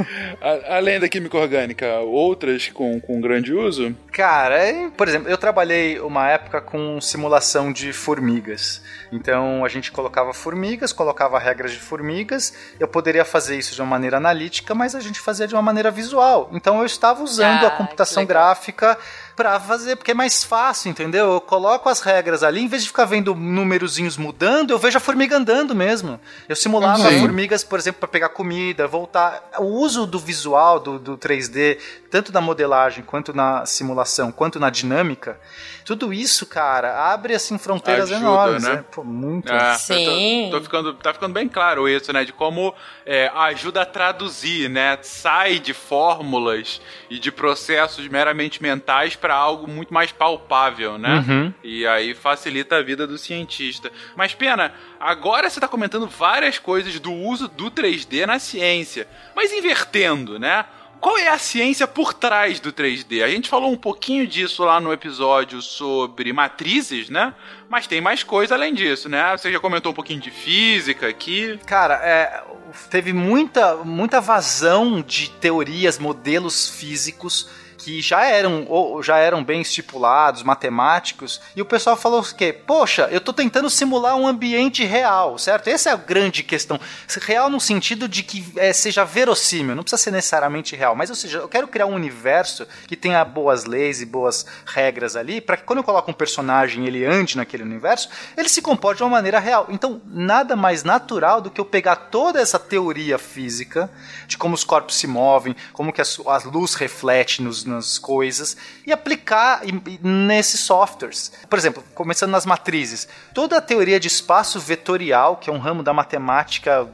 Além da química orgânica, outras com, com grande uso? Cara, por exemplo, eu trabalhei uma época com simulação de formigas. Então a gente colocava formigas, colocava regras de formigas. Eu poderia fazer isso de uma maneira analítica, mas a gente fazia de uma maneira visual. Então eu estava usando ah, a computação gráfica pra fazer, porque é mais fácil, entendeu? Eu coloco as regras ali, em vez de ficar vendo númerozinhos mudando, eu vejo a formiga andando mesmo. Eu simulava Sim. formigas, por exemplo, para pegar comida, voltar. O uso do visual, do, do 3D, tanto na modelagem, quanto na simulação, quanto na dinâmica, tudo isso, cara, abre assim fronteiras Ajuda, enormes, né? né? Pô, muito. É, Sim. Tô, tô, ficando, tá ficando bem claro isso, né? De como é, ajuda a traduzir, né? Sai de fórmulas e de processos meramente mentais para algo muito mais palpável, né? Uhum. E aí facilita a vida do cientista. Mas, Pena, agora você está comentando várias coisas do uso do 3D na ciência, mas invertendo, né? Qual é a ciência por trás do 3D? A gente falou um pouquinho disso lá no episódio sobre matrizes, né? Mas tem mais coisa além disso, né? Você já comentou um pouquinho de física aqui. Cara, é, teve muita, muita vazão de teorias, modelos físicos que já eram, já eram bem estipulados, matemáticos, e o pessoal falou que, poxa, eu estou tentando simular um ambiente real, certo? Essa é a grande questão. Real no sentido de que é, seja verossímil, não precisa ser necessariamente real, mas ou seja, eu quero criar um universo que tenha boas leis e boas regras ali, para que quando eu coloco um personagem ele ande naquele universo, ele se comporte de uma maneira real. Então, nada mais natural do que eu pegar toda essa teoria física de como os corpos se movem, como que a, a luz reflete nos coisas e aplicar nesses softwares. Por exemplo, começando nas matrizes, toda a teoria de espaço vetorial, que é um ramo da matemática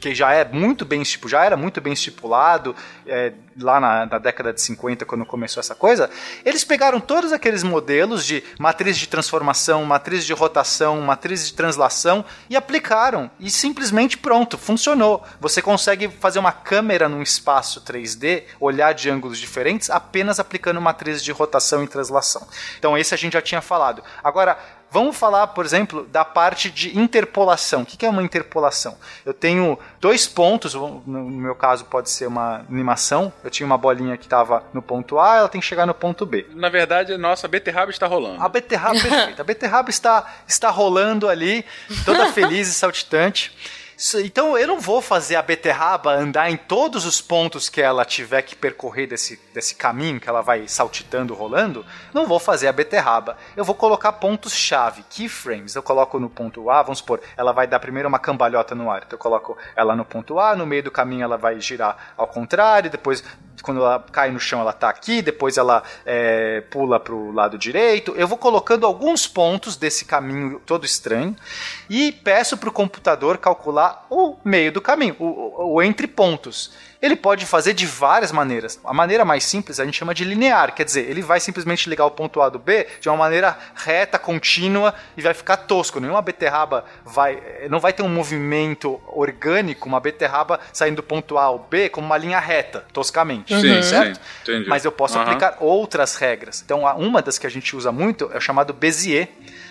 que já é muito bem já era muito bem estipulado é, lá na, na, década de 50 quando começou essa coisa eles pegaram todos aqueles modelos de matriz de transformação matriz de rotação matriz de translação e aplicaram e simplesmente pronto funcionou. Você consegue fazer uma câmera num espaço 3D olhar de ângulos diferentes apenas aplicando matriz de rotação e translação. Então esse a gente já tinha falado. Agora Vamos falar, por exemplo, da parte de interpolação. O que é uma interpolação? Eu tenho dois pontos, no meu caso pode ser uma animação. Eu tinha uma bolinha que estava no ponto A, ela tem que chegar no ponto B. Na verdade, nossa, a beterraba está rolando. A beterraba, perfeita. A beterraba está, está rolando ali, toda feliz e saltitante. Então eu não vou fazer a beterraba andar em todos os pontos que ela tiver que percorrer desse, desse caminho que ela vai saltitando, rolando. Não vou fazer a beterraba. Eu vou colocar pontos-chave, keyframes. Eu coloco no ponto A, vamos supor, ela vai dar primeiro uma cambalhota no ar. Então eu coloco ela no ponto A, no meio do caminho ela vai girar ao contrário, depois quando ela cai no chão ela está aqui, depois ela é, pula para o lado direito. Eu vou colocando alguns pontos desse caminho todo estranho e peço para o computador calcular o meio do caminho, o, o, entre pontos ele pode fazer de várias maneiras. A maneira mais simples a gente chama de linear, quer dizer, ele vai simplesmente ligar o ponto A do B de uma maneira reta, contínua e vai ficar tosco. Nenhuma beterraba vai, não vai ter um movimento orgânico, uma beterraba saindo do ponto A ao B como uma linha reta, toscamente, sim, certo? Sim, Mas eu posso uhum. aplicar outras regras. Então, uma das que a gente usa muito é o chamado Bézier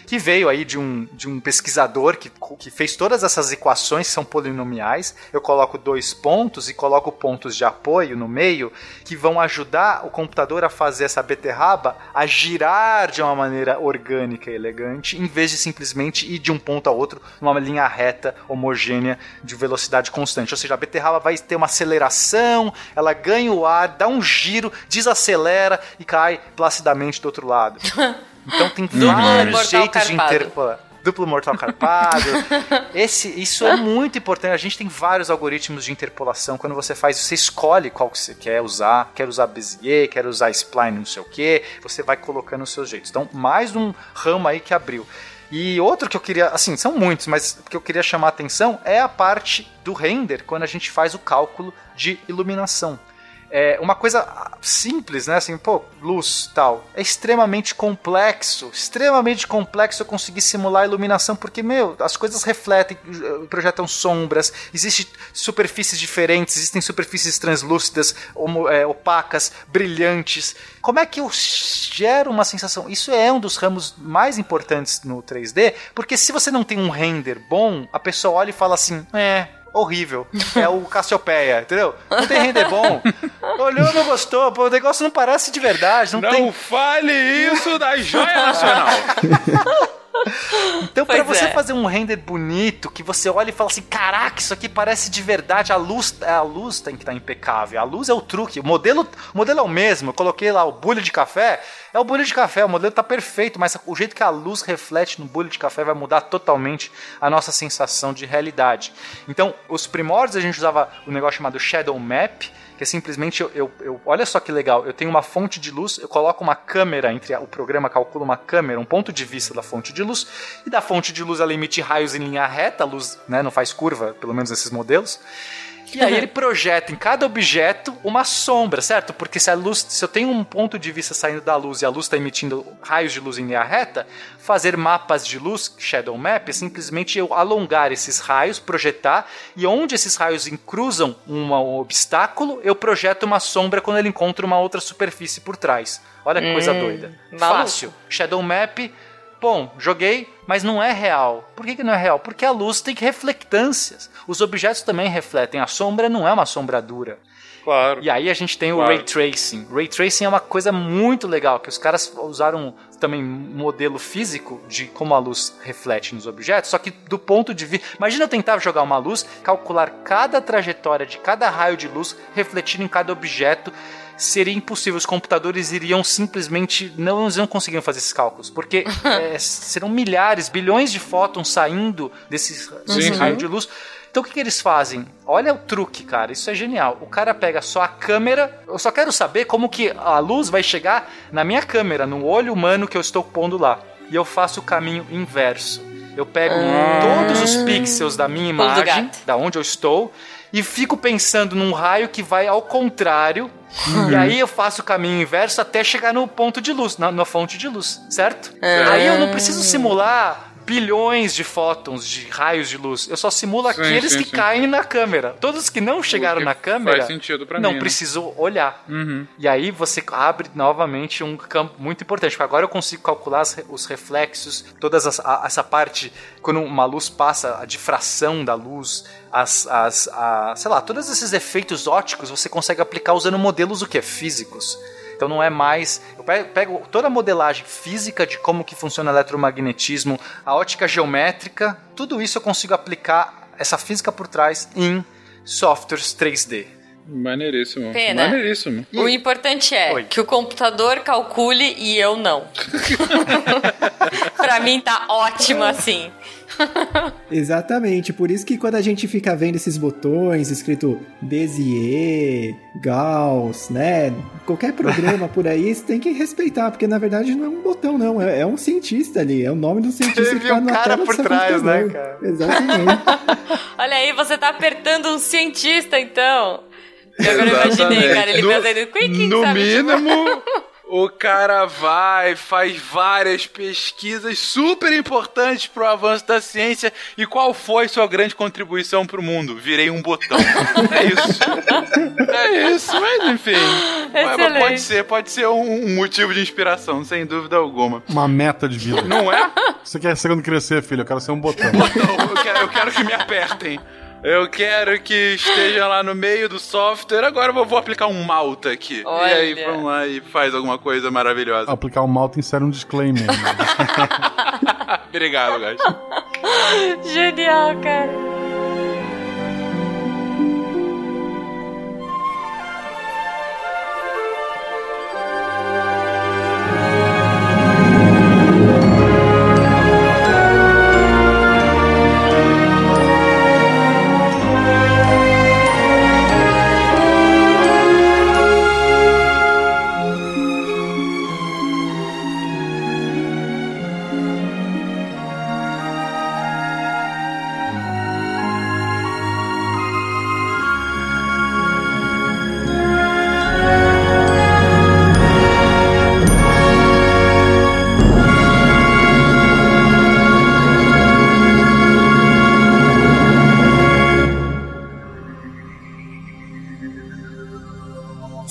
que veio aí de um, de um pesquisador que, que fez todas essas equações que são polinomiais. Eu coloco dois pontos e coloco pontos de apoio no meio que vão ajudar o computador a fazer essa beterraba a girar de uma maneira orgânica e elegante, em vez de simplesmente ir de um ponto a outro numa linha reta, homogênea, de velocidade constante. Ou seja, a beterraba vai ter uma aceleração, ela ganha o ar, dá um giro, desacelera e cai placidamente do outro lado. Então tem vários jeitos de interpolar duplo mortal carpado. Esse, isso é muito importante. A gente tem vários algoritmos de interpolação. Quando você faz, você escolhe qual que você quer usar. Quer usar Bezier, quer usar Spline, não sei o que. Você vai colocando os seus jeitos. Então, mais um ramo aí que abriu. E outro que eu queria, assim, são muitos, mas que eu queria chamar a atenção é a parte do render, quando a gente faz o cálculo de iluminação é uma coisa simples, né? Assim, pô, luz tal. É extremamente complexo, extremamente complexo eu conseguir simular a iluminação, porque, meu, as coisas refletem, projetam sombras, existem superfícies diferentes, existem superfícies translúcidas, é, opacas, brilhantes. Como é que eu gero uma sensação? Isso é um dos ramos mais importantes no 3D, porque se você não tem um render bom, a pessoa olha e fala assim, é, horrível. É o Cassiopeia, entendeu? Não tem render bom. Olhou, não gostou. Pô, o negócio não parece de verdade. Não, não tem... fale isso da joia nacional. Então, para você é. fazer um render bonito, que você olha e fala assim: caraca, isso aqui parece de verdade, a luz, a luz tem que estar tá impecável. A luz é o truque. O modelo, o modelo é o mesmo. Eu coloquei lá o bulho de café, é o bulho de café, o modelo tá perfeito, mas o jeito que a luz reflete no bulho de café vai mudar totalmente a nossa sensação de realidade. Então, os primórdios a gente usava o um negócio chamado Shadow Map, que é simplesmente eu, eu, eu, olha só que legal, eu tenho uma fonte de luz, eu coloco uma câmera entre o programa calcula uma câmera, um ponto de vista da fonte de luz e da fonte de luz ela emite raios em linha reta, a luz, né, não faz curva, pelo menos nesses modelos. E aí ele projeta em cada objeto uma sombra, certo? Porque se a luz, se eu tenho um ponto de vista saindo da luz e a luz está emitindo raios de luz em linha reta, fazer mapas de luz, shadow map, é simplesmente eu alongar esses raios, projetar e onde esses raios cruzam um obstáculo, eu projeto uma sombra quando ele encontra uma outra superfície por trás. Olha que hum, coisa doida. Maluco. Fácil. Shadow map Bom, joguei, mas não é real. Por que, que não é real? Porque a luz tem reflectâncias. Os objetos também refletem. A sombra não é uma sombra dura. Claro. E aí a gente tem claro. o Ray Tracing. Ray Tracing é uma coisa muito legal, que os caras usaram também modelo físico de como a luz reflete nos objetos, só que do ponto de vista... Imagina eu tentar jogar uma luz, calcular cada trajetória de cada raio de luz refletindo em cada objeto seria impossível. Os computadores iriam simplesmente não, não conseguiam fazer esses cálculos, porque é, serão milhares, bilhões de fótons saindo desses, desse raio de luz. Então o que, que, eles fazem? Olha o truque, cara. Isso é genial. O cara pega só a câmera. Eu só quero saber como que a luz vai chegar na minha câmera, no olho humano que eu estou pondo lá. E eu faço o caminho inverso. Eu pego ah. todos os pixels da minha imagem, da onde eu estou, e fico pensando num raio que vai ao contrário. Uhum. E aí eu faço o caminho inverso até chegar no ponto de luz, na, na fonte de luz, certo? Uhum. Aí eu não preciso simular bilhões de fótons, de raios de luz. Eu só simulo sim, aqueles sim, que sim. caem na câmera. Todos que não chegaram na câmera, não mim, né? preciso né? olhar. Uhum. E aí você abre novamente um campo muito importante, porque agora eu consigo calcular os reflexos, toda essa parte, quando uma luz passa, a difração da luz, as, as, a, sei lá, todos esses efeitos óticos você consegue aplicar usando modelos o que? Físicos. Então não é mais. Eu pego toda a modelagem física de como que funciona o eletromagnetismo, a ótica geométrica, tudo isso eu consigo aplicar essa física por trás em softwares 3D. Maneiríssimo. Pena. Maneiríssimo. O importante é Oi. que o computador calcule e eu não. pra mim tá ótimo assim. Exatamente, por isso que quando a gente fica vendo esses botões escrito Bezier, Gauss, né? Qualquer programa por aí, você tem que respeitar, porque na verdade não é um botão, não. É, é um cientista ali, é o nome do cientista Teve que tá um na cara tela por trás, né, cara? Exatamente. Olha aí, você tá apertando um cientista, então. Eu agora imaginei, cara, ele no, fazendo... No mínimo... O cara vai, faz várias pesquisas super importantes para o avanço da ciência. E qual foi sua grande contribuição para o mundo? Virei um botão. é isso. É isso, mas enfim. Excelente. Pode ser, pode ser um motivo de inspiração, sem dúvida alguma. Uma meta de vida. Não é? Você quer ser quando crescer, filho? Eu quero ser um botão. botão, eu quero, eu quero que me apertem. Eu quero que esteja lá no meio do software. Agora eu vou aplicar um malta aqui. Olha. E aí vamos lá e faz alguma coisa maravilhosa. Aplicar um malta insere um disclaimer. Né? Obrigado, guys. Genial, cara.